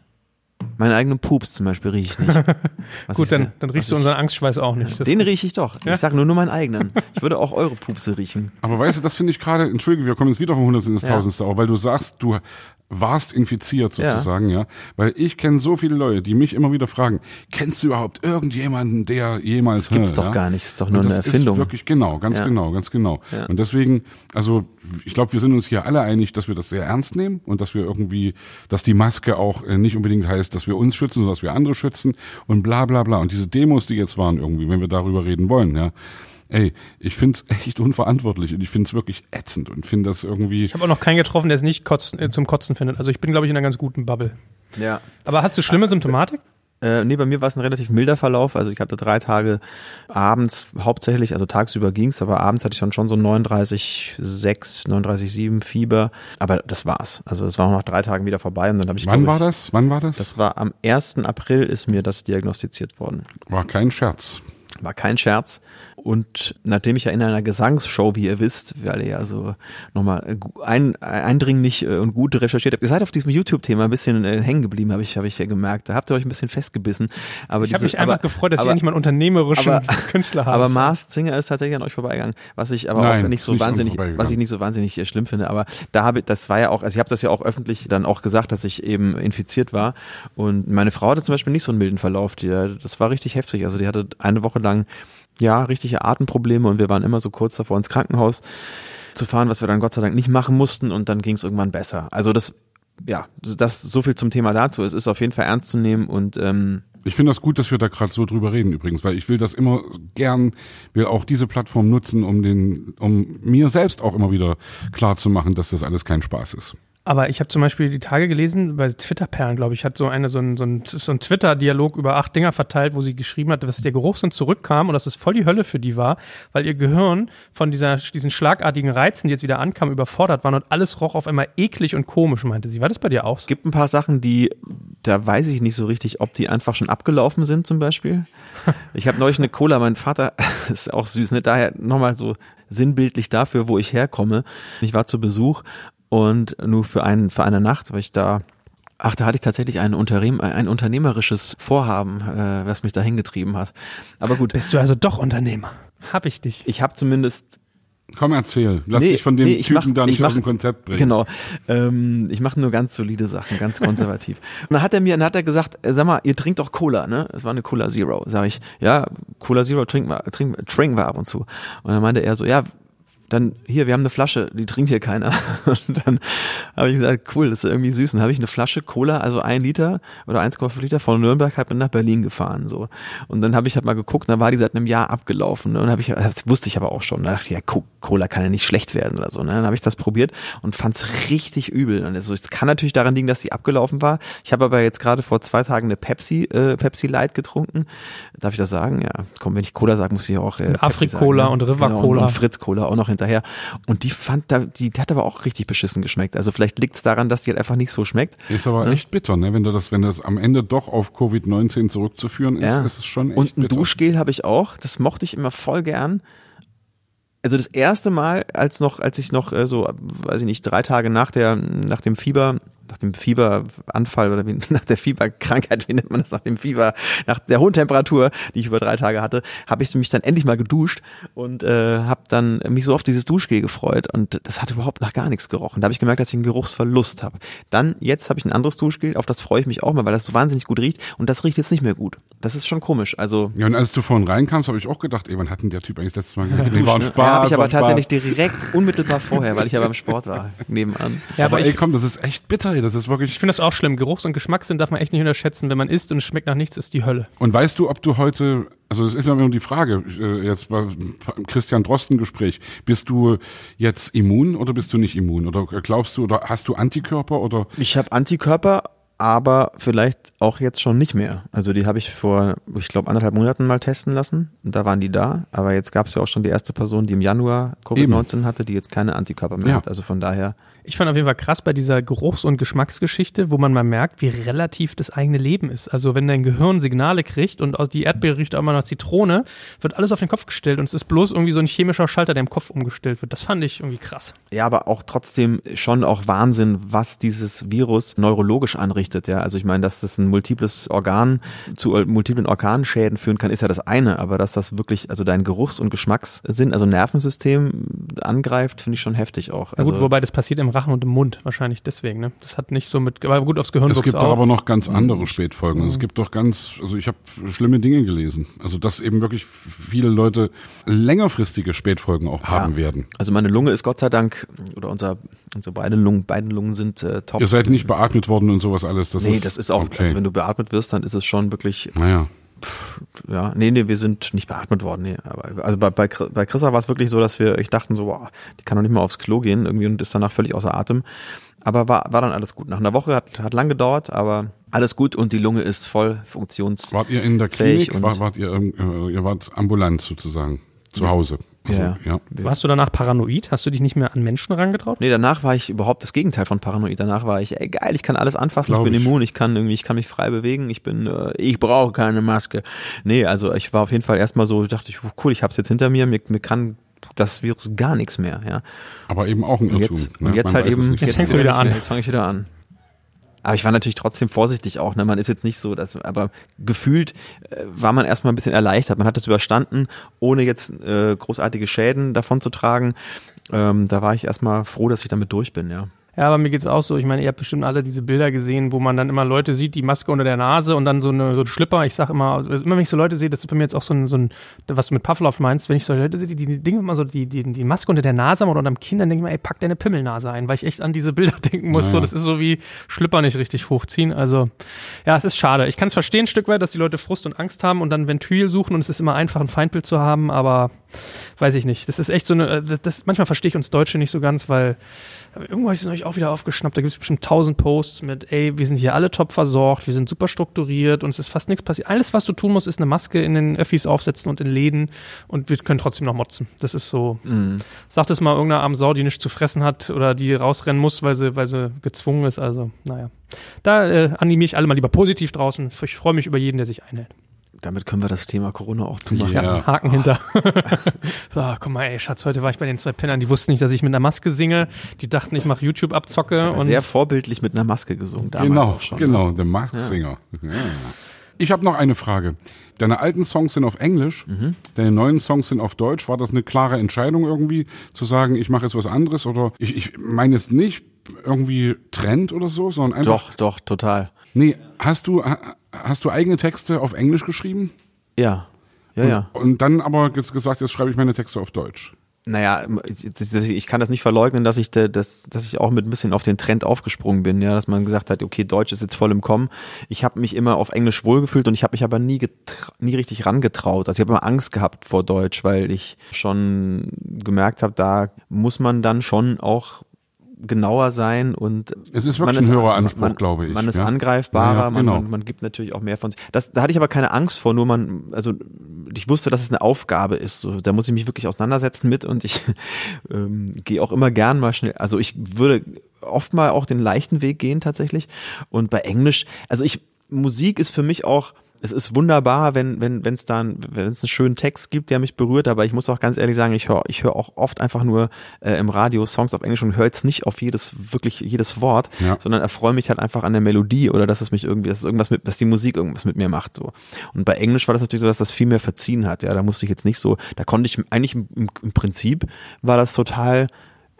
Meinen eigenen Pups zum Beispiel rieche ich nicht. Was Gut, dann, dann riechst du unseren Angstschweiß auch nicht. Das- Den rieche ich doch. Ja? Ich sage nur nur meinen eigenen. Ich würde auch eure Pupse riechen. Aber weißt du, das finde ich gerade, entschuldige, wir kommen jetzt wieder vom Hundertsten ins Ja. Tausendste, auch weil du sagst, du warst infiziert sozusagen, ja. Weil ich kenne so viele Leute, die mich immer wieder fragen, kennst du überhaupt irgendjemanden, der jemals... Das gibt's hä, doch ja? gar nicht. Das ist doch nur eine Erfindung. Ist wirklich genau, ganz Ja. genau, ganz genau. Ja. Und deswegen, also ich glaube, wir sind uns hier alle einig, dass wir das sehr ernst nehmen und dass wir irgendwie, dass die Maske auch äh, nicht unbedingt heißt, dass wir uns schützen, sondern dass wir andere schützen und bla bla bla. Und diese Demos, die jetzt waren irgendwie, wenn wir darüber reden wollen, ja. Ey, ich finde es echt unverantwortlich und ich finde es wirklich ätzend und finde das irgendwie. Ich habe auch noch keinen getroffen, der es nicht kotzen, äh, zum Kotzen findet. Also ich bin, glaube ich, in einer ganz guten Bubble. Ja. Aber hast du schlimme Symptomatik? Äh, nee, bei mir war es ein relativ milder Verlauf. Also ich hatte drei Tage abends hauptsächlich, also tagsüber ging's, aber abends hatte ich dann schon so 39,6, 39,7 Fieber. Aber das war's. Also es war auch nach drei Tagen wieder vorbei und dann habe ich Wann glaub war ich, das? Wann war das? Das war am 1. April ist mir das diagnostiziert worden. war kein Scherz. War kein Scherz. Und nachdem ich ja in einer Gesangsshow, wie ihr wisst, weil ihr ja so nochmal ein, eindringlich äh, und gut recherchiert habt, ihr seid auf diesem YouTube-Thema ein bisschen äh, hängen geblieben, habe ich, hab ich ja gemerkt. Da habt ihr euch ein bisschen festgebissen. Aber Ich habe mich einfach aber, gefreut, dass ich aber- endlich mal einen unternehmerischen aber- Künstler habe. aber Mars Singer ist tatsächlich an euch vorbeigegangen, was ich aber Nein, auch nicht so nicht wahnsinnig, was ich nicht so wahnsinnig äh, schlimm finde. Aber da habe ich, das war ja auch, also ich habe das ja auch öffentlich dann auch gesagt, dass ich eben infiziert war. Und meine Frau hatte zum Beispiel nicht so einen milden Verlauf. Die, das war richtig heftig. Also die hatte eine Woche lang ja richtige Atemprobleme und wir waren immer so kurz davor ins Krankenhaus zu fahren, was wir dann Gott sei Dank nicht machen mussten und dann ging es irgendwann besser. Also das ja, das so viel zum Thema dazu. Es ist auf jeden Fall ernst zu nehmen und ähm, Ich finde das gut, dass wir da gerade so drüber reden übrigens, weil ich will das immer gern, will auch diese Plattform nutzen, um den, um mir selbst auch immer wieder klar zu machen, dass das alles kein Spaß ist. Aber ich habe zum Beispiel die Tage gelesen, bei Twitter-Perlen, glaube ich, hat so eine so ein, so ein, so ein Twitter-Dialog über acht Dinger verteilt, wo sie geschrieben hat, dass der Geruchssinn zurückkam und dass es voll die Hölle für die war, weil ihr Gehirn von dieser, diesen schlagartigen Reizen, die jetzt wieder ankamen, überfordert waren und alles roch auf einmal eklig und komisch, meinte sie. War das bei dir auch so? gibt ein paar Sachen, die, da weiß ich nicht so richtig, ob die einfach schon abgelaufen sind zum Beispiel. Ich habe neulich eine Cola, mein Vater, ist auch süß, ne? daher nochmal so sinnbildlich dafür, wo ich herkomme. Ich war zu Besuch und nur für, einen, für eine Nacht, weil ich da Ach, da hatte ich tatsächlich ein, Unternehm, ein unternehmerisches Vorhaben, äh, was mich da hingetrieben hat. Aber gut, Bist du also doch Unternehmer? Hab ich dich. ich habe zumindest Komm, erzähl. Lass Nee, dich von dem nee, ich Typen mach- da nicht ich mach- aus dem Konzept bringen. Genau. Ähm, ich mache nur ganz solide Sachen, ganz konservativ. und dann hat er mir, dann hat er gesagt, äh, sag mal, ihr trinkt doch Cola, ne? Es war eine Cola Zero. Sag ich, ja, Cola Zero trinken wir, trinken, trinken wir ab und zu. Und dann meinte er so, ja, dann hier, wir haben eine Flasche, die trinkt hier keiner. Und dann habe ich gesagt, cool, das ist irgendwie süß. Und habe ich eine Flasche Cola, also ein Liter oder 1,5 Liter von Nürnberg halt nach Berlin gefahren. so. Und dann habe ich halt mal geguckt, dann war die seit einem Jahr abgelaufen. Ne? Und habe ich, das wusste ich aber auch schon. Da dachte ich, ja, Co- Cola kann ja nicht schlecht werden oder so. Ne? Dann habe ich das probiert und fand es richtig übel. Und also, es kann natürlich daran liegen, dass die abgelaufen war. Ich habe aber jetzt gerade vor zwei Tagen eine Pepsi, äh, Pepsi Light getrunken. Darf ich das sagen? Ja, komm, wenn ich Cola sage, muss ich auch äh, sagen, ne? und River Genau, Cola. und Fritz Cola auch noch hinterher. Und die fand da, die, die hat aber auch richtig beschissen geschmeckt. Also vielleicht liegt es daran, dass die halt einfach nicht so schmeckt. Ist aber echt bitter, ne? Wenn du das, wenn das am Ende doch auf Covid-19 zurückzuführen ist, Ja. ist es schon echt Und ein bitter. Duschgel habe ich auch. Das mochte ich immer voll gern. Also das erste Mal, als noch, als ich noch äh, so, weiß ich nicht, drei Tage nach der, nach dem Fieber, nach dem Fieberanfall oder wie, nach der Fieberkrankheit, wie nennt man das, nach dem Fieber, nach der hohen Temperatur, die ich über drei Tage hatte, habe ich mich dann endlich mal geduscht und äh, habe dann mich so auf dieses Duschgel gefreut und das hat überhaupt nach gar nichts gerochen. Da habe ich gemerkt, dass ich einen Geruchsverlust habe. Dann, jetzt habe ich ein anderes Duschgel, auf das freue ich mich auch mal, weil das so wahnsinnig gut riecht und das riecht jetzt nicht mehr gut. Das ist schon komisch. Also Ja, und als du vorhin reinkamst, habe ich auch gedacht, ey, wann hat denn der Typ eigentlich letztes Mal geduscht? Nee, war ein? Spaß. ja, habe ich aber ein Spaß. tatsächlich direkt unmittelbar vorher, weil ich ja beim Sport war, nebenan. Ja, Aber aber ey, komm, das ist echt bitter, ey. Das ist wirklich. ich finde das auch schlimm. Geruchs- und Geschmackssinn darf man echt nicht unterschätzen. Wenn man isst und es schmeckt nach nichts, ist die Hölle. Und weißt du, ob du heute, also das ist ja immer die Frage, äh, jetzt bei Christian Drosten Gespräch, bist du jetzt immun oder bist du nicht immun? Oder glaubst du, oder hast du Antikörper oder? Ich habe Antikörper, aber vielleicht auch jetzt schon nicht mehr. Also die habe ich vor, ich glaube, anderthalb Monaten mal testen lassen und da waren die da. Aber jetzt gab es ja auch schon die erste Person, die im Januar Covid-19 hatte, die jetzt keine Antikörper mehr Ja. hat. Also von daher, Ich fand auf jeden Fall krass bei dieser Geruchs- und Geschmacksgeschichte, wo man mal merkt, wie relativ das eigene Leben ist. Also wenn dein Gehirn Signale kriegt und die Erdbeere riecht auch immer nach Zitrone, wird alles auf den Kopf gestellt und es ist bloß irgendwie so ein chemischer Schalter, der im Kopf umgestellt wird. Das fand ich irgendwie krass. ja, aber auch trotzdem schon auch Wahnsinn, was dieses Virus neurologisch anrichtet. ja. Also ich meine, dass das ein multiples Organ zu äh, multiplen Organschäden führen kann, ist ja das eine, aber dass das wirklich, also dein Geruchs- und Geschmackssinn, also Nervensystem angreift, finde ich schon heftig auch. Also, also, gut, wobei das passiert im Rachen und im Mund, wahrscheinlich deswegen, ne? Das hat nicht so mit, aber gut aufs Gehirn Es gibt auch. doch aber noch ganz andere Spätfolgen. Es gibt doch ganz, also ich habe schlimme Dinge gelesen. Also dass eben wirklich viele Leute längerfristige Spätfolgen auch haben werden. Also meine Lunge ist Gott sei Dank, oder unser, unsere beiden Lungen, beiden Lungen sind äh, top. Ihr seid nicht beatmet worden und sowas alles. Das nee, ist, das ist auch, okay. also wenn du beatmet wirst, dann ist es schon wirklich, naja. Ja, nee, nee, wir sind nicht beatmet worden, nee. Aber also bei, bei, Chris- bei Chrissa war es wirklich so, dass wir, ich dachten so, boah, die kann doch nicht mal aufs Klo gehen irgendwie und ist danach völlig außer Atem. Aber war, war dann alles gut. Nach einer Woche hat, hat lang gedauert, aber alles gut und die Lunge ist voll funktions. Wart ihr in der Klinik? und- War, wart ihr, äh, ihr wart ambulant sozusagen zu Hause. Also, Ja. ja. Warst du danach paranoid? Hast du dich nicht mehr an Menschen rangetraut? Nee, danach war ich überhaupt das Gegenteil von paranoid. Danach war ich, ey geil, ich kann alles anfassen, Glaub ich bin ich. immun, ich kann irgendwie, ich kann mich frei bewegen, ich bin, äh, ich brauche keine Maske. Nee, also ich war auf jeden Fall erstmal so, dachte ich, cool, ich hab's jetzt hinter mir, mir, mir kann das Virus gar nichts mehr, ja. Aber eben auch ein Und Irrtum. jetzt, ne? und jetzt halt eben. Jetzt fängst du wieder nicht an. Mehr, jetzt fange ich wieder an. Aber ich war natürlich trotzdem vorsichtig auch, ne? Man ist jetzt nicht so, dass, aber gefühlt äh, war man erstmal ein bisschen erleichtert. Man hat es überstanden, ohne jetzt äh, großartige Schäden davon zu tragen. Ähm, da war ich erstmal froh, dass ich damit durch bin, ja. Ja, aber mir geht's auch so. Ich meine, ihr habt bestimmt alle diese Bilder gesehen, wo man dann immer Leute sieht, die Maske unter der Nase und dann so, eine, so ein Schlipper. Ich sag immer, also immer wenn ich so Leute sehe, das ist bei mir jetzt auch so ein, so ein was du mit Pavlov meinst, wenn ich so Leute sehe, die, die Dinge immer so, die, die, die Maske unter der Nase haben oder unterm Kinn, dann denke ich mir, ey, pack deine Pimmelnase ein, weil ich echt an diese Bilder denken muss. So, Naja. das ist so wie Schlipper nicht richtig hochziehen. Also, ja, es ist schade. Ich kann es verstehen ein Stück weit, dass die Leute Frust und Angst haben und dann Ventil suchen und es ist immer einfach, ein Feindbild zu haben, aber weiß ich nicht. Das ist echt so eine, das, das manchmal verstehe ich uns Deutsche nicht so ganz, weil aber irgendwo ich es auch wieder aufgeschnappt. Da gibt es bestimmt tausend Posts mit, ey, wir sind hier alle top versorgt, wir sind super strukturiert und es ist fast nichts passiert. Alles, was du tun musst, ist eine Maske in den Öffis aufsetzen und in Läden und wir können trotzdem noch motzen. Das ist so. Mhm. Sagt es mal irgendeiner armen Sau, die nichts zu fressen hat oder die rausrennen muss, weil sie, weil sie gezwungen ist. Also, naja. Da äh, animiere ich alle mal lieber positiv draußen. Ich freue mich über jeden, der sich einhält. Damit können wir das Thema Corona auch zumachen. Ja. Haken hinter. so, guck mal, ey, Schatz, heute war ich bei den zwei Pennern, die wussten nicht, dass ich mit einer Maske singe. Die dachten, ich mache YouTube-Abzocke. Und Sehr vorbildlich mit einer Maske gesungen, damals Genau, auch schon. ne? genau, The Mask Singer. Ja. Ich habe noch eine Frage. Deine alten Songs sind auf Englisch, Mhm. deine neuen Songs sind auf Deutsch. War das eine klare Entscheidung irgendwie, zu sagen, ich mache jetzt was anderes? Oder ich, ich meine jetzt nicht irgendwie Trend oder so, sondern einfach. Doch, doch, total. Nee, hast du, hast du eigene Texte auf Englisch geschrieben? Ja. Ja, ja. Und dann aber ges- gesagt, jetzt schreibe ich meine Texte auf Deutsch. Naja, das- das- ich kann das nicht verleugnen, dass ich, da- dass, ich auch mit ein bisschen auf den Trend aufgesprungen bin, ja, dass man gesagt hat, okay, Deutsch ist jetzt voll im Kommen. Ich habe mich immer auf Englisch wohlgefühlt und ich habe mich aber nie, nie richtig rangetraut. Also ich habe immer Angst gehabt vor Deutsch, weil ich schon gemerkt habe, da muss man dann schon auch genauer sein und Es ist wirklich man ein höherer Anspruch, glaube ich, Man ist ja. angreifbarer, ja, genau. man, man, man gibt natürlich auch mehr von sich. Das, da hatte ich aber keine Angst vor, nur man, also ich wusste, dass es eine Aufgabe ist. So, da muss ich mich wirklich auseinandersetzen mit und ich ähm, gehe auch immer gern mal schnell. Also ich würde oft mal auch den leichten Weg gehen tatsächlich. Und bei Englisch, also ich, Musik ist für mich auch es ist wunderbar, wenn wenn wenn es dann wenn es einen schönen Text gibt, der mich berührt. Aber ich muss auch ganz ehrlich sagen, ich höre ich höre auch oft einfach nur äh, im Radio Songs auf Englisch und höre jetzt nicht auf jedes wirklich jedes Wort, Ja. sondern erfreue mich halt einfach an der Melodie oder dass es mich irgendwie dass irgendwas mit dass die Musik irgendwas mit mir macht so. Und bei Englisch war das natürlich so, dass das viel mehr verziehen hat. Ja, da musste ich jetzt nicht so, da konnte ich eigentlich im, im Prinzip war das total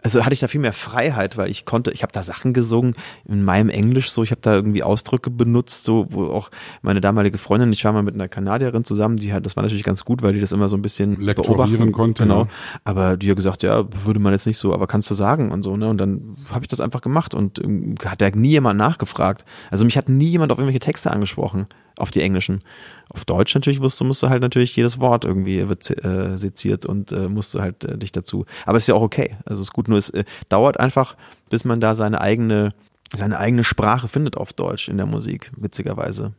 also hatte ich da viel mehr Freiheit, weil ich konnte, ich habe da Sachen gesungen in meinem Englisch so, ich habe da irgendwie Ausdrücke benutzt, so wo auch meine damalige Freundin, ich war mal mit einer Kanadierin zusammen, die hat, das war natürlich ganz gut, weil die das immer so ein bisschen beobachten konnte, Genau. ja. Aber die hat gesagt, ja, würde man jetzt nicht so, aber kannst du sagen und so, ne? Und dann habe ich das einfach gemacht und ähm, hat da nie jemand nachgefragt. Also mich hat nie jemand auf irgendwelche Texte angesprochen, auf die englischen. Auf Deutsch natürlich wusste, musst du halt natürlich jedes Wort irgendwie wird äh, seziert und äh, musst du halt äh, dich dazu. Aber ist ja auch okay. Also ist gut, nur es äh, dauert einfach, bis man da seine eigene seine eigene Sprache findet auf Deutsch in der Musik, witzigerweise.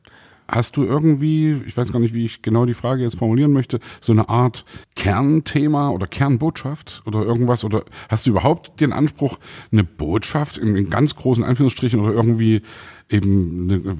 Hast du irgendwie, ich weiß gar nicht, wie ich genau die Frage jetzt formulieren möchte, so eine Art Kernthema oder Kernbotschaft oder irgendwas? Oder hast du überhaupt den Anspruch, eine Botschaft in, ganz großen Anführungsstrichen oder irgendwie eben, eine,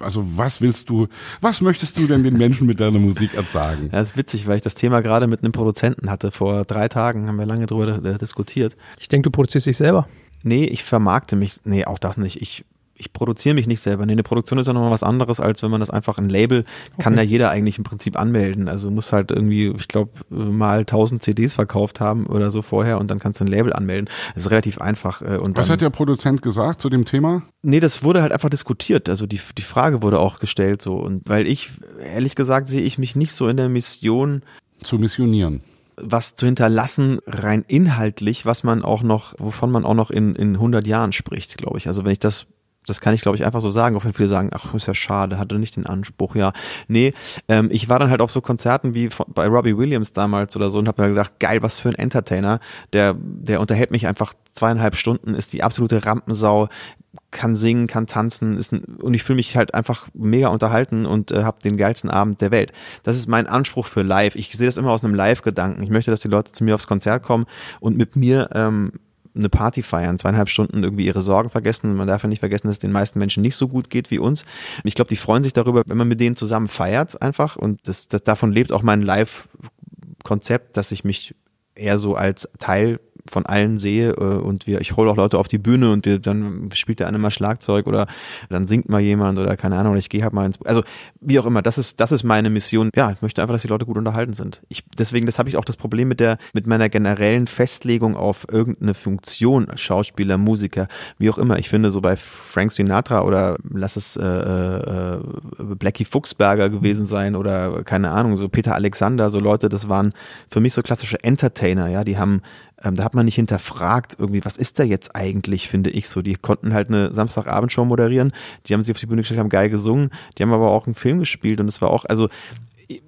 also was willst du, was möchtest du denn den Menschen mit deiner Musik ersagen? Ja, das ist witzig, weil ich das Thema gerade mit einem Produzenten hatte. Vor drei Tagen haben wir lange drüber äh, diskutiert. Ich denke, du produzierst dich selber. Nee, ich vermarkte mich, nee, auch das nicht. Ich, ich produziere mich nicht selber. Nee, eine Produktion ist ja nochmal was anderes, als wenn man das einfach ein Label kann okay. ja jeder eigentlich im Prinzip anmelden. Also muss halt irgendwie, ich glaube, mal 1000 CDs verkauft haben oder so vorher und dann kannst du ein Label anmelden. Das ist relativ einfach. Äh, und was dann, hat der Produzent gesagt zu dem Thema? Nee, das wurde halt einfach diskutiert. Also die, die Frage wurde auch gestellt so. Und weil ich, ehrlich gesagt, sehe ich mich nicht so in der Mission, zu missionieren was zu hinterlassen, rein inhaltlich, was man auch noch, wovon man auch noch in, in 100 Jahren spricht, glaube ich. Also wenn ich das das kann ich, glaube ich, einfach so sagen, auch wenn viele sagen, ach, ist ja schade, hatte nicht den Anspruch, ja. Nee, ähm, ich war dann halt auf so Konzerten wie bei Robbie Williams damals oder so und habe mir gedacht, geil, was für ein Entertainer. Der, der unterhält mich einfach zweieinhalb Stunden, ist die absolute Rampensau, kann singen, kann tanzen, ist ein, und ich fühle mich halt einfach mega unterhalten und äh, habe den geilsten Abend der Welt. Das ist mein Anspruch für live. Ich sehe das immer aus einem Live-Gedanken. Ich möchte, dass die Leute zu mir aufs Konzert kommen und mit mir ähm, eine Party feiern, zweieinhalb Stunden irgendwie ihre Sorgen vergessen. Man darf ja nicht vergessen, dass es den meisten Menschen nicht so gut geht wie uns. Ich glaube, die freuen sich darüber, wenn man mit denen zusammen feiert einfach. Und das, das davon lebt auch mein Live-Konzept, dass ich mich eher so als Teil von allen sehe äh, und wir, ich hole auch Leute auf die Bühne und wir dann spielt der eine mal Schlagzeug oder dann singt mal jemand oder keine Ahnung, ich gehe halt mal ins, also wie auch immer, das ist, das ist meine Mission. Ja, ich möchte einfach, dass die Leute gut unterhalten sind. Ich, deswegen, das habe ich auch das Problem mit der, mit meiner generellen Festlegung auf irgendeine Funktion, Schauspieler, Musiker, wie auch immer. Ich finde so bei Frank Sinatra oder lass es äh, äh, Blackie Fuchsberger gewesen sein oder keine Ahnung, so Peter Alexander, so Leute, das waren für mich so klassische Entertainer, ja, die haben ähm, da hat man nicht hinterfragt, irgendwie, was ist da jetzt eigentlich, finde ich so. Die konnten halt eine Samstagabendshow moderieren, die haben sich auf die Bühne gestellt, haben geil gesungen, die haben aber auch einen Film gespielt und es war auch, also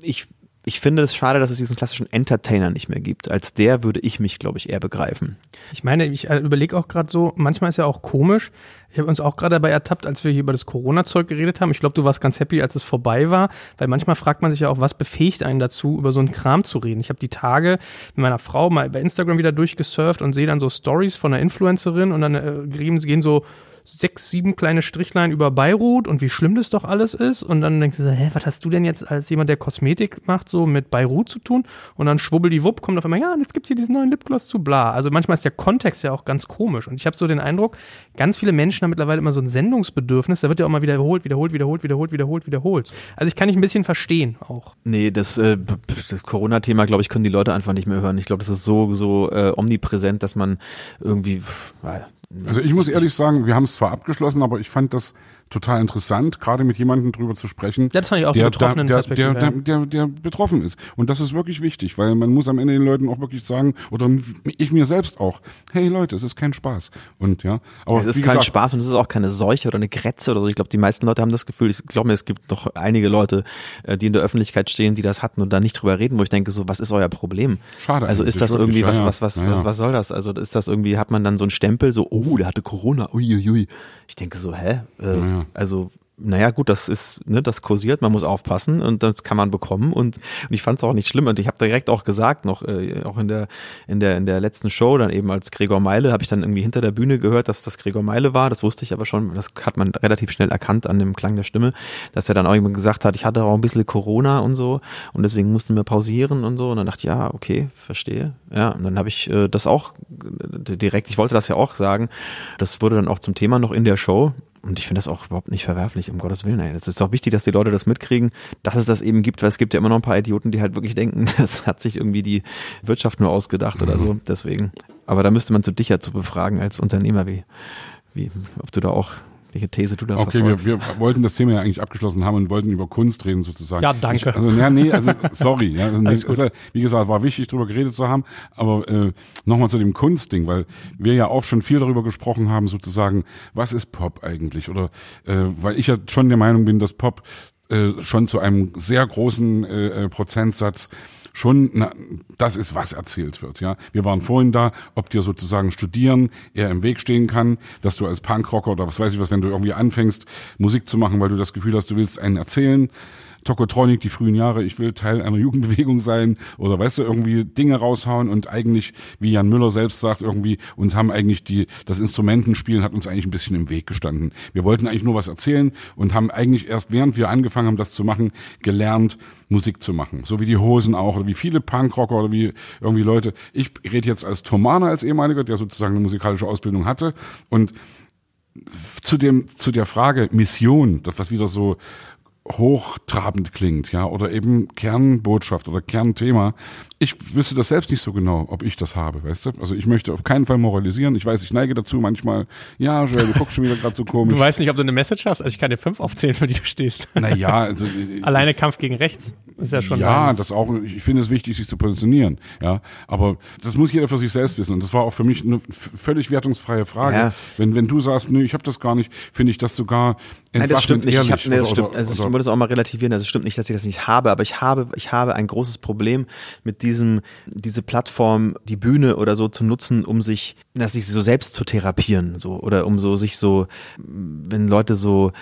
ich ich finde es schade, dass es diesen klassischen Entertainer nicht mehr gibt. Als der würde ich mich, glaube ich, eher begreifen. Ich meine, ich äh, überlege auch gerade so, manchmal ist ja auch komisch. Ich habe uns auch gerade dabei ertappt, als wir hier über das Corona-Zeug geredet haben. Ich glaube, du warst ganz happy, als es vorbei war, weil manchmal fragt man sich ja auch, was befähigt einen dazu, über so einen Kram zu reden. Ich habe die Tage mit meiner Frau mal bei Instagram wieder durchgesurft und sehe dann so Stories von einer Influencerin und dann äh, gehen so sechs, sieben kleine Strichlein über Beirut und wie schlimm das doch alles ist. Und dann denkst du, so, hä, was hast du denn jetzt als jemand, der Kosmetik macht, so mit Beirut zu tun? Und dann schwubbeldiwupp kommt auf einmal, ja, und jetzt gibt's hier diesen neuen Lipgloss zu bla. Also manchmal ist der Kontext ja auch ganz komisch. Und ich habe so den Eindruck, ganz viele Menschen haben mittlerweile immer so ein Sendungsbedürfnis. Da wird ja auch mal wiederholt, wiederholt, wiederholt, wiederholt, wiederholt, wiederholt. Also ich kann nicht ein bisschen verstehen auch. Nee, das, äh, das Corona-Thema, glaube ich, können die Leute einfach nicht mehr hören. Ich glaube, das ist so, so äh, omnipräsent, dass man irgendwie, pff, also ich muss ehrlich sagen, wir haben es zwar abgeschlossen, aber ich fand das total interessant, gerade mit jemandem drüber zu sprechen, ja, das fand ich auch der, der, der, der, der, der, der betroffen ist. Und das ist wirklich wichtig, weil man muss am Ende den Leuten auch wirklich sagen, oder ich mir selbst auch, hey Leute, es ist kein Spaß. Und ja, aber es ist kein gesagt, Spaß und es ist auch keine Seuche oder eine Grätze oder so. Ich glaube, die meisten Leute haben das Gefühl, ich glaube mir, es gibt doch einige Leute, äh, die in der Öffentlichkeit stehen, die das hatten und da nicht drüber reden, wo ich denke, so, was ist euer Problem? Schade. Also ist das irgendwie, was, was, was, was, was soll das? Also ist das irgendwie, hat man dann so einen Stempel, so, oh, der hatte Corona, uiuiui. Ich denke so, hä? Äh, also naja, gut, das ist, ne, das kursiert, man muss aufpassen und das kann man bekommen. Und, und ich fand es auch nicht schlimm. Und ich habe direkt auch gesagt, noch äh, auch in der in der in der letzten Show dann eben als Gregor Meile habe ich dann irgendwie hinter der Bühne gehört, dass das Gregor Meile war, das wusste ich aber schon, das hat man relativ schnell erkannt an dem Klang der Stimme, dass er dann auch immer gesagt hat, ich hatte auch ein bisschen Corona und so und deswegen mussten wir pausieren und so. Und dann dachte ich, ja, okay, verstehe. Ja, und dann habe ich äh, das auch äh, direkt, ich wollte das ja auch sagen, das wurde dann auch zum Thema noch in der Show und ich finde das auch überhaupt nicht verwerflich, um Gottes Willen. Ey. Das ist auch wichtig, dass die Leute das mitkriegen, dass es das eben gibt, weil es gibt ja immer noch ein paar Idioten, die halt wirklich denken, das hat sich irgendwie die Wirtschaft nur ausgedacht mhm. oder so. Deswegen. Aber da müsste man zu dich ja zu befragen als Unternehmer, wie, wie, ob du da auch welche These du da okay, verfolgst. Okay, wir, wir wollten das Thema ja eigentlich abgeschlossen haben und wollten über Kunst reden sozusagen. Ja, danke. Ich, also, ja, nee, also sorry. Ja, also, Alles gut. Also, wie gesagt, war wichtig, darüber geredet zu haben. Aber äh, nochmal zu dem Kunstding, weil wir ja auch schon viel darüber gesprochen haben, sozusagen, was ist Pop eigentlich? Oder äh, weil ich ja schon der Meinung bin, dass Pop äh, schon zu einem sehr großen äh, äh Prozentsatz schon na, das ist, was erzählt wird. Ja, wir waren vorhin da, ob dir sozusagen Studieren eher im Weg stehen kann, dass du als Punkrocker oder was weiß ich was, wenn du irgendwie anfängst Musik zu machen, weil du das Gefühl hast, du willst einen erzählen. Tokotronic, die frühen Jahre, ich will Teil einer Jugendbewegung sein oder weißt du, irgendwie Dinge raushauen und eigentlich, wie Jan Müller selbst sagt, irgendwie uns haben eigentlich die, das Instrumentenspielen hat uns eigentlich ein bisschen im Weg gestanden. Wir wollten eigentlich nur was erzählen und haben eigentlich erst während wir angefangen haben, das zu machen, gelernt, Musik zu machen. So wie die Hosen auch oder wie viele Punkrocker oder wie irgendwie Leute. Ich rede jetzt als Thomaner, als ehemaliger, der sozusagen eine musikalische Ausbildung hatte und zu dem, zu der Frage Mission, das was wieder so hochtrabend klingt, ja, oder eben Kernbotschaft oder Kernthema. Ich wüsste das selbst nicht so genau, ob ich das habe, weißt du? Also ich möchte auf keinen Fall moralisieren. Ich weiß, ich neige dazu manchmal, ja, Joel, du guckst schon wieder gerade so komisch. Du weißt nicht, ob du eine Message hast? Also ich kann dir fünf aufzählen, für die du stehst. Naja, also. Alleine Kampf gegen rechts ist ja schon. Ja, eins. das auch, ich finde es wichtig, sich zu positionieren, ja. Aber das muss jeder für sich selbst wissen. Und das war auch für mich eine völlig wertungsfreie Frage. Ja. Wenn, wenn du sagst, nö, ich habe das gar nicht, finde ich das sogar Nein, das stimmt nicht. Ich hab, nee, das oder, stimmt. Oder, also ich würde es auch mal relativieren. Also es stimmt nicht, dass ich das nicht habe, aber ich habe, ich habe ein großes Problem mit diesem, diese Plattform, die Bühne oder so zu nutzen, um sich, dass sich so selbst zu therapieren, so oder um so sich so, wenn Leute so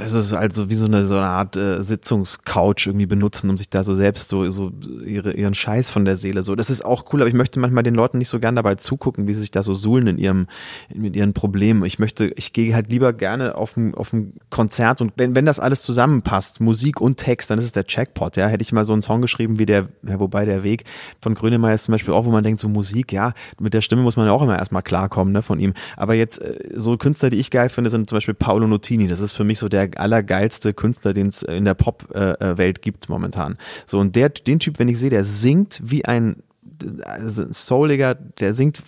es ist also wie so eine, so eine Art äh, Sitzungscouch irgendwie benutzen, um sich da so selbst so, so ihre, ihren Scheiß von der Seele so. Das ist auch cool, aber ich möchte manchmal den Leuten nicht so gern dabei zugucken, wie sie sich da so suhlen in ihrem, in ihren Problemen. Ich möchte, ich gehe halt lieber gerne auf ein, auf ein Konzert und wenn, wenn das alles zusammenpasst, Musik und Text, dann ist es der Checkpot, ja. Hätte ich mal so einen Song geschrieben wie der, ja, wobei der Weg von Grönemeyer ist zum Beispiel auch, wo man denkt, so Musik, ja, mit der Stimme muss man ja auch immer erstmal klarkommen, ne, von ihm. Aber jetzt, äh, so Künstler, die ich geil finde, sind zum Beispiel Paolo Nutini. Das ist für mich so der allergeilste Künstler, den es in der Pop-Welt gibt momentan. So, und der, den Typ, wenn ich sehe, der singt wie ein also souliger, der singt,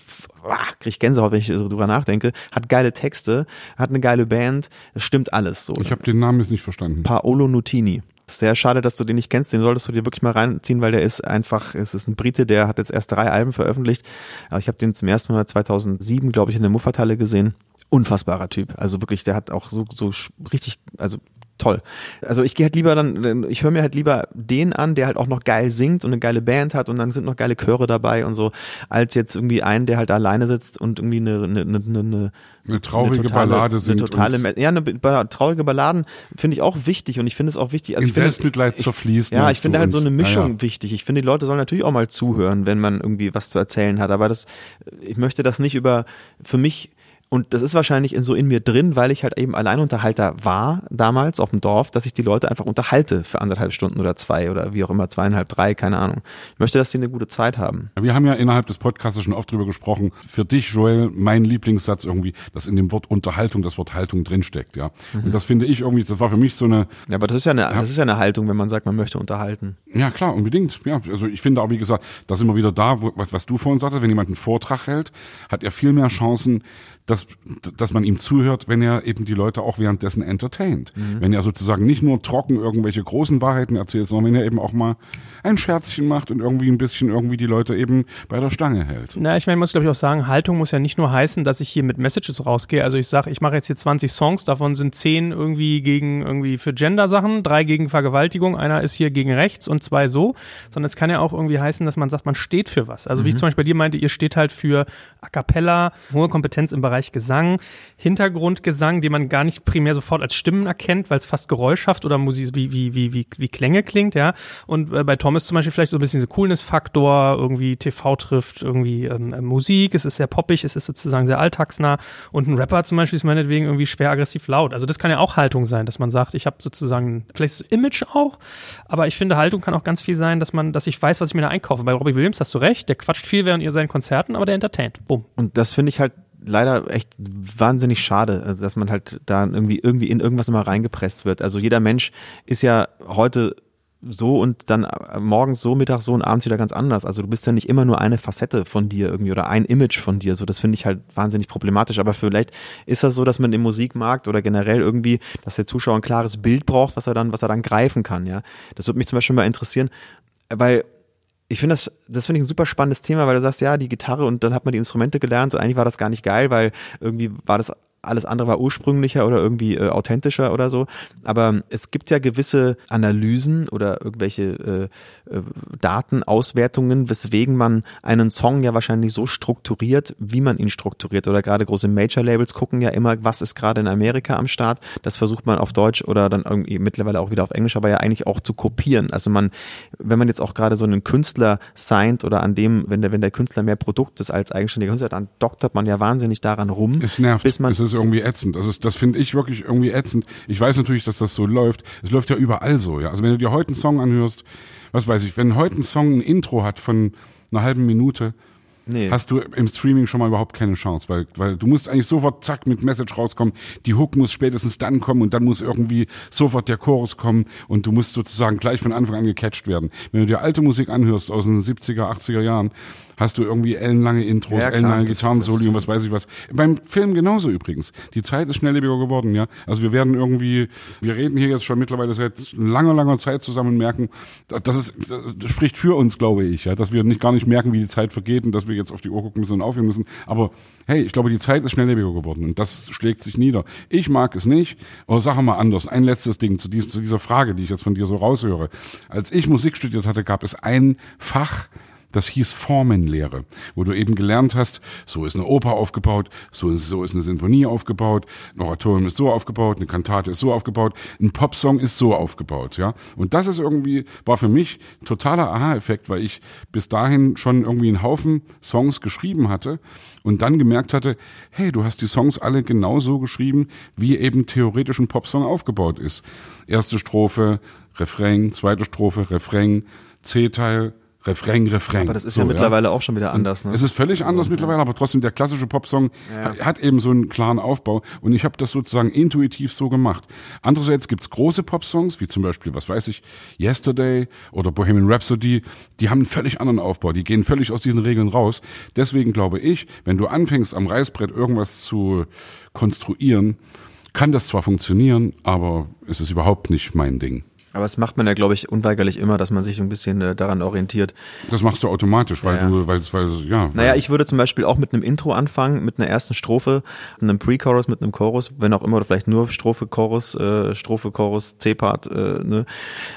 ach, krieg ich Gänsehaut, wenn ich drüber nachdenke, hat geile Texte, hat eine geile Band, es stimmt alles so. Ich habe den Namen jetzt nicht verstanden. Paolo Nutini. Sehr schade, dass du den nicht kennst, den solltest du dir wirklich mal reinziehen, weil der ist einfach, es ist ein Brite, der hat jetzt erst drei Alben veröffentlicht, aber ich habe den zum ersten Mal 2007, glaube ich, in der Muffathalle gesehen unfassbarer Typ. Also wirklich, der hat auch so, so richtig, also toll. Also ich gehe halt lieber dann, ich höre mir halt lieber den an, der halt auch noch geil singt und eine geile Band hat und dann sind noch geile Chöre dabei und so, als jetzt irgendwie einen, der halt alleine sitzt und irgendwie eine, eine, eine, eine eine traurige eine totale, Ballade singt. Eine totale, ja, eine traurige Balladen finde ich auch wichtig und ich finde es auch wichtig. Also In Selbstmitleid zerfließt. Ja, ich finde halt so eine Mischung ja, ja. wichtig. Ich finde, die Leute sollen natürlich auch mal zuhören, wenn man irgendwie was zu erzählen hat. Aber das, ich möchte das nicht über, für mich und das ist wahrscheinlich in, so in mir drin, weil ich halt eben Alleinunterhalter war damals auf dem Dorf, dass ich die Leute einfach unterhalte für anderthalb Stunden oder zwei oder wie auch immer, zweieinhalb, drei, keine Ahnung. Ich möchte, dass die eine gute Zeit haben. Wir haben ja innerhalb des Podcasts schon oft drüber gesprochen. Für dich, Joel, mein Lieblingssatz irgendwie, dass in dem Wort Unterhaltung das Wort Haltung drinsteckt, ja. Mhm. Und das finde ich irgendwie, das war für mich so eine. Ja, aber das ist ja eine, das ist ja eine Haltung, wenn man sagt, man möchte unterhalten. Ja, klar, unbedingt. Ja, also ich finde auch, wie gesagt, da sind wir wieder da, wo, was, was du vorhin sagtest, wenn jemand einen Vortrag hält, hat er viel mehr Chancen, dass, dass man ihm zuhört, wenn er eben die Leute auch währenddessen entertaint. Mhm. Wenn er sozusagen nicht nur trocken irgendwelche großen Wahrheiten erzählt, sondern wenn er eben auch mal ein Scherzchen macht und irgendwie ein bisschen irgendwie die Leute eben bei der Stange hält. Na, ich meine, muss glaube ich auch sagen, Haltung muss ja nicht nur heißen, dass ich hier mit Messages rausgehe. Also ich sage, ich mache jetzt hier 20 Songs, davon sind 10 irgendwie gegen irgendwie für Gender-Sachen, drei gegen Vergewaltigung, einer ist hier gegen rechts und zwei so. Sondern es kann ja auch irgendwie heißen, dass man sagt, man steht für was. Also mhm. wie ich zum Beispiel bei dir meinte, ihr steht halt für A Cappella, hohe Kompetenz im Bereich Gesang, Hintergrundgesang, den man gar nicht primär sofort als Stimmen erkennt, weil es fast geräuschhaft oder Musik wie, wie, wie, wie, wie Klänge klingt, ja. Und äh, bei Tom ist zum Beispiel vielleicht so ein bisschen so Coolness-Faktor, irgendwie TV trifft irgendwie ähm, äh, Musik, es ist sehr poppig, es ist sozusagen sehr alltagsnah und ein Rapper zum Beispiel ist meinetwegen irgendwie schwer aggressiv laut. Also das kann ja auch Haltung sein, dass man sagt, ich habe sozusagen vielleicht das Image auch, aber ich finde Haltung kann auch ganz viel sein, dass man, dass ich weiß, was ich mir da einkaufe. Bei Robbie Williams hast du recht, der quatscht viel während ihr seinen Konzerten, aber der entertaint. Bumm. Und das finde ich halt leider echt wahnsinnig schade, also dass man halt da irgendwie irgendwie in irgendwas immer reingepresst wird. Also jeder Mensch ist ja heute so und dann morgens so, mittags so und abends wieder ganz anders. Also du bist ja nicht immer nur eine Facette von dir irgendwie oder ein Image von dir. So, das finde ich halt wahnsinnig problematisch. Aber vielleicht ist das so, dass man im Musikmarkt oder generell irgendwie, dass der Zuschauer ein klares Bild braucht, was er dann, was er dann greifen kann. Ja, das würde mich zum Beispiel mal interessieren, weil ich finde das, das finde ich ein super spannendes Thema, weil du sagst, ja, die Gitarre und dann hat man die Instrumente gelernt. Eigentlich war das gar nicht geil, weil irgendwie war das alles andere war ursprünglicher oder irgendwie äh, authentischer oder so. Aber es gibt ja gewisse Analysen oder irgendwelche äh, äh, Datenauswertungen, weswegen man einen Song ja wahrscheinlich so strukturiert, wie man ihn strukturiert. Oder gerade große Major-Labels gucken ja immer, was ist gerade in Amerika am Start. Das versucht man auf Deutsch oder dann irgendwie mittlerweile auch wieder auf Englisch, aber ja eigentlich auch zu kopieren. Also man, wenn man jetzt auch gerade so einen Künstler signed oder an dem, wenn der, wenn der Künstler mehr Produkt ist als eigenständiger Künstler, dann doktert man ja wahnsinnig daran rum. Es nervt. Bis man, ist irgendwie ätzend. Also das finde ich wirklich irgendwie ätzend. Ich weiß natürlich, dass das so läuft. Es läuft ja überall so, ja. Also wenn du dir heute einen Song anhörst, was weiß ich, wenn heute ein Song ein Intro hat von einer halben Minute, Nee. hast du im Streaming schon mal überhaupt keine Chance, weil, weil du musst eigentlich sofort zack mit Message rauskommen, die Hook muss spätestens dann kommen und dann muss irgendwie sofort der Chorus kommen und du musst sozusagen gleich von Anfang an gecatcht werden. Wenn du dir alte Musik anhörst aus den 70er, 80er Jahren, hast du irgendwie ellenlange Intros, Ja, ellenlange Gitarrensoli und was weiß ich was. Beim Film genauso übrigens. Die Zeit ist schnelllebiger geworden, ja. Also wir werden irgendwie, wir reden hier jetzt schon mittlerweile seit langer, langer Zeit zusammen und merken, das das ist, das spricht für uns, glaube ich, ja, dass wir nicht gar nicht merken, wie die Zeit vergeht und dass wir jetzt auf die Uhr gucken müssen und aufhören müssen. Aber hey, ich glaube, die Zeit ist schnelllebiger geworden und das schlägt sich nieder. Ich mag es nicht, aber sag mal anders. Ein letztes Ding zu, diesem, zu dieser Frage, die ich jetzt von dir so raushöre. Als ich Musik studiert hatte, gab es ein Fach, das hieß Formenlehre, wo du eben gelernt hast, so ist eine Oper aufgebaut, so ist, so ist eine Sinfonie aufgebaut, ein Oratorium ist so aufgebaut, eine Kantate ist so aufgebaut, ein Popsong ist so aufgebaut, ja. Und das ist irgendwie, war für mich totaler Aha-Effekt, weil ich bis dahin schon irgendwie einen Haufen Songs geschrieben hatte und dann gemerkt hatte, hey, du hast die Songs alle genauso geschrieben, wie eben theoretisch ein Popsong aufgebaut ist. Erste Strophe, Refrain, zweite Strophe, Refrain, C-Teil, Refrain, Refrain. Aber das ist So, ja mittlerweile auch schon wieder anders, ne? Es ist völlig anders mittlerweile, aber trotzdem der klassische Popsong hat, hat eben so einen klaren Aufbau und ich habe das sozusagen intuitiv so gemacht. Andererseits gibt's große Popsongs, wie zum Beispiel, was weiß ich, Yesterday oder Bohemian Rhapsody, die haben einen völlig anderen Aufbau, die gehen völlig aus diesen Regeln raus. Deswegen glaube ich, wenn du anfängst am Reißbrett irgendwas zu konstruieren, kann das zwar funktionieren, aber es ist überhaupt nicht mein Ding. Aber das macht man ja, glaube ich, unweigerlich immer, dass man sich so ein bisschen äh, daran orientiert. Das machst du automatisch, weil Ja, du, weil, weil, ja. Naja, weil- ich würde zum Beispiel auch mit einem Intro anfangen, mit einer ersten Strophe, einem Pre-Chorus, mit einem Chorus, wenn auch immer, oder vielleicht nur Strophe, Chorus, äh, Strophe, Chorus, C-Part, äh, ne.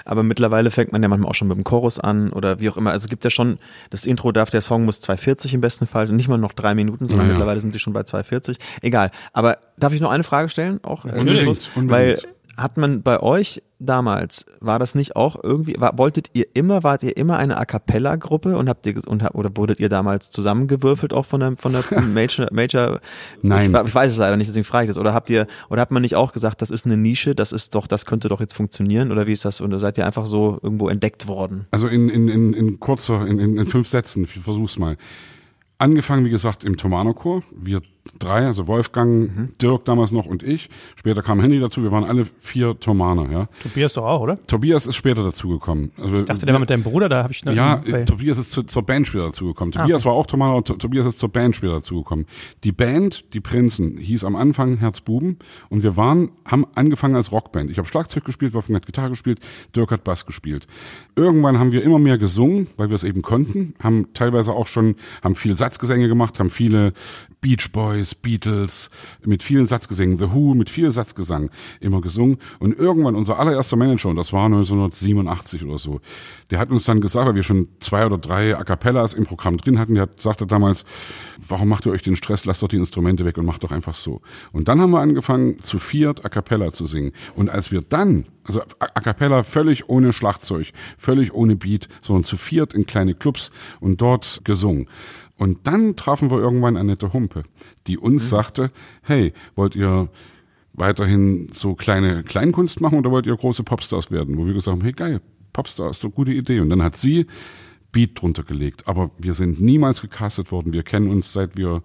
Aber mittlerweile fängt man ja manchmal auch schon mit dem Chorus an oder wie auch immer. Also es gibt ja schon, das Intro darf, der Song muss 2,40 im besten Fall, nicht mal noch drei Minuten, sondern Naja. mittlerweile sind sie schon bei 2,40. Egal. Aber darf ich noch eine Frage stellen? Auch, äh, Unbedingt, unbedingt. Weil hat man bei euch damals, war das nicht auch irgendwie, war, wolltet ihr immer, wart ihr immer eine A Cappella-Gruppe und habt ihr, und, oder wurdet ihr damals zusammengewürfelt auch von der, von der Major, Major? Nein. Ich, ich weiß es leider nicht, deswegen frage ich das. Oder habt ihr, oder hat man nicht auch gesagt, das ist eine Nische, das ist doch, das könnte doch jetzt funktionieren? Oder wie ist das? Oder seid ihr einfach so irgendwo entdeckt worden? Also in, in, in, in kurzer, in, in, in fünf Sätzen, ich versuch's mal. Angefangen, wie gesagt, im Thomanerchor. Wir drei, also Wolfgang, Dirk damals noch und ich. Später kam Henry dazu. Wir waren alle vier Thomaner, ja. Tobias doch auch, oder? Tobias ist später dazugekommen. Also, Ich dachte, der war mit deinem Bruder, da habe ich ne, ja, bei- Tobias ist zu, zur Band später dazugekommen. Ah, Tobias okay. war auch Thomaner, und To- Tobias ist zur Band später dazugekommen. Die Band, die Prinzen, hieß am Anfang Herzbuben und wir waren, haben angefangen als Rockband. Ich habe Schlagzeug gespielt, Wolfgang hat Gitarre gespielt, Dirk hat Bass gespielt. Irgendwann haben wir immer mehr gesungen, weil wir es eben konnten, haben teilweise auch schon, haben viele Satzgesänge gemacht, haben viele Beach Boys, Beatles, mit vielen Satzgesängen, The Who, mit viel Satzgesang immer gesungen. Und irgendwann unser allererster Manager, und das war 1987 oder so, der hat uns dann gesagt, weil wir schon zwei oder drei A Cappellas im Programm drin hatten, der hat, sagte damals, warum macht ihr euch den Stress, lasst doch die Instrumente weg und macht doch einfach so. Und dann haben wir angefangen, zu viert A Cappella zu singen. Und als wir dann, also A Cappella völlig ohne Schlagzeug, völlig ohne Beat, sondern zu viert in kleine Clubs und dort gesungen. Und dann trafen wir irgendwann Annette Humpe, die uns sagte, hey, wollt ihr weiterhin so kleine Kleinkunst machen oder wollt ihr große Popstars werden? Wo wir gesagt haben, hey geil, Popstar ist doch eine gute Idee. Und dann hat sie Beat drunter gelegt. Aber wir sind niemals gecastet worden. Wir kennen uns seit wir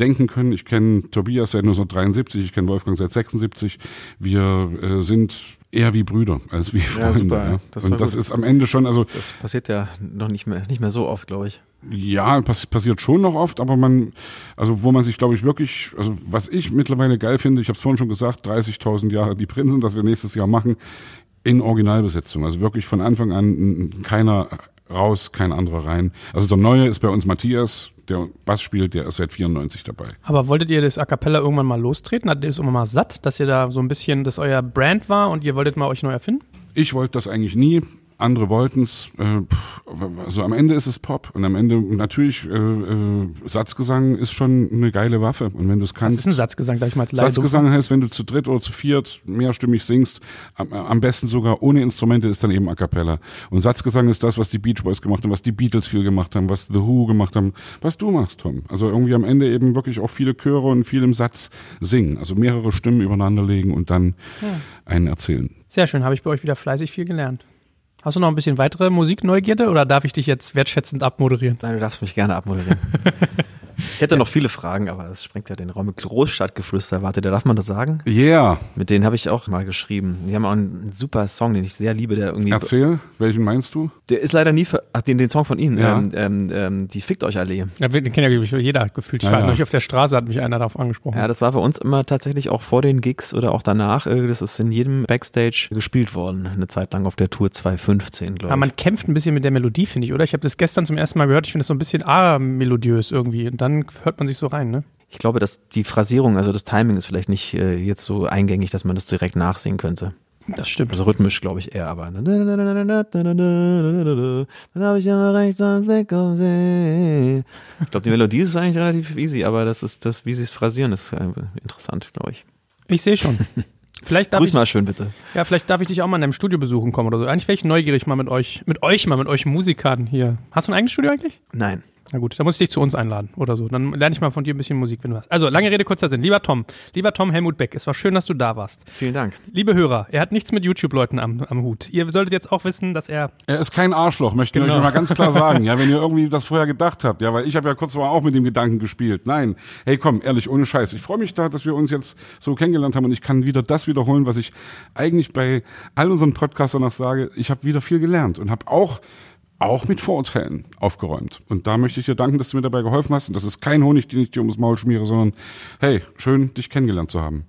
denken können. Ich kenne Tobias seit 1973, ich kenne Wolfgang seit 76. Wir äh, sind eher wie Brüder als wie Freunde. super, ja. das Und das gut. ist am Ende schon, also Das passiert ja noch nicht mehr, nicht mehr so oft, glaube ich. ja, pass passiert schon noch oft, aber man, also wo man sich, glaube ich, wirklich, also was ich mittlerweile geil finde, ich habe es vorhin schon gesagt, 30.000 Jahre die Prinzen, das wir nächstes Jahr machen, in Originalbesetzung. Also wirklich von Anfang an keiner raus, kein anderer rein. Also der Neue ist bei uns Matthias, der Bass spielt, der ist seit 94 dabei. Aber wolltet ihr das A Cappella irgendwann mal lostreten? Hattet ihr das irgendwann mal satt, dass ihr da so ein bisschen, das euer Brand war und ihr wolltet mal euch neu erfinden? Ich wollte das eigentlich nie. Andere wollten's. Äh, pff, also am Ende ist es Pop und am Ende natürlich äh, äh, Satzgesang ist schon eine geile Waffe und wenn du es Das kannst. ist ein Satzgesang, gleich mal als Laie. Satzgesang heißt, wenn du zu dritt oder zu viert mehrstimmig singst, am, am besten sogar ohne Instrumente, ist dann eben A Cappella. Und Satzgesang ist das, was die Beach Boys gemacht haben, was die Beatles viel gemacht haben, was The Who gemacht haben, was du machst, Tom. Also irgendwie am Ende eben wirklich auch viele Chöre und viel im Satz singen. Also mehrere Stimmen übereinander legen und dann einen erzählen. Sehr schön, habe ich bei euch wieder fleißig viel gelernt. Hast du noch ein bisschen weitere Musikneugierde oder darf ich dich jetzt wertschätzend abmoderieren? Nein, du darfst mich gerne abmoderieren. Ich hätte noch viele Fragen, aber das sprengt ja den Raum. Großstadtgeflüster, warte, da darf man das sagen? Yeah. Mit denen habe ich auch mal geschrieben. Die haben auch einen super Song, den ich sehr liebe, der irgendwie. Erzähl, welchen meinst du? Der ist leider nie für. Ach, den, den Song von Ihnen. Ja. Ähm, ähm, ähm, die fickt euch Allee. Ja, den kennt ja jeder gefühlt. Ich Ja, war ja. neulich auf der Straße, hat mich einer darauf angesprochen. Ja, das war bei uns immer tatsächlich auch vor den Gigs oder auch danach. äh, Das ist in jedem Backstage gespielt worden. Eine Zeit lang auf der Tour 2015, glaube Aber ich. man kämpft ein bisschen mit der Melodie, finde ich, oder? Ich habe das gestern zum ersten Mal gehört. Ich finde es so ein bisschen A-melodiös irgendwie. Und dann hört man sich so rein, ne? Ich glaube, dass die Phrasierung, also das Timing ist vielleicht nicht äh, jetzt so eingängig, dass man das direkt nachsingen könnte. Das stimmt. Also rhythmisch, glaube ich, eher, aber. Dann habe ich immer recht am Blick auf sie. Ich glaube, die Melodie ist eigentlich relativ easy, aber das ist das, wie sie es phrasieren, ist äh, interessant, glaube ich. Ich sehe schon. Vielleicht darf Grüß ich, mal schön, bitte. ja, vielleicht darf ich dich auch mal in deinem Studio besuchen kommen oder so. Eigentlich wäre ich neugierig mal mit euch, mit euch mal, mit euch Musikern hier. Hast du ein eigenes Studio eigentlich? Nein. Na gut, dann muss ich dich zu uns einladen oder so. Dann lerne ich mal von dir ein bisschen Musik, wenn du hast. Also, lange Rede, kurzer Sinn. Lieber Tom, lieber Tom Helmut Beck, es war schön, dass du da warst. Vielen Dank. Liebe Hörer, er hat nichts mit YouTube-Leuten am, am Hut. Ihr solltet jetzt auch wissen, dass er Er ist kein Arschloch, möchte ich Genau. euch mal ganz klar sagen. Ja, wenn ihr irgendwie das vorher gedacht habt, ja, weil ich habe ja kurz mal auch mit dem Gedanken gespielt. Nein, hey, komm, ehrlich, ohne Scheiß. Ich freue mich da, dass wir uns jetzt so kennengelernt haben und ich kann wieder das wiederholen, was ich eigentlich bei all unseren Podcastern noch sage. Ich habe wieder viel gelernt und habe auch auch mit Vorurteilen aufgeräumt. Und da möchte ich dir danken, dass du mir dabei geholfen hast. Und das ist kein Honig, den ich dir ums Maul schmiere, sondern hey, schön, dich kennengelernt zu haben.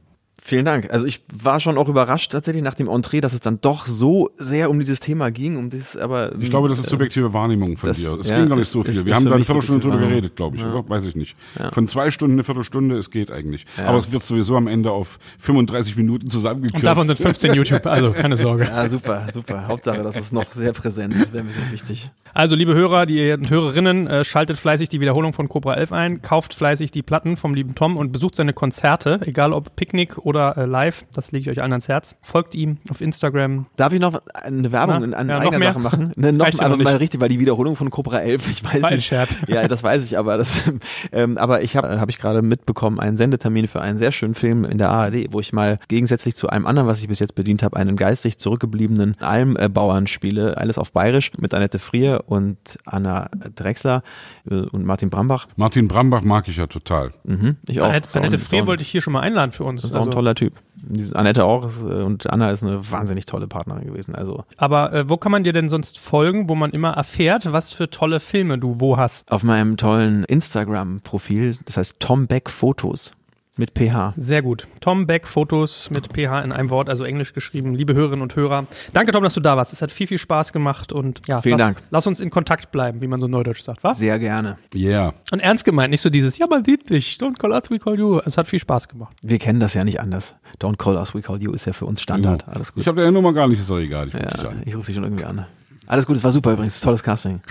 Vielen Dank. Also ich war schon auch überrascht tatsächlich nach dem Entree, dass es dann doch so sehr um dieses Thema ging, um dieses, aber Ich glaube, das ist subjektive Wahrnehmung von das- dir. Es ja, ging gar nicht so viel. ist- Wir ist haben da eine Viertelstunde drüber geredet, glaube ich, oder? Weiß ich nicht. Von zwei Stunden eine Viertelstunde, es geht eigentlich. Aber es wird sowieso am Ende auf 35 Minuten zusammengekürzt. und davon sind 15 YouTube, also keine Sorge. Ja, super, super. Hauptsache, das ist noch sehr präsent. Das wäre mir sehr wichtig. Also, liebe Hörer die und Hörerinnen, äh, schaltet fleißig die Wiederholung von Cobra 11 ein, kauft fleißig die Platten vom lieben Tom und besucht seine Konzerte, egal ob Picknick oder äh, live. Das lege ich euch allen ans Herz. Folgt ihm auf Instagram. Darf ich noch eine Werbung Na, in, an ja, mehr? Sache machen? Ne, noch aber noch mal richtig, weil die Wiederholung von Cobra 11, ich weiß War ein nicht. Scherz. Ja, das weiß ich, aber das, ähm, aber ich habe hab ich gerade mitbekommen, einen Sendetermin für einen sehr schönen Film in der ARD, wo ich mal gegensätzlich zu einem anderen, was ich bis jetzt bedient habe, einen geistig zurückgebliebenen Almbauern spiele, alles auf Bayerisch mit Annette Frier und Anna Drexler äh, und Martin Brambach. Martin Brambach mag ich ja total. Mhm, ich auch. Annette, Annette Frier wollte ich hier schon mal einladen für uns. Das ist auch ein Also, toller Typ. Annette auch ist, äh, und Anna ist eine wahnsinnig tolle Partnerin gewesen. Also aber äh, wo kann man dir denn sonst folgen, wo man immer erfährt, was für tolle Filme du wo hast? auf meinem tollen Instagram-Profil, das heißt Tom Beck Fotos mit PH. Sehr gut. Tom Beck, Fotos mit PH in einem Wort, also Englisch geschrieben. Liebe Hörerinnen und Hörer, danke Tom, dass du da warst. Es hat viel, viel Spaß gemacht und ja, Vielen lass, Dank. lass uns in Kontakt bleiben, wie man so neudeutsch sagt, was? Sehr gerne. Yeah. Und ernst gemeint, nicht so dieses, ja, man sieht dich, don't call us, we call you. Es hat viel Spaß gemacht. Wir kennen das ja nicht anders. Don't call us, we call you ist ja für uns Standard. Alles gut. Ich habe deine Nummer gar nicht, ist doch egal. Ich ja, an. ich rufe dich schon irgendwie an. Alles gut, es war super übrigens, tolles Casting.